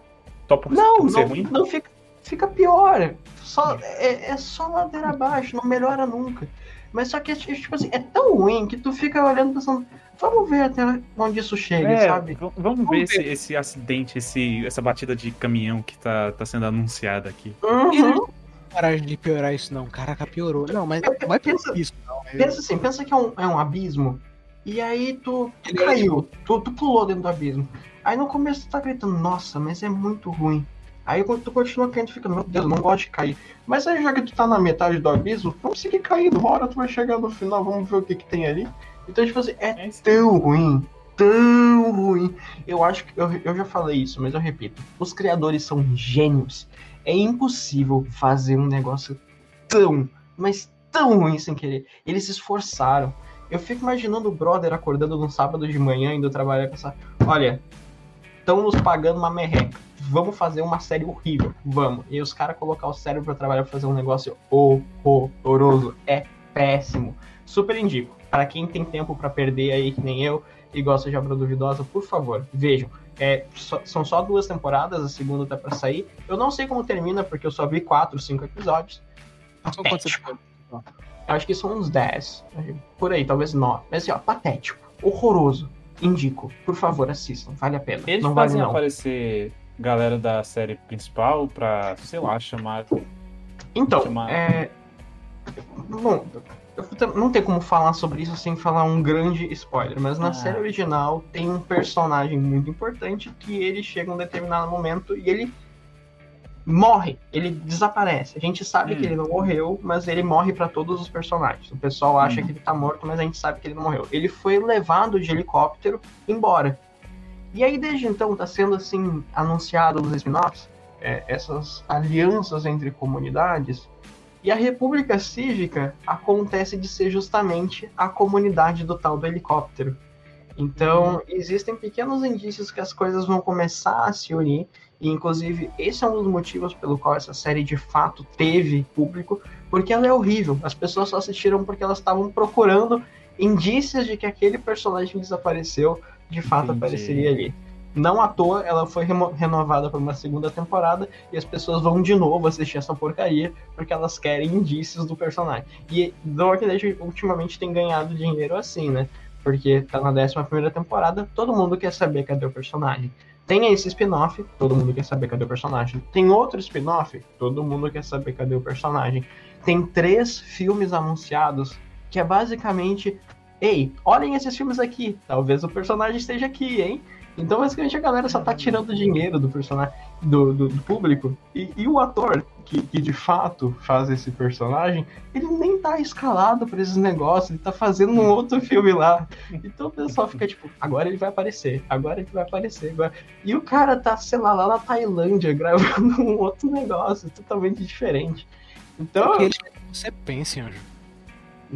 Só por, não, por não, ruim? Não, fica, fica pior. Só, é, é só ladeira abaixo, não melhora nunca. Mas só que, tipo assim, é tão ruim que tu fica olhando pensando, vamos ver até onde isso chega, É, sabe? v- Vamos, ver, ver. Esse, esse acidente, esse, essa batida de caminhão que tá, tá sendo anunciada aqui. Uhum. Parar de piorar isso não. Caraca, piorou. Não, mas vai piorar isso não. Eu- Pensa assim, pensa que é um, é um abismo, e aí tu, tu é caiu, tu, tu pulou dentro do abismo. Aí no começo tu tá gritando, nossa, mas é muito ruim. Aí tu continua caindo, fica, meu Deus, eu não gosto de cair. Mas aí já que tu tá na metade do abismo, vamos seguir caindo, hora tu vai chegar no final, vamos ver o que que tem ali. Então, tipo assim, é É tão ruim, tão ruim. Eu acho que, eu, eu já falei isso, mas eu repito, os criadores são gênios. É impossível fazer um negócio tão, mas tão ruim sem querer. Eles se esforçaram. Eu fico imaginando o brother acordando num sábado de manhã, indo trabalhar essa. Olha, estão nos pagando uma merreca. Vamos fazer uma série horrível. Vamos. E os caras colocar o cérebro pra trabalhar pra fazer um negócio horroroso. É péssimo. Super indico. Para quem tem tempo pra perder aí, que nem eu, e gosta de obra duvidosa, por favor, vejam. É, só- são só duas temporadas, a segunda tá pra sair. Eu não sei como termina, porque eu só vi quatro, cinco episódios. São quantos? Eu acho que são uns 10. Por aí, talvez 9. Mas assim, ó, patético. Horroroso. Indico. Por favor, assistam. Vale a pena. Eles não vale fazem não. aparecer galera da série principal pra, sei lá, chamar. Então, Chamar- é... Bom, eu não tem como falar sobre isso sem falar um grande spoiler, mas na Ah. série original tem um personagem muito importante que ele chega em um determinado momento e ele morre, ele desaparece. A gente sabe Hum. que ele não morreu, mas ele morre pra todos os personagens. O pessoal acha Hum. que ele tá morto, mas a gente sabe que ele não morreu. Ele foi levado de helicóptero embora. E aí, desde então, tá sendo assim anunciado nos spin-offs é, essas alianças entre comunidades. E a República Cívica acontece de ser justamente a comunidade do tal do helicóptero. Então, existem pequenos indícios que as coisas vão começar a se unir. E, inclusive, esse é um dos motivos pelo qual essa série de fato teve público, porque ela é horrível. As pessoas só assistiram porque elas estavam procurando indícios de que aquele personagem desapareceu de fato Entendi. apareceria ali. Não à toa, ela foi renovada por uma segunda temporada e as pessoas vão de novo assistir essa porcaria porque elas querem indícios do personagem. E The Walking Dead ultimamente tem ganhado dinheiro assim, né? Porque tá na 11 primeira temporada, todo mundo quer saber cadê o personagem. Tem esse spin-off, todo mundo quer saber cadê o personagem. Tem outro spin-off, todo mundo quer saber cadê o personagem. Tem três filmes anunciados que é basicamente: ei, olhem esses filmes aqui, talvez o personagem esteja aqui, hein? Então, basicamente, a galera só tá tirando dinheiro do personagem, do, do, do público. E, e o ator que, que de fato faz esse personagem, ele nem tá escalado pra esses negócios, ele tá fazendo um outro filme lá. Então o pessoal fica tipo, agora ele vai aparecer, agora ele vai aparecer. Agora... E o cara tá, sei lá, lá na Tailândia gravando um outro negócio totalmente diferente. Então, querem que você pense, anjo.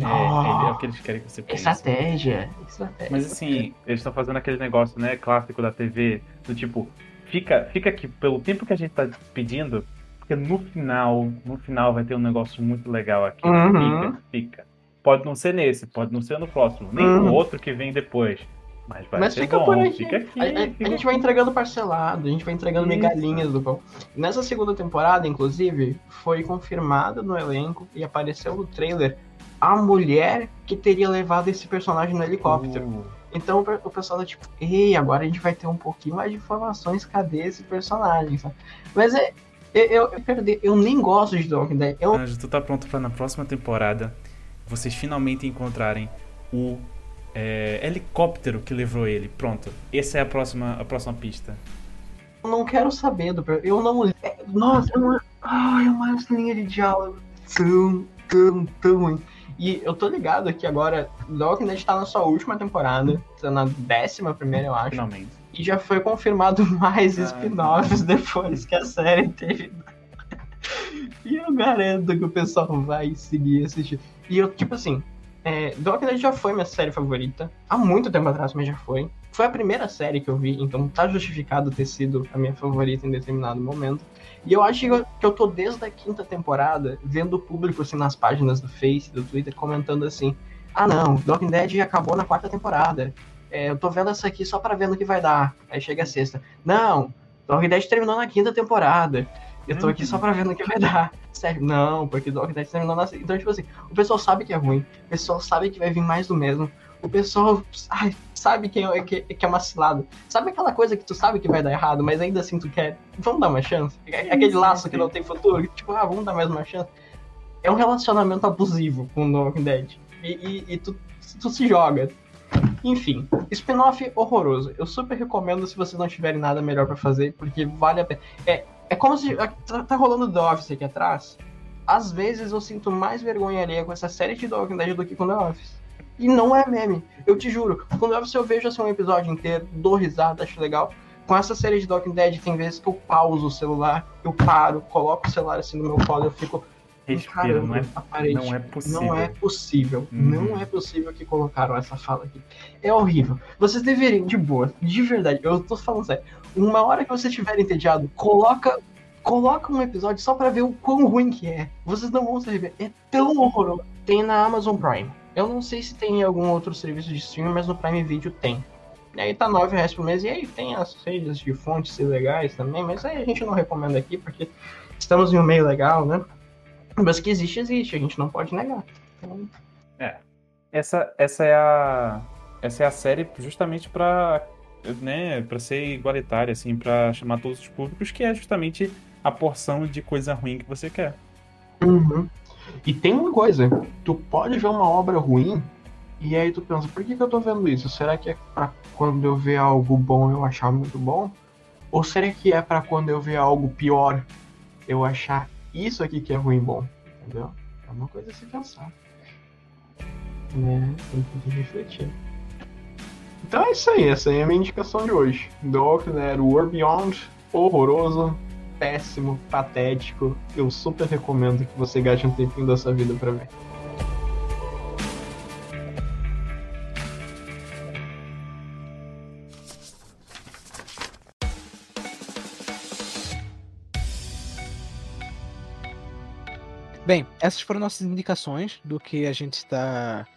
É, ele é o que eles querem que você pense. estratégia, estratégia. Mas assim, eles estão fazendo aquele negócio, né, clássico da TV, do tipo, fica, fica aqui pelo tempo que a gente tá pedindo, porque no final, no final vai ter um negócio muito legal aqui. Uhum. Fica, fica. Pode não ser nesse, pode não ser no próximo, nem Uhum. o outro que vem depois. Mas vai Mas ser fica bom, por aí. fica aqui. A, a- a gente vai entregando parcelado, a gente vai entregando Isso. migalhinhas do pão. Nessa segunda temporada, inclusive, foi confirmada no elenco e apareceu no trailer a mulher que teria levado esse personagem no helicóptero. Uh, Então o pe- o pessoal tá tipo, ei, agora a gente vai ter um pouquinho mais de informações, cadê esse personagem? sabe? Mas é. Eu, eu, eu, perdi- eu nem gosto de Walking Dead. Eu, Anjo, tu tá pronto pra na próxima temporada vocês finalmente encontrarem o é, helicóptero que levou ele. Pronto. Essa é a próxima, a próxima pista. não quero saber do Eu não. é- nossa, é uma. Ai, é uma linha de diálogo tão, tão, tão. E eu tô ligado que agora The Walking Dead tá na sua última temporada, tá na décima primeira, eu acho. Finalmente. E já foi confirmado mais Ah, spin-offs depois que a série teve. e eu garanto que o pessoal vai seguir assistir. E eu, tipo assim, é, Walking Dead já foi minha série favorita. Há muito tempo atrás, mas já foi. Foi a primeira série que eu vi, então tá justificado ter sido a minha favorita em determinado momento. E eu acho que eu, tô desde a quinta temporada vendo o público assim nas páginas do Face, do Twitter, comentando assim: Ah não, Walking Dead acabou na quarta temporada. É, eu tô vendo essa aqui só pra ver no que vai dar. Aí chega a sexta. Não, Walking Dead terminou na quinta temporada. Eu tô aqui só pra ver no que vai dar. Sério, não, porque Walking Dead terminou na. Então, tipo assim, o pessoal sabe que é ruim, o pessoal sabe que vai vir mais do mesmo. O pessoal ai, sabe que é, que, que é uma cilada. Sabe aquela coisa que tu sabe que vai dar errado, mas ainda assim tu quer. Vamos dar uma chance? Aquele laço que não tem futuro, tipo, ah, vamos dar mais uma chance. É um relacionamento abusivo com o Walking Dead. E, e, e tu, tu se joga. Enfim, spin-off horroroso. Eu super recomendo se vocês não tiverem nada melhor para fazer, porque vale a pena. É, é como se. Tá, tá rolando The Office aqui atrás. Às vezes eu sinto mais vergonha alheia com essa série de The Walking Dead do que com The Office. E não é meme. Eu te juro. Quando eu, eu vejo assim um episódio inteiro, dou risada, acho legal. Com essa série de Walking Dead, tem vezes que eu pauso o celular, eu paro, coloco o celular assim no meu colo, eu fico. Respira, não, é, não é possível. Não é possível. Uhum. Não é possível que colocaram essa fala aqui. É horrível. Vocês deveriam, de boa, de verdade, eu tô falando sério. Uma hora que você estiver entediado, coloca coloca um episódio só para ver o quão ruim que é. Vocês não vão se. É tão horroroso. Tem na Amazon Prime. Eu não sei se tem em algum outro serviço de streaming, mas no Prime Video tem. E aí tá 9 reais por mês. E aí tem as redes de fontes legais também, mas aí a gente não recomenda aqui, porque estamos em um meio legal, né? Mas que existe, existe, a gente não pode negar. Então... É. Essa, essa é a. Essa é a série justamente para né, para ser igualitária, assim, para chamar todos os públicos, que é justamente a porção de coisa ruim que você quer. Uhum. E tem uma coisa, tu pode ver uma obra ruim e aí tu pensa, por que, que eu tô vendo isso? Será que é pra quando eu ver algo bom eu achar muito bom? Ou será que é para quando eu ver algo pior eu achar isso aqui que é ruim bom? Entendeu? É uma coisa a se pensar. Né? Tem que refletir. Então é isso aí, essa aí é a minha indicação de hoje. Doc, né? World Beyond, horroroso, péssimo, patético. Eu super recomendo que você gaste um tempinho da sua vida para ver. Bem, essas foram nossas indicações do que a gente está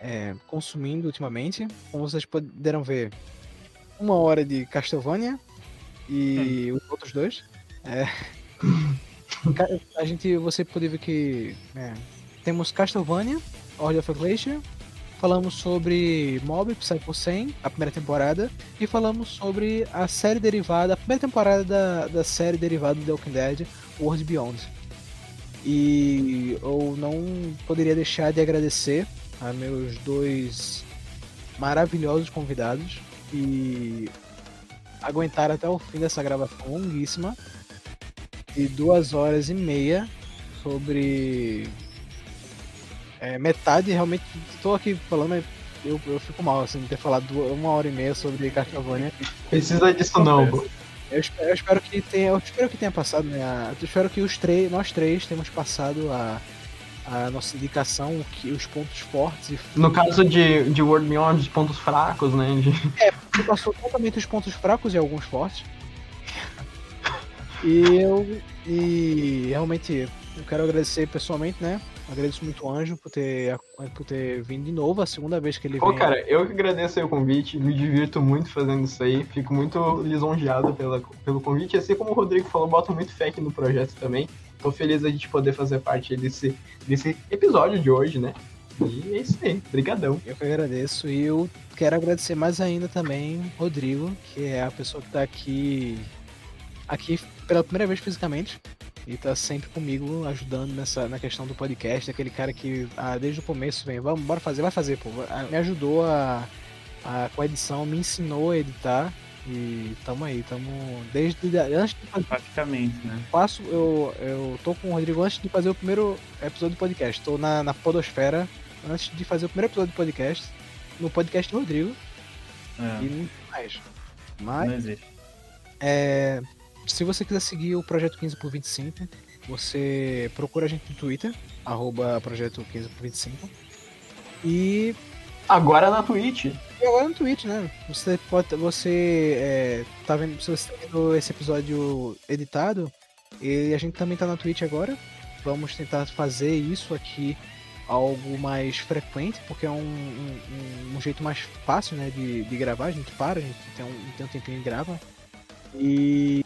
é, consumindo ultimamente. Como vocês puderam ver, uma hora de Castlevania e hum. os outros dois. É, a gente, você pode ver que é, temos Castlevania, Order of Ecclesia, falamos sobre Mob Psycho 100, a primeira temporada, e falamos sobre a série derivada, a primeira temporada da, da série derivada do The Walking Dead, World Beyond. E eu não poderia deixar de agradecer a meus dois maravilhosos convidados e aguentar até o fim dessa gravação longuíssima de duas horas e meia sobre é, metade realmente estou aqui falando eu, eu fico mal assim de ter falado uma hora e meia sobre Castlevania precisa disso não eu espero, eu espero, que tenha eu espero que tenha passado né eu espero que os três nós três tenhamos passado a a nossa indicação, que os pontos fortes. E... No caso de, de World Beyond, os pontos fracos, né? De... É, você passou totalmente os pontos fracos e alguns fortes. E eu. E realmente eu quero agradecer pessoalmente, né? Agradeço muito o Anjo por ter, por ter vindo de novo, a segunda vez que ele Pô, vem. Cara, eu que agradeço o convite, me divirto muito fazendo isso aí, fico muito lisonjeado pela, pelo convite, assim como o Rodrigo falou, boto muito fé aqui no projeto também. Tô feliz a gente poder fazer parte desse, desse episódio de hoje, né? E é isso aí, brigadão. Eu que agradeço e eu quero agradecer mais ainda também Rodrigo, que é a pessoa que tá aqui aqui pela primeira vez fisicamente e tá sempre comigo ajudando nessa na questão do podcast, aquele cara que ah, desde o começo vem, vamos, bora fazer, vai fazer, pô. Me ajudou a, a com a edição, me ensinou a editar e tamo aí, tamo desde antes de fazer, praticamente, né? Faço eu eu tô com o Rodrigo antes de fazer o primeiro episódio do podcast. Tô na, na podosfera antes de fazer o primeiro episódio do podcast, no podcast do Rodrigo. É. E muito mais. Mas Não existe. É, se você quiser seguir o Projeto 15 por 25, você procura a gente no Twitter, arroba Projeto 15 por 25. E. Agora na Twitch. E agora no Twitch, né? Você pode. Você é, tá vendo. Se você tá vendo esse episódio editado, e a gente também tá na Twitch agora. Vamos tentar fazer isso aqui algo mais frequente, porque é um, um, um jeito mais fácil né, de, de gravar. A gente para, a gente tem um, tem um tempinho e grava. E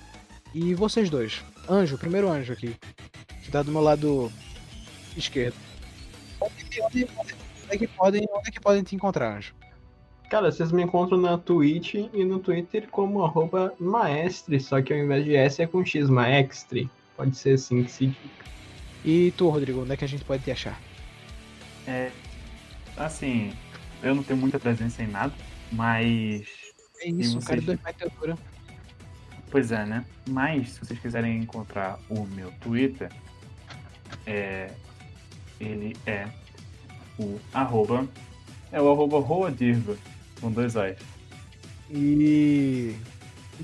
e vocês dois? Anjo, o primeiro anjo aqui. Que tá do meu lado esquerdo. onde é que podem, onde é que podem te encontrar, Anjo? Cara, vocês me encontram na Twitch e no Twitter como arroba maestre, só que ao invés de S é com X, maextre. Pode ser assim que se diga. E tu, Rodrigo, onde é que a gente pode te achar? É, assim, eu não tenho muita presença em nada, mas. É isso, vocês- cara, dois metros de altura. Pois é, né? Mas se vocês quiserem encontrar o meu Twitter, é, ele é o arroba. É o arroba Roadirva, com dois A's. E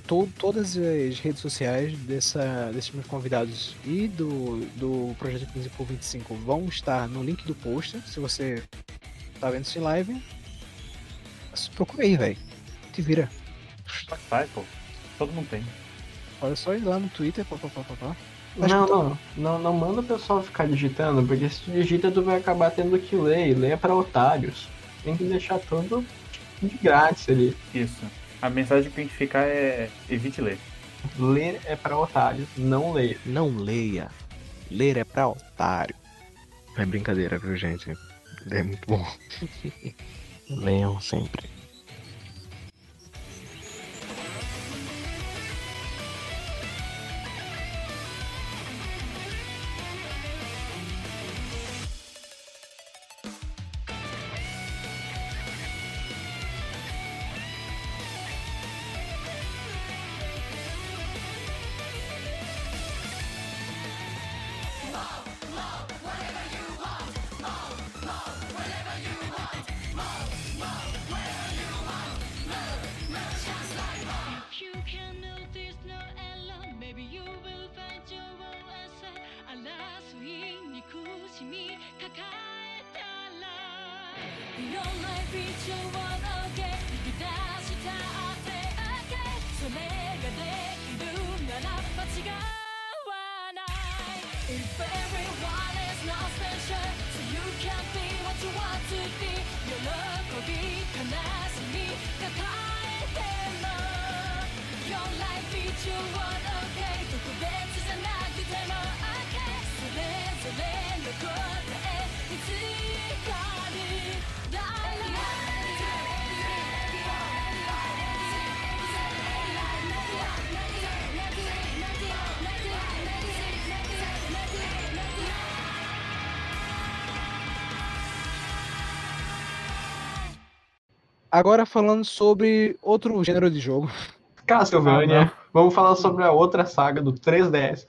to- todas as redes sociais dessa, desses meus convidados e do, do Projeto 15 por 25 vão estar no link do post. Se você tá vendo esse live, procura aí, velho. Te vira. Spotify, pô. Todo mundo tem. Olha só ir lá no Twitter, pá, pá, pá, pá, pá. Não, não, não, não manda o pessoal ficar digitando, porque se tu digita tu vai acabar tendo que ler, e ler é pra otários. Tem que deixar tudo de grátis ali. Isso. A mensagem que tem que ficar é evite ler. Ler é pra otários, não ler. Não leia. Ler é pra otário. É brincadeira, viu, gente? É muito bom. Leiam sempre. Agora falando sobre outro gênero de jogo. Castlevania, vamos falar sobre a outra saga do 3DS.